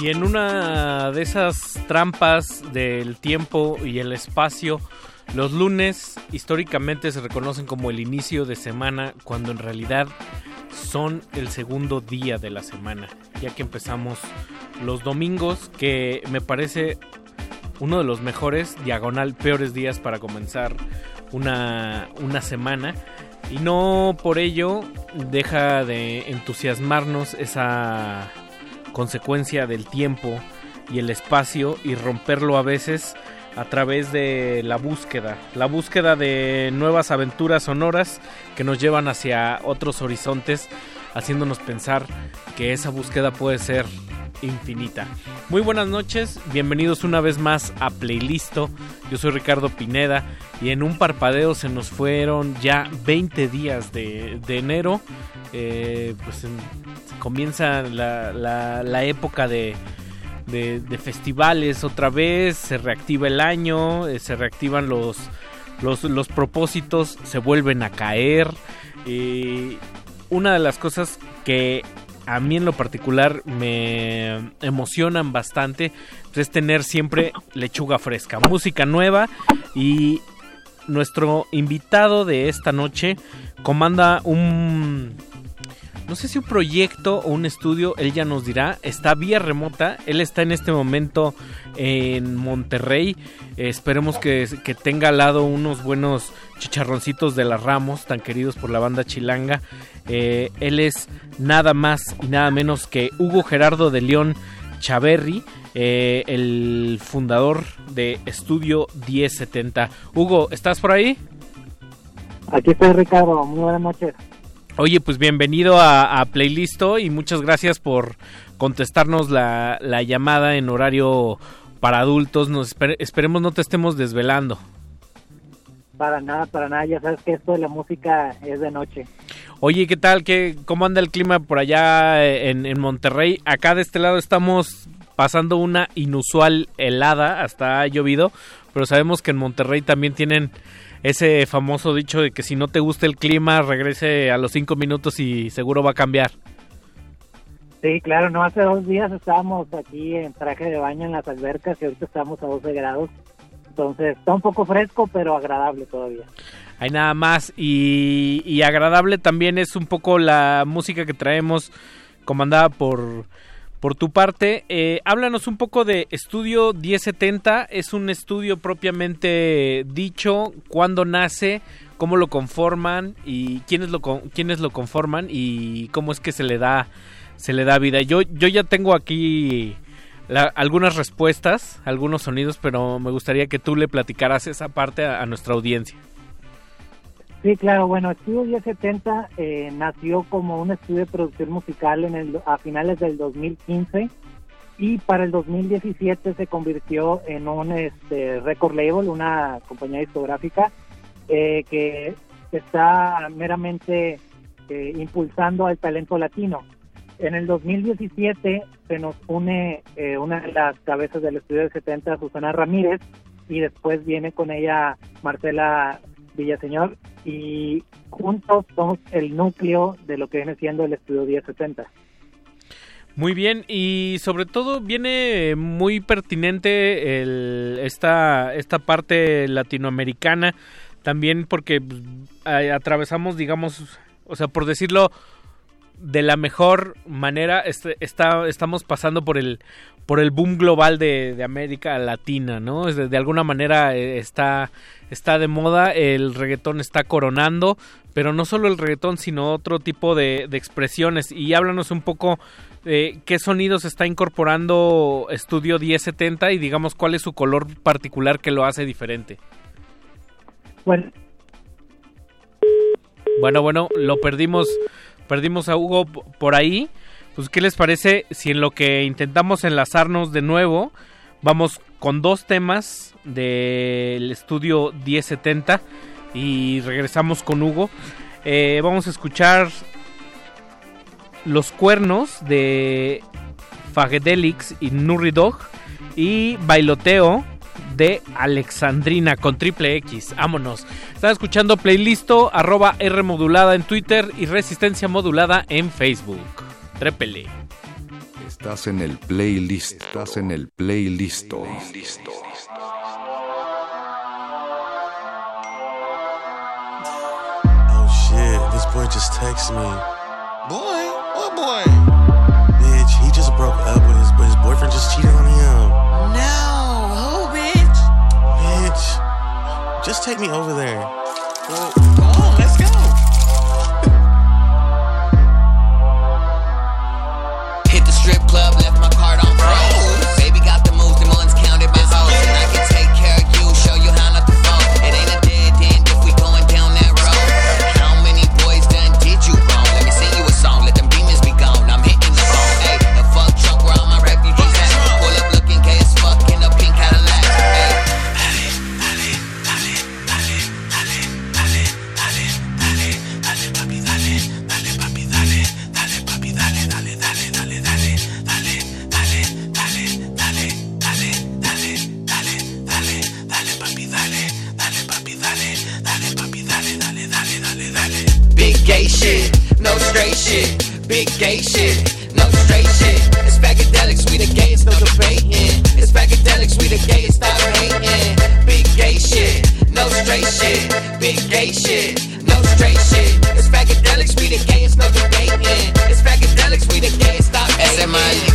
Y en una de esas trampas del tiempo y el espacio, los lunes históricamente se reconocen como el inicio de semana, cuando en realidad son el segundo día de la semana, ya que empezamos los domingos, que me parece uno de los mejores, diagonal, peores días para comenzar una, una semana. Y no por ello deja de entusiasmarnos esa consecuencia del tiempo y el espacio y romperlo a veces a través de la búsqueda, la búsqueda de nuevas aventuras sonoras que nos llevan hacia otros horizontes, haciéndonos pensar que esa búsqueda puede ser infinita. Muy buenas noches, bienvenidos una vez más a Playlisto. Yo soy Ricardo Pineda y en un parpadeo se nos fueron ya 20 días de, de enero. Eh, pues en- comienza la, la- época de, de- festivales otra vez, se reactiva el año, eh, se reactivan los, los, los propósitos, se vuelven a caer. Y una de las cosas que a mí en lo particular me emocionan bastante pues, es tener siempre lechuga fresca, música nueva. Y nuestro invitado de esta noche comanda un no sé si un proyecto o un estudio, él ya nos dirá, está vía remota, él está en este momento en Monterrey, esperemos que, que tenga al lado unos buenos chicharroncitos de las Ramos, tan queridos por la banda chilanga. Eh, él es nada más y nada menos que Hugo Gerardo de León Chaverri, eh, el fundador de Estudio 1070. Hugo, ¿estás por ahí? Aquí estoy Ricardo, muy buenas noches. Oye, pues bienvenido a, a Playlisto y muchas gracias por contestarnos la, la llamada en horario para adultos. Nos esper- esperemos no te estemos desvelando. Para nada, para nada, ya sabes que esto de la música es de noche. Oye, ¿qué tal? ¿Qué, ¿Cómo anda el clima por allá en, en Monterrey? Acá de este lado estamos pasando una inusual helada, hasta ha llovido, pero sabemos que en Monterrey también tienen ese famoso dicho de que si no te gusta el clima, regrese a los cinco minutos y seguro va a cambiar. Sí, claro, no hace dos días estábamos aquí en traje de baño en las albercas y ahorita estamos a 12 grados. Entonces está un poco fresco, pero agradable todavía. Hay nada más y, y agradable también es un poco la música que traemos comandada por, por tu parte. Eh, háblanos un poco de Estudio 1070. Es un estudio propiamente dicho, cuándo nace, cómo lo conforman y quiénes lo, quiénes lo conforman y cómo es que se le da, se le da vida. Yo, yo ya tengo aquí la- algunas respuestas, algunos sonidos, pero me gustaría que tú le platicaras esa parte a nuestra audiencia. Sí, claro, bueno, Estudio 1070 eh, nació como un estudio de producción musical en el, a finales del 2015 y para el 2017 se convirtió en un este, record label, una compañía discográfica eh, que está meramente eh, impulsando al talento latino. En el 2017 se nos une eh, una de las cabezas del estudio de 70, Susana Ramírez, y después viene con ella Marcela Villaseñor, y juntos somos el núcleo de lo que viene siendo el estudio 1070. Muy bien, y sobre todo viene muy pertinente el, esta, esta parte latinoamericana, también porque pues, atravesamos, digamos, o sea, por decirlo de la mejor manera, este- está, estamos pasando por el, por el boom global de, América Latina, ¿no? De alguna manera eh, está, está de moda, el reggaetón está coronando, pero no solo el reggaetón, sino otro tipo de, de expresiones. Y háblanos un poco eh, qué sonidos está incorporando Estudio 1070 y digamos cuál es su color particular que lo hace diferente. Bueno, Bueno, bueno, lo perdimos, perdimos a Hugo por ahí. Pues, ¿qué les parece si en lo que intentamos enlazarnos de nuevo, vamos con dos temas del estudio 1070 y regresamos con Hugo? Eh, vamos a escuchar Los Cuernos de Fagedelix y Nurri Dog y Bailoteo de Alexandrina con triple X. Vámonos. Están escuchando playlisto arroba R en Twitter y resistencia modulada en Facebook. Trépele. Estás en el playlist. Estás en el playlist. Oh shit, this boy just texted me. Boy? What boy? Bitch, he just broke up with his, but his boyfriend just cheated on him. No, who, bitch? Bitch, just take me over there. Well, big gay shit, no straight shit. It's psychedelics, we the gayest, no debating. It's psychedelics, we the gayest, stop hating. Big gay shit, no straight shit. Big gay shit, no straight shit. It's psychedelics, we the gayest, no debating. It's psychedelics, we the gayest, stop hating.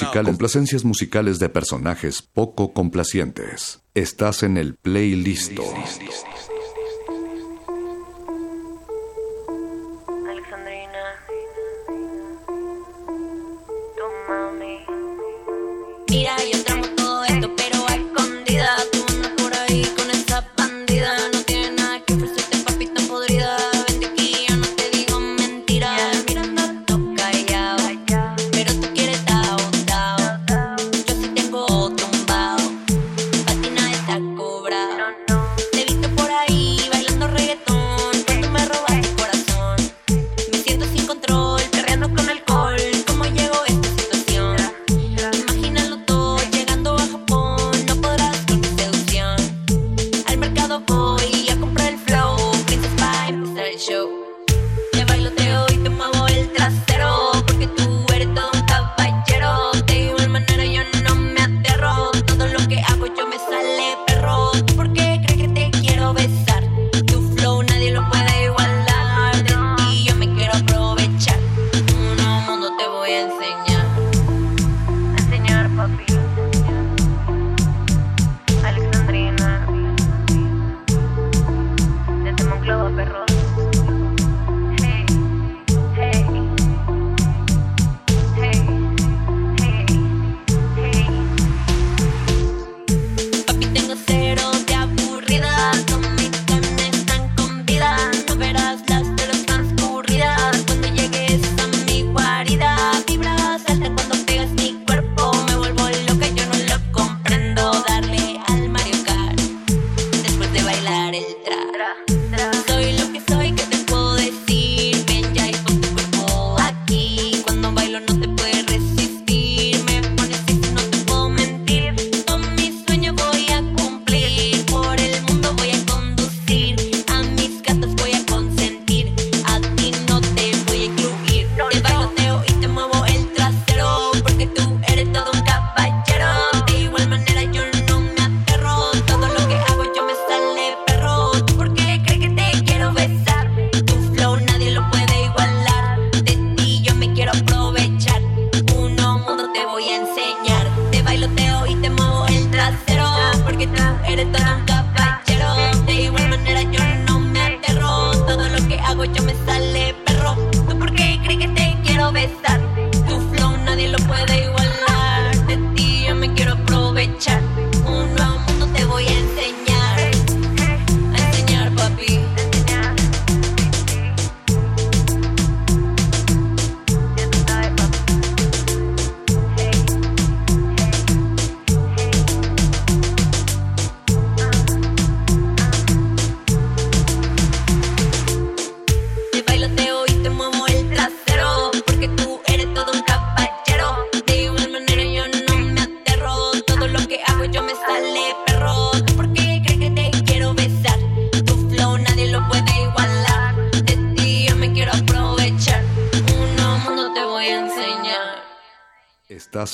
musical. Complacencias musicales de personajes poco complacientes. Estás en el playlist.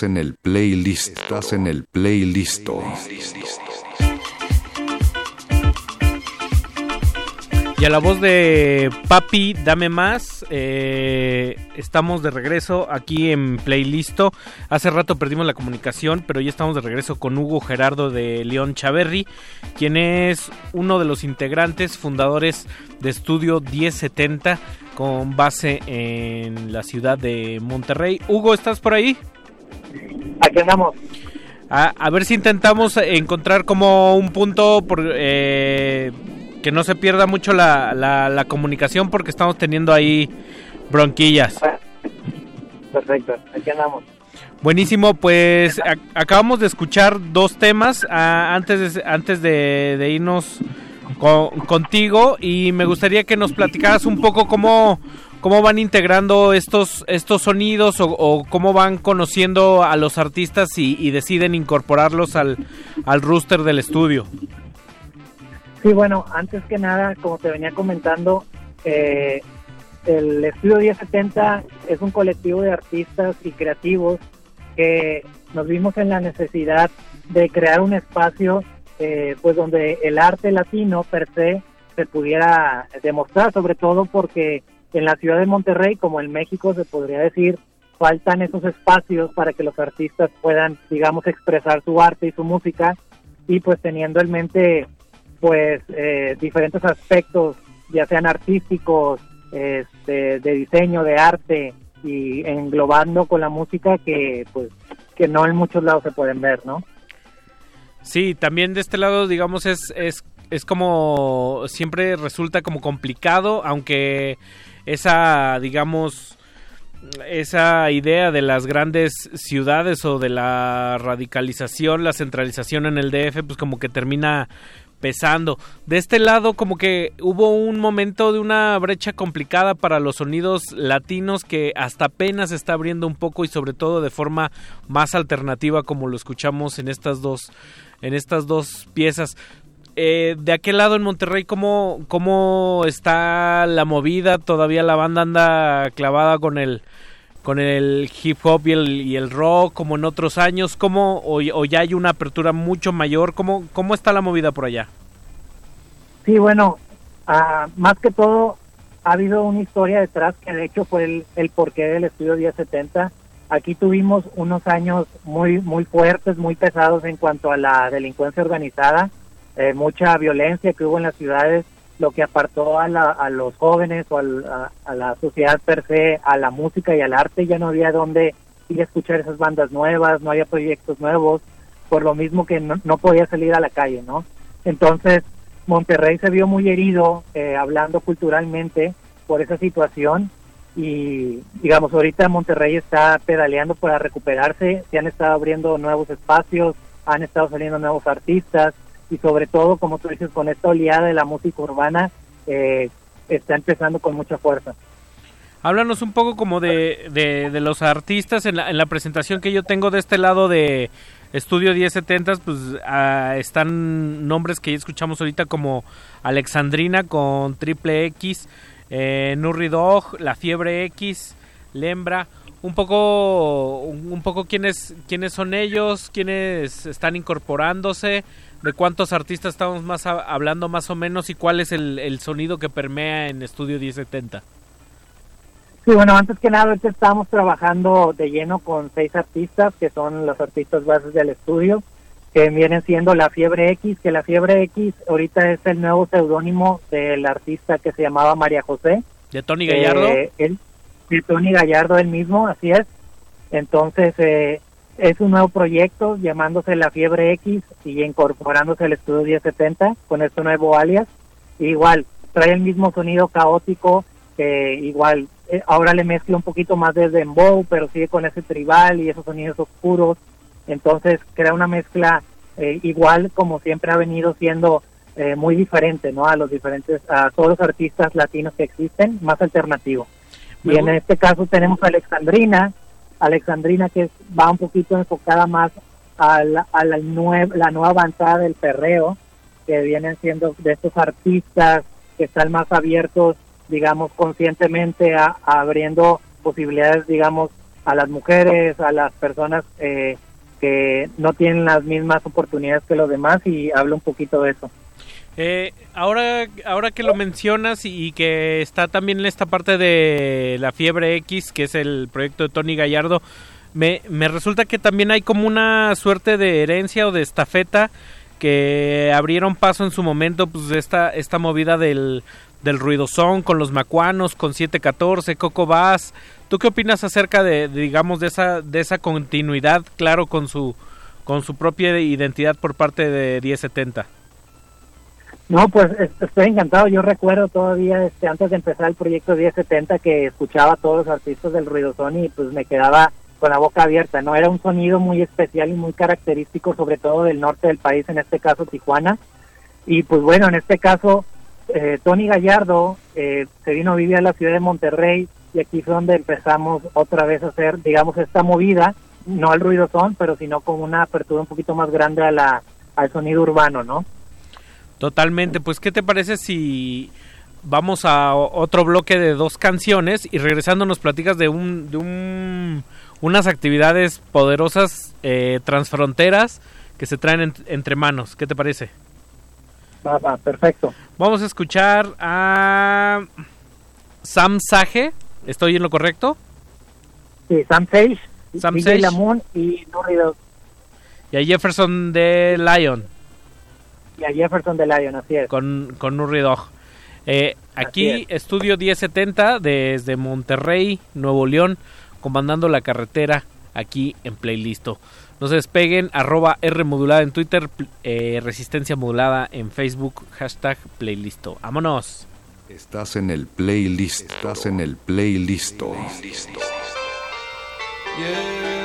En el playlist. Estás en el playlist. Y a la voz de Papi, dame más. eh, estamos de regreso aquí en Playlisto. Hace rato perdimos la comunicación, pero ya estamos de regreso con Hugo Gerardo de León Chaverri, quien es uno de los integrantes fundadores de Estudio 1070 con base en la ciudad de Monterrey. Hugo, ¿estás por ahí? Aquí andamos. A, a ver si intentamos encontrar como un punto por, eh, que no se pierda mucho la, la, la comunicación porque estamos teniendo ahí bronquillas. Perfecto, aquí andamos. Buenísimo, pues a- acabamos de escuchar dos temas ah, antes de, antes de, de irnos co- contigo y me gustaría que nos platicaras un poco cómo, cómo van integrando estos, estos sonidos o, cómo van conociendo a los artistas y, y deciden incorporarlos al, al rooster del estudio. Sí, bueno, antes que nada, como te venía comentando, eh, el Estudio 1070 es un colectivo de artistas y creativos que nos vimos en la necesidad de crear un espacio eh, pues donde el arte latino per se se pudiera demostrar, sobre todo porque en la ciudad de Monterrey, como en México se podría decir, faltan esos espacios para que los artistas puedan, digamos, expresar su arte y su música y pues teniendo en mente pues eh, diferentes aspectos, ya sean artísticos, este, de diseño, de arte y englobando con la música que pues que no en muchos lados se pueden ver, ¿no? Sí, también de este lado, digamos, es, es, es como siempre resulta como complicado, aunque esa, digamos, esa idea de las grandes ciudades o de la radicalización, la centralización en el DF, pues como que termina pesando. De este lado como que hubo un momento de una brecha complicada para los sonidos latinos que hasta apenas está abriendo un poco y sobre todo de forma más alternativa como lo escuchamos en estas dos en estas dos piezas. Eh, de aquel lado en Monterrey, ¿cómo, ¿cómo está la movida? ¿Todavía la banda anda clavada con el, con el hip hop y el, y el rock como en otros años? ¿Cómo, o, o ya hay una apertura mucho mayor? ¿Cómo, ¿Cómo está la movida por allá? Sí, bueno, ah, más que todo ha habido una historia detrás que de hecho fue el, el porqué del estudio 1070. Aquí tuvimos unos años muy muy fuertes, muy pesados en cuanto a la delincuencia organizada, eh, mucha violencia que hubo en las ciudades, lo que apartó a, la- a los jóvenes o al- a, la sociedad per se, a la música y al arte, ya no había dónde ir a escuchar esas bandas nuevas, no había proyectos nuevos, por lo mismo que no, no podía salir a la calle, ¿no? Entonces, Monterrey se vio muy herido, eh, hablando culturalmente, por esa situación y digamos ahorita Monterrey está pedaleando para recuperarse, se han estado abriendo nuevos espacios, han estado saliendo nuevos artistas y sobre todo, como tú dices, con esta oleada de la música urbana eh, está empezando con mucha fuerza. Háblanos un poco como de, de, de los artistas en la, en la presentación que yo tengo de este lado de Estudio 1070, pues ah, están nombres que ya escuchamos ahorita como Alexandrina con Triple X, eh, Nurri Dog, La Fiebre X, Lembra, un poco un poco quiénes quiénes son ellos, quiénes están incorporándose, de cuántos artistas estamos más a- hablando más o menos y cuál es el, el sonido que permea en Estudio 1070. Sí, bueno, antes que nada, estamos trabajando de lleno con seis artistas, que son los artistas bases del estudio, que vienen siendo La Fiebre X, que La Fiebre X ahorita es el nuevo seudónimo del artista que se llamaba María José. De Tony Gallardo. Eh, él, sí, Tony Gallardo, él mismo, así es. Entonces, eh, es un nuevo proyecto llamándose La Fiebre X y incorporándose al estudio 1070 con este nuevo alias. Igual, trae el mismo sonido caótico, que igual eh, ahora le mezcla un poquito más de dembow, pero sigue con ese tribal y esos sonidos oscuros. Entonces, crea una mezcla eh, igual como siempre ha venido siendo eh, muy diferente, ¿no? A los diferentes, a todos los artistas latinos que existen, más alternativo. Y en este caso tenemos a Alexandrina, Alexandrina que va un poquito enfocada más a la, a la, nue- la nueva avanzada del perreo, que vienen siendo de estos artistas que están más abiertos, digamos, conscientemente a, abriendo posibilidades, digamos, a las mujeres, a las personas eh, que no tienen las mismas oportunidades que los demás y habla un poquito de eso. Eh, ahora, ahora que lo mencionas y que está también en esta parte de la fiebre X, que es el proyecto de Tony Gallardo, me, me resulta que también hay como una suerte de herencia o de estafeta que abrieron paso en su momento, pues esta, esta movida del, del ruidosón con los macuanos, con 714, Coco Bass. ¿Tú qué opinas acerca de, de, digamos, de esa, de esa continuidad, claro, con su, con su propia identidad por parte de 1070? No, pues es- estoy encantado. Yo recuerdo todavía, este, antes de empezar el proyecto 1070, que escuchaba a todos los artistas del ruidosón y pues me quedaba con la boca abierta. No era un sonido muy especial y muy característico, sobre todo del norte del país, en este caso Tijuana. Y pues bueno, en este caso, eh, Tony Gallardo eh, se vino a vivir a la ciudad de Monterrey y aquí fue donde empezamos otra vez a hacer, digamos, esta movida, no al ruidosón, pero sino con una apertura un poquito más grande a la, al sonido urbano, ¿no? Totalmente, pues ¿qué te parece si vamos a otro bloque de dos canciones y regresando nos platicas de un de un unas actividades poderosas eh, transfronteras que se traen en- entre manos? ¿Qué te parece? Va, va, perfecto. Vamos a escuchar a Sam Sage, ¿estoy en lo correcto? Sí, Sam Sage, Sam Sage. Lamoon y Nuri Dog. Y a Jefferson de Lion. Y a Jefferson de Lion, así es. Con, con Nurri Dog. Eh, aquí, Estudio 1070 desde Monterrey, Nuevo León, comandando la carretera aquí en Playlisto. No se despeguen, arroba R modulada en Twitter, eh, Resistencia modulada en Facebook, hashtag Playlisto. ¡Vámonos! Estás en el playlist. Estás en el playlist. Yeah,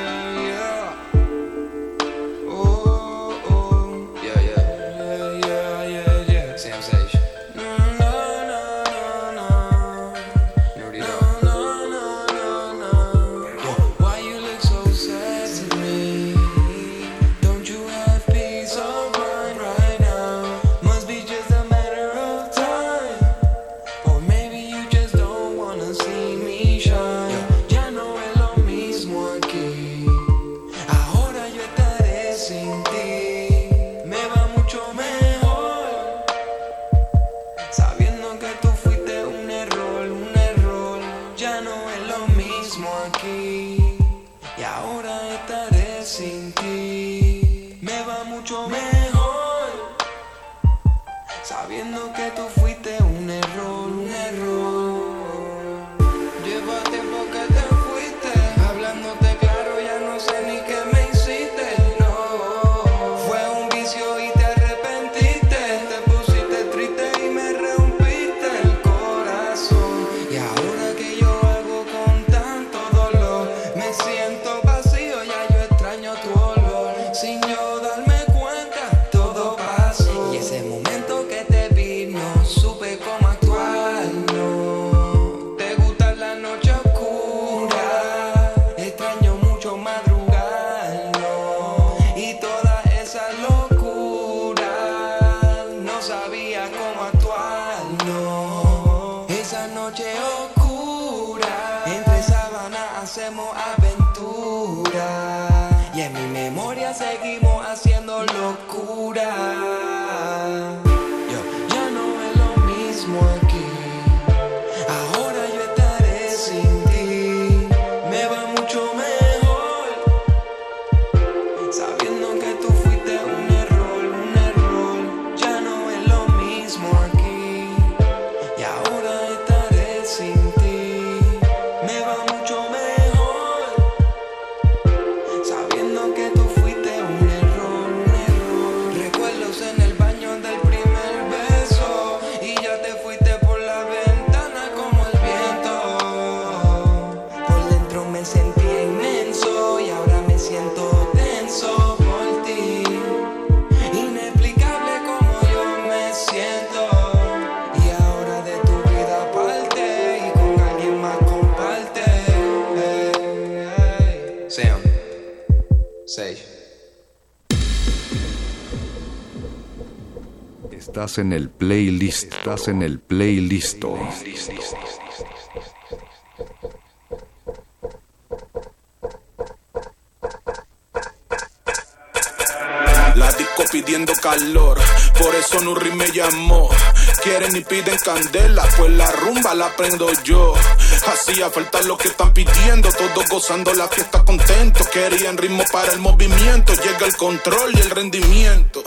En el playlist. Estás en el playlist. La disco pidiendo calor, por eso Nurri me llamó. Quieren y piden candela, pues la rumba la prendo yo. Hacía falta lo que están pidiendo, todos gozando la fiesta contentos. Querían ritmo para el movimiento, llega el control y el rendimiento.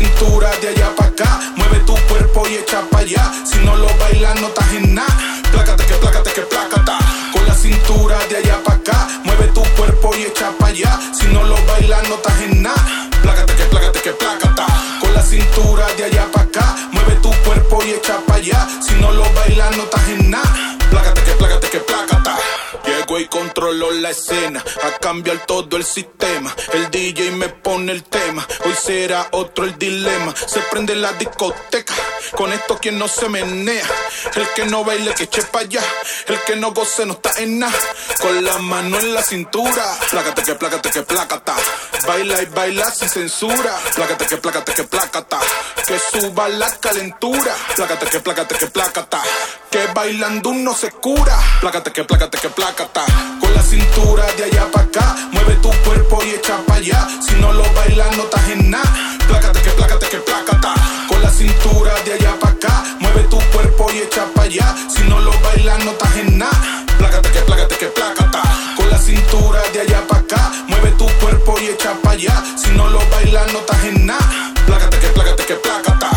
Cintura de allá para acá, mueve tu cuerpo y echa para allá. Si no lo bailas, no estás en nada. Plácate que plácate que plácata. Con la cintura de allá para acá, mueve tu cuerpo y echa para allá. Si no lo bailas, no estás en nada. Plácate que plácate que plácata. Con la cintura de allá para acá, mueve tu cuerpo y echa para allá. Si no lo bailas, no estás en nada. Plácate que plácate que plácata. Llego y controlo la escena, a cambiar todo el sistema. El DJ me pone el tema, hoy será otro el dilema. Se prende la discoteca, con esto quien no se menea. El que no baile que eche pa' allá, el que no goce no está en nada. Con la mano en la cintura, plácate que plácate que plácata. Baila y baila sin censura, plácate que plácate que plácata. Que suba la calentura, plácate que plácate que plácata. Que bailando uno se cura, plácate que plácate que plácata. Con la cintura de allá para acá, mueve tu cuerpo y echa pa' allá. Si no lo bailas, no estás en nada. Plácate que plácate que plácata. Con la cintura de allá para acá, mueve tu cuerpo y echa pa' allá. Si no lo bailas, no estás en nada. Plácate que plácate que plácata. Con la cintura de allá para acá, mueve tu cuerpo y echa pa' allá. Si no lo bailas, no estás en nada. Plácate que plácate que plácata.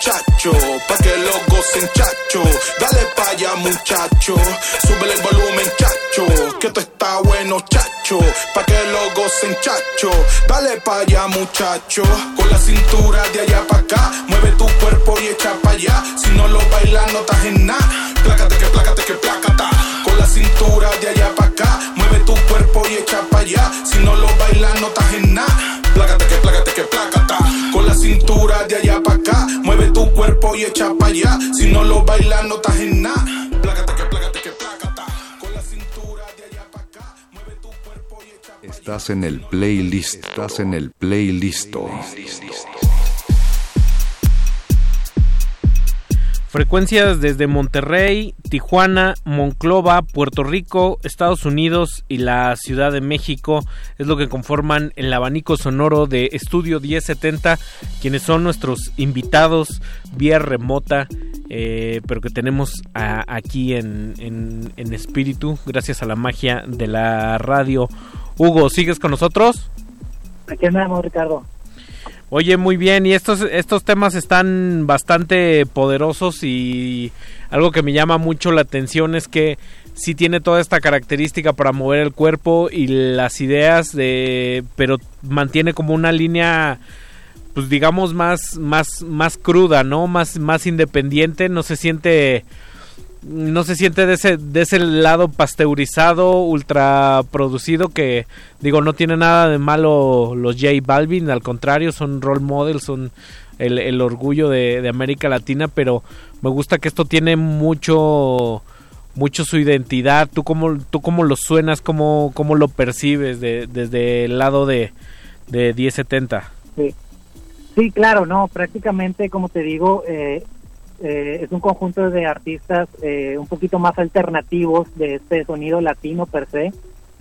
Bueno, chacho, pa' que lo gocen, chacho. Dale pa' allá, muchacho. Súbele el volumen, chacho, está bueno, chacho, pa' que lo gocen, chacho. Dale pa' allá, muchacho. Con la cintura de allá pa' acá, mueve tu cuerpo y echa pa' allá. Si no lo bailas, no estás en nada. Plácate que plácate que plácata. Con la cintura de allá pa' acá, mueve tu cuerpo y echa pa' allá. Si no lo bailas, no estás en nada. Plácate que plácate que plácata. Con la cintura de allá pa' acá, mueve tu cuerpo y echa pa' allá. Si no lo bailas, no estás en nada. Estás en el playlist. Estás en el playlist. Frecuencias desde Monterrey, Tijuana, Monclova, Puerto Rico, Estados Unidos y la Ciudad de México es lo que conforman el abanico sonoro de Estudio 1070, quienes son nuestros invitados vía remota, eh, pero que tenemos aquí en, en- en espíritu, gracias a la magia de la radio. Hugo, ¿sigues con nosotros? Aquí andamos, Ricardo. Oye, muy bien, y estos, estos temas están bastante poderosos y algo que me llama mucho la atención es que sí tiene toda esta característica para mover el cuerpo y las ideas de pero mantiene como una línea pues digamos más más más cruda, ¿no? Más más independiente, no se siente no se siente de ese, de ese lado pasteurizado, ultra producido que digo no tiene nada de malo los J Balvin, al contrario son role models, son el, el orgullo de, de América Latina, pero me gusta que esto tiene mucho mucho su identidad, tú cómo, tú cómo lo suenas, cómo, cómo lo percibes de- desde el lado de, de 1070. Sí. Sí, claro, no, prácticamente, como te digo, eh, eh, es un conjunto de artistas eh, un poquito más alternativos de este sonido latino per se,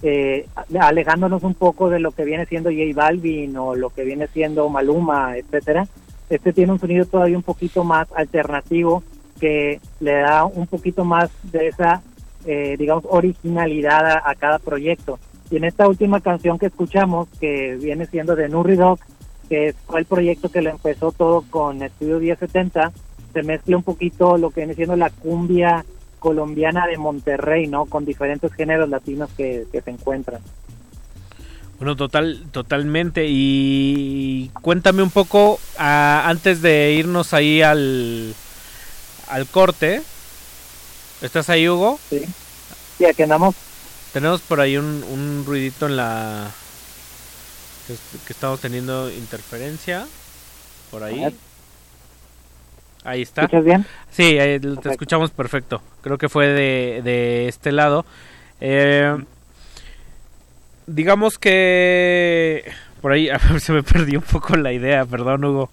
eh, alejándonos un poco de lo que viene siendo J Balvin o lo que viene siendo Maluma, etcétera. Este tiene un sonido todavía un poquito más alternativo que le da un poquito más de esa, eh, digamos, originalidad a, a cada proyecto. Y en esta última canción que escuchamos, que viene siendo de Nurri Dog, que fue el proyecto que lo empezó todo con Estudio 1070, se mezcla un poquito lo que viene siendo la cumbia colombiana de Monterrey, ¿no? Con diferentes géneros latinos que, que se encuentran. Bueno, total, totalmente. Y cuéntame un poco, ah, antes de irnos ahí al, al corte. ¿Estás ahí, Hugo? Sí. Sí, aquí andamos. Tenemos por ahí un, un ruidito en la... Que, es- que estamos teniendo interferencia. Por ahí. Ahí está. ¿Escuchas bien? Sí, ahí te escuchamos perfecto. Creo que fue de, de este lado. Eh, digamos que por ahí se me perdió un poco la idea, perdón Hugo.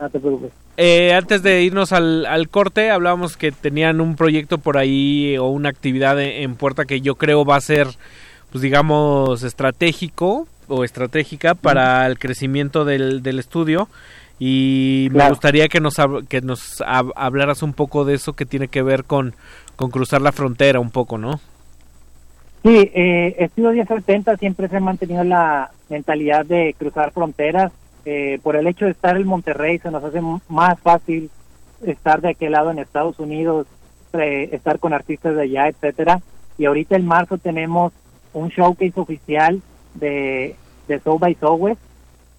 No te preocupes. Eh, antes de irnos al, al corte, hablábamos que tenían un proyecto por ahí o una actividad en, en puerta que yo creo va a ser, pues digamos, estratégico o estratégica para el crecimiento del, del estudio. Y me gustaría que nos, que nos hab- hablaras un poco de eso que tiene que ver con, con cruzar la frontera un poco, ¿no? Sí, eh, Estudio 1070 siempre se ha mantenido la mentalidad de cruzar fronteras. Eh, por el hecho de estar en Monterrey se nos hace más fácil estar de aquel lado en Estados Unidos, eh, estar con artistas de allá, etcétera. Y ahorita en marzo tenemos un showcase oficial de, de Soul by Southwest.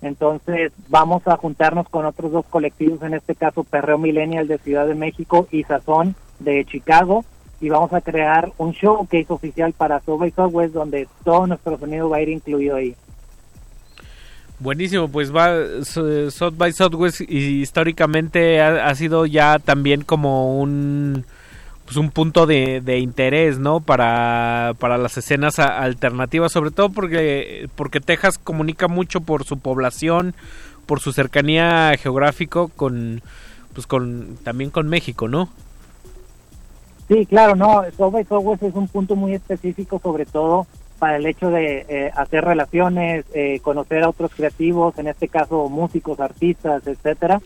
Entonces vamos a juntarnos con otros dos colectivos, en este caso Perreo Millennial de Ciudad de México y Sazón de Chicago, y vamos a crear un showcase oficial para Soul by Southwest donde todo nuestro sonido va a ir incluido ahí. Buenísimo, pues va so- South by Southwest y históricamente ha, ha sido ya también como un pues un punto de, de interés, ¿no? Para, para las escenas alternativas, sobre todo porque porque Texas comunica mucho por su población, por su cercanía geográfico con pues con también con México, ¿no? Sí, claro, no, by Southwest es un punto muy específico, sobre todo para el hecho de eh, hacer relaciones, eh, conocer a otros creativos, en este caso músicos, artistas, etcétera.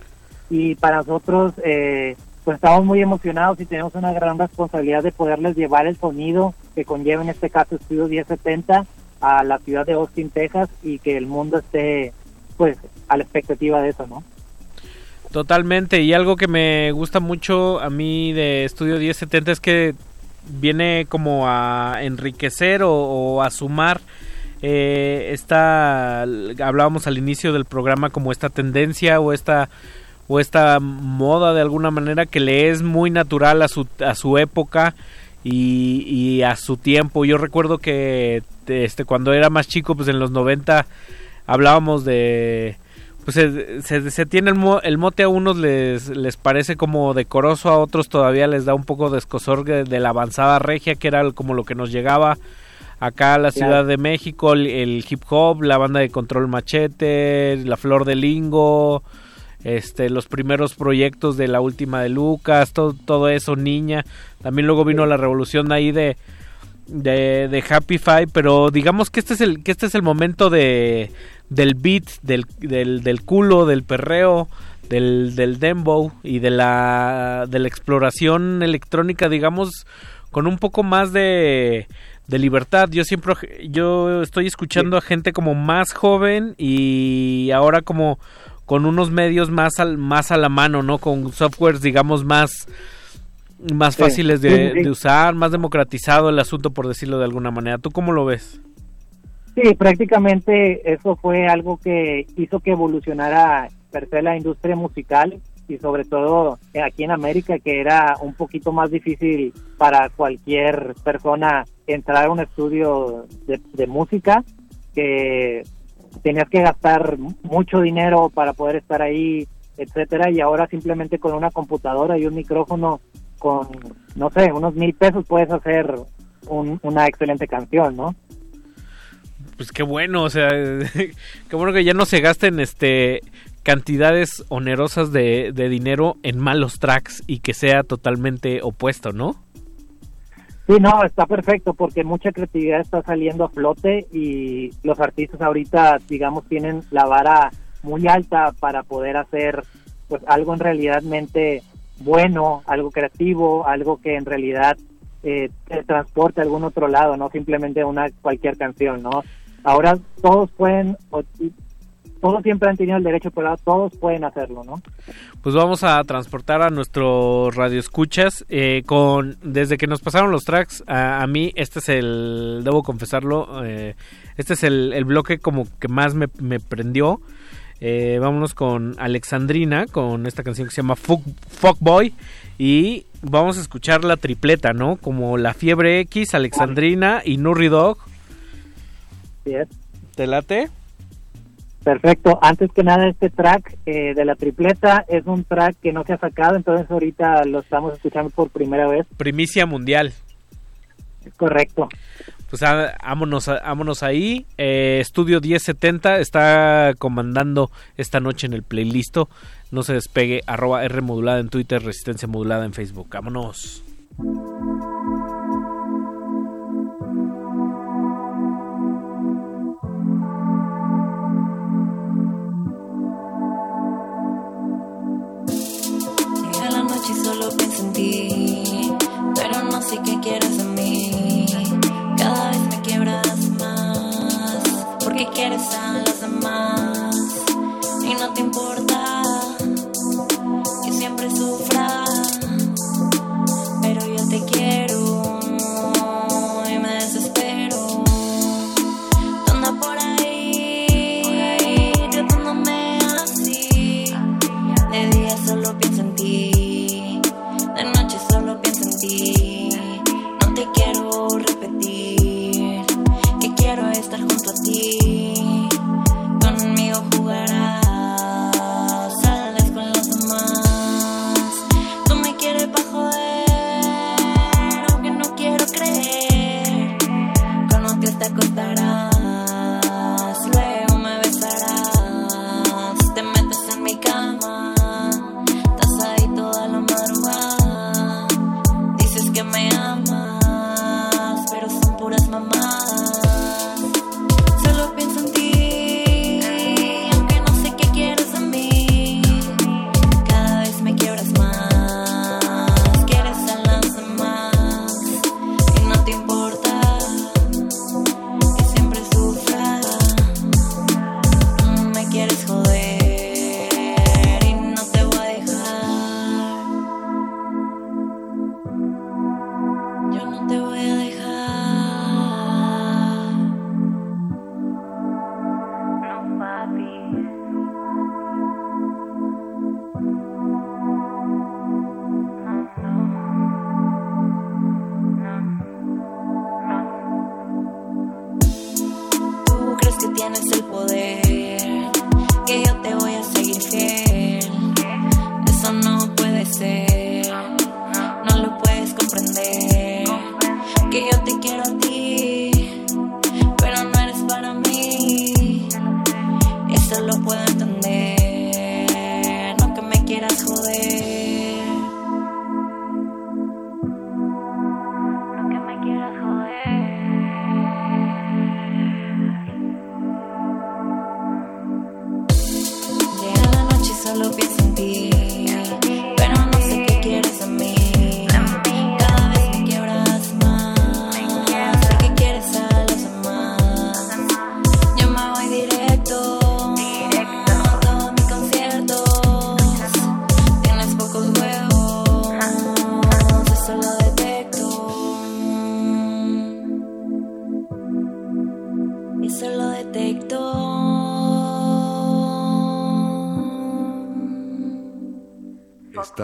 Y para nosotros, eh, pues estamos muy emocionados y tenemos una gran responsabilidad de poderles llevar el sonido que conlleva en este caso Estudio 1070 a la ciudad de Austin, Texas, y que el mundo esté, pues, a la expectativa de eso, ¿no? Totalmente, y algo que me gusta mucho a mí de Estudio 1070 es que viene como a enriquecer o, o a sumar eh, esta, hablábamos al inicio del programa como esta tendencia o esta o esta moda de alguna manera que le es muy natural a su, a su época y, y a su tiempo. Yo recuerdo que este cuando era más chico, pues en los 90 hablábamos de pues se, se, se tiene el, mo- el mote a unos les, les parece como decoroso, a otros todavía les da un poco de escosor de, de la avanzada regia, que era como lo que nos llegaba acá a la. Ciudad de México, el, el hip hop, la banda de control machete, la flor de lingo, este, los primeros proyectos de la última de Lucas, todo, todo eso, niña. También luego vino la revolución ahí de, de, de Happy Five, pero digamos que este es el, que este es el momento de del beat, del, del, del culo, del perreo, del, del dembow y de la, de la exploración electrónica, digamos, con un poco más de, de libertad. Yo siempre, yo estoy escuchando a gente como más joven y ahora como con unos medios más al, más a la mano, ¿no? Con softwares, digamos, más más fáciles de, usar, más democratizado el asunto, por decirlo de alguna manera. ¿Tú cómo lo ves? Sí, prácticamente eso fue algo que hizo que evolucionara per se la industria musical y sobre todo aquí en América que era un poquito más difícil para cualquier persona entrar a un estudio de, de música que tenías que gastar mucho dinero para poder estar ahí, etcétera y ahora simplemente con una computadora y un micrófono con no sé unos mil pesos puedes hacer un- una excelente canción, ¿no? Pues qué bueno, o sea, qué bueno que ya no se gasten este cantidades onerosas de, de dinero en malos tracks y que sea totalmente opuesto, ¿no? Sí, no, está perfecto porque mucha creatividad está saliendo a flote y los artistas ahorita, digamos, tienen la vara muy alta para poder hacer pues algo en realidadmente bueno, algo creativo, algo que en realidad eh, te transporte a algún otro lado, no simplemente una cualquier canción, ¿no? Ahora todos pueden, todos siempre han tenido el derecho, pero todos pueden hacerlo, ¿no? Pues vamos a transportar a nuestros radioescuchas eh, con desde que nos pasaron los tracks a, a mí este es el debo confesarlo eh, este es el, el bloque como que más me, me prendió Eh, vámonos con Alexandrina con esta canción que se llama Fuck, Fuck Boy y vamos a escuchar la tripleta no como la fiebre X Alexandrina y Nurri Dog Sí es. ¿te late? Perfecto. Antes que nada, este track eh, de la tripleta es un track que no se ha sacado, entonces ahorita lo estamos escuchando por primera vez. Primicia mundial. Correcto. Pues ah, vámonos, vámonos ahí. Eh, Estudio 1070 está comandando esta noche en el playlist. No se despegue. Arroba R modulada en Twitter, resistencia modulada en Facebook. Vámonos.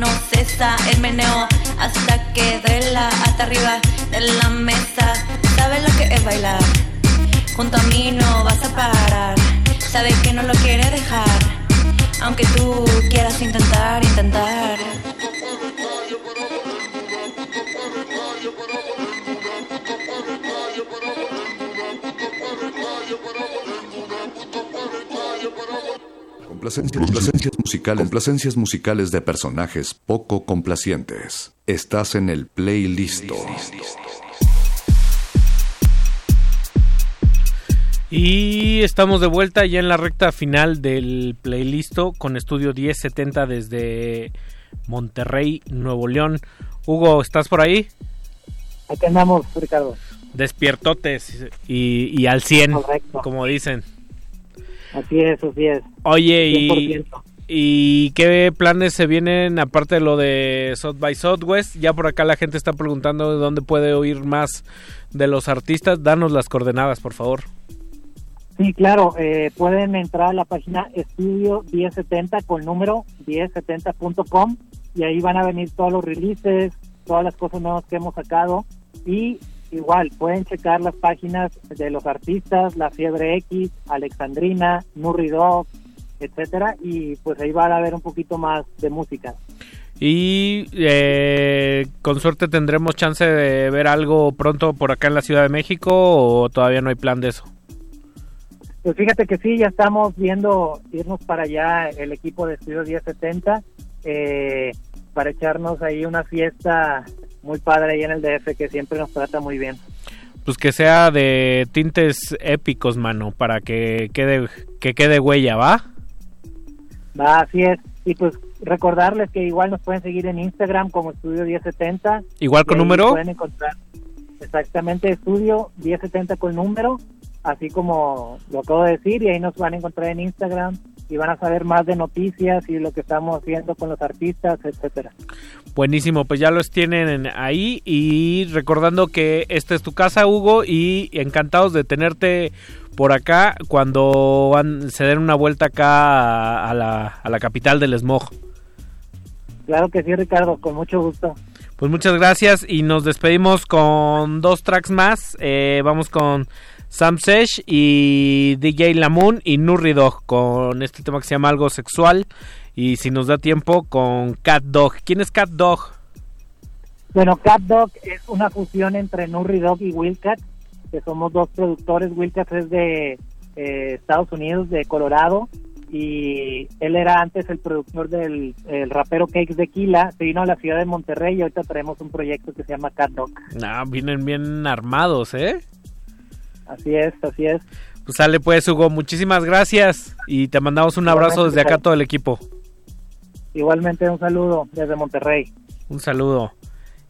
No cesa. El meneo hasta que duela. Hasta arriba de la mesa. ¿Sabes lo que es bailar? Junto a mí no vas a parar. Sabes que no lo quieres dejar. Aunque tú quieras intentar, intentar. Complacencias, complacencias musicales, complacencias musicales de personajes poco complacientes. Estás en el playlist. Y estamos de vuelta ya en la recta final del playlist con Estudio 1070 desde Monterrey, Nuevo León. Hugo, ¿estás por ahí? Aquí andamos, Ricardo. Despiertotes y, y al 100, Correcto. como dicen. Así es, así es. Oye, y, 100%. ¿y qué planes se vienen aparte de lo de South by Southwest? Ya por acá la gente está preguntando de dónde puede oír más de los artistas. Danos las coordenadas, por favor. Sí, claro, eh, pueden entrar a la página estudio 1070 con número 1070.com y ahí van a venir todos los releases, todas las cosas nuevas que hemos sacado y igual pueden checar las páginas de los artistas, La Fiebre X, Alexandrina, Nurri Dog, etcétera y pues ahí van a ver un poquito más de música. Y eh, con suerte tendremos chance de ver algo pronto por acá en la Ciudad de México o todavía no hay plan de eso. Pues fíjate que sí, ya estamos viendo irnos para allá el equipo de Estudio 1070 eh, para echarnos ahí una fiesta muy padre ahí en el DF que siempre nos trata muy bien. Pues que sea de tintes épicos, mano, para que quede que quede huella, ¿va? Va, así es. Y pues recordarles que igual nos pueden seguir en Instagram como Estudio 1070. Igual con número. Pueden encontrar exactamente Estudio 1070 con número, así como lo acabo de decir, y ahí nos van a encontrar en Instagram y van a saber más de noticias y lo que estamos haciendo con los artistas, etcétera. Buenísimo, pues ya los tienen ahí y recordando que esta es tu casa, Hugo, y encantados de tenerte por acá cuando van, se den una vuelta acá a, a la, a la capital del smog. Claro que sí, Ricardo, con mucho gusto. Pues muchas gracias y nos despedimos con dos tracks más. Eh, vamos con Sam Sesh y DJ Lamoon y Nurri Dog con este tema que se llama Algo Sexual. Y si nos da tiempo, con Cat Dog. ¿Quién es Cat Dog? Bueno, Cat Dog es una fusión entre Nurri Dog y Wildcat, que somos dos productores. Wildcat es de eh, Estados Unidos, de Colorado, y él era antes el productor del el rapero Cakes de Quila. Se vino a la ciudad de Monterrey y ahorita traemos un proyecto que se llama Cat Dog. Ah, vienen bien armados, ¿eh? Así es, así es. Pues sale pues, Hugo. Muchísimas gracias y te mandamos un abrazo desde acá todo el equipo. Igualmente un saludo desde Monterrey. Un saludo.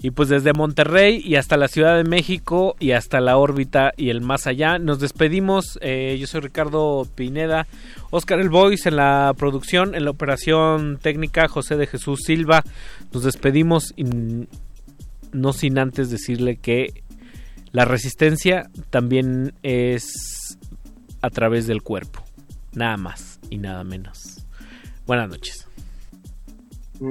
Y pues desde Monterrey y hasta la Ciudad de México y hasta la órbita y el más allá. Nos despedimos. Eh, yo soy Ricardo Pineda. Oscar El Voice en la producción, en la operación técnica, José de Jesús Silva. Nos despedimos y no sin antes decirle que la resistencia también es a través del cuerpo. Nada más y nada menos. Buenas noches. Yo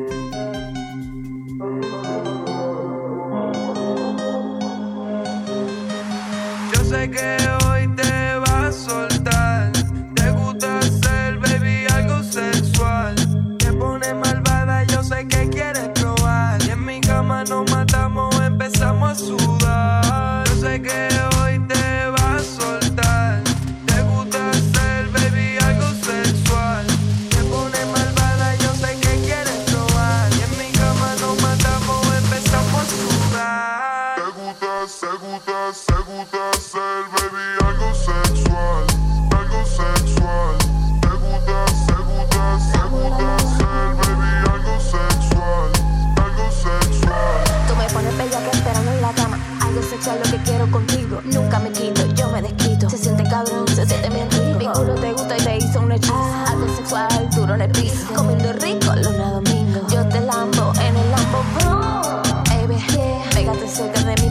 sé que hoy te vas a soltar. Te gusta hacer, baby, algo sexual. Te pone malvada, yo sé que quieres probar. Y en mi cama nos matamos, contigo nunca me quito, yo me desquito. Se siente cabrón, se siente bien rico. Mi culo te gusta y te hizo un hechizo. Ah. Algo sexual, duro en el piso. Comiendo rico, luna domingo. Yo te lambo en el Lambo, bro. Baby, pégate cerca de mí.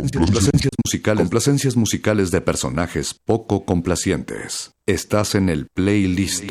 complacencias, musicales, de personajes poco complacientes. Estás en el playlist.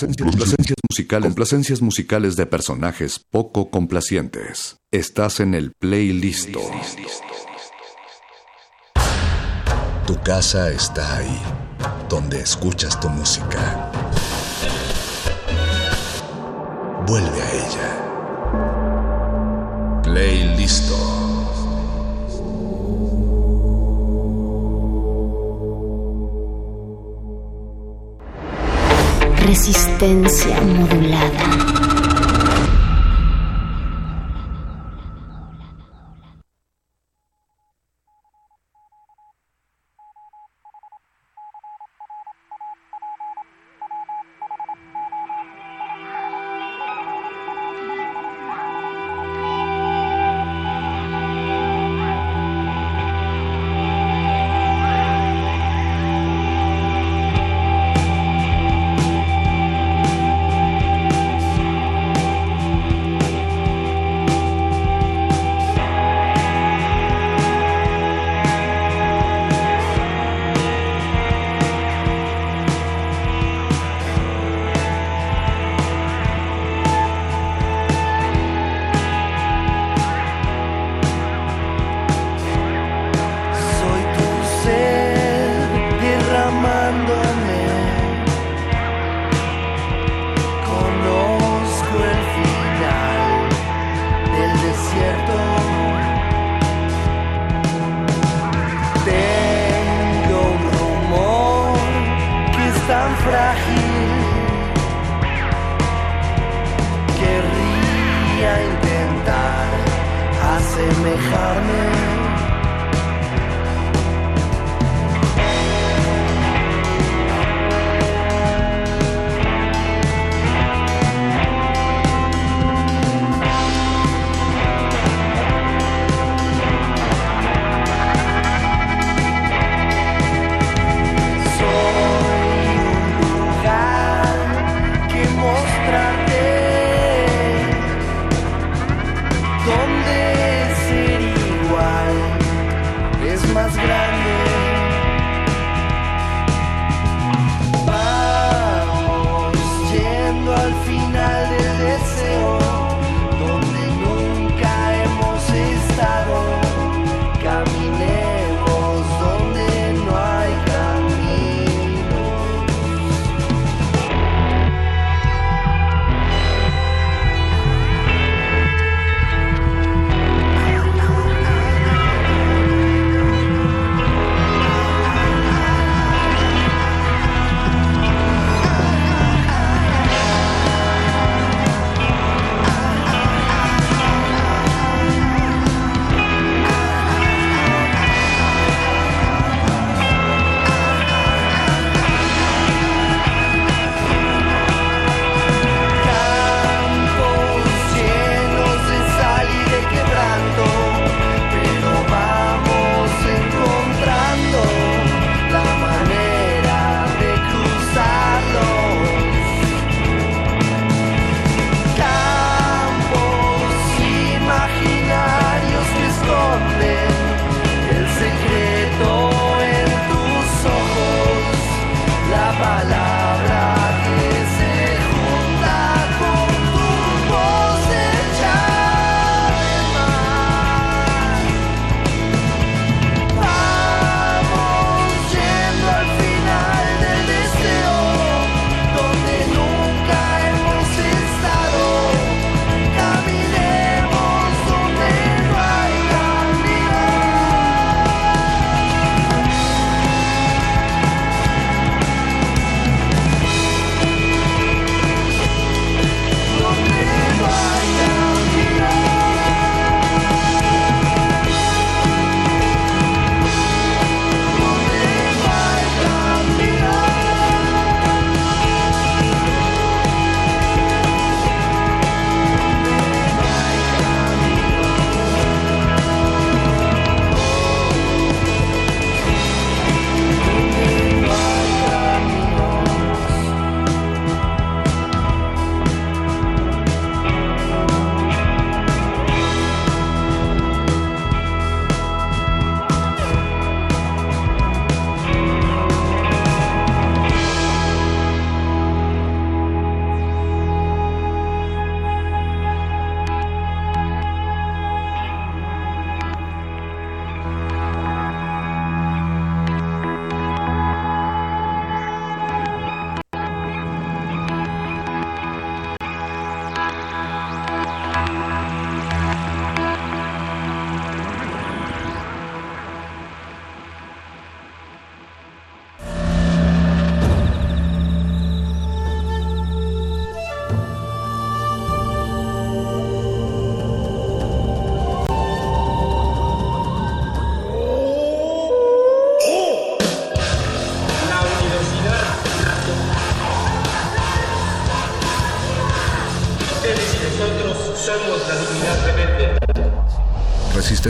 Complacencias, complacencias musicales, complacencias musicales de personajes poco complacientes. Estás en el playlist. Tu casa está ahí, donde escuchas tu música. Vuelve a ella. Playlist. Resistencia modulada.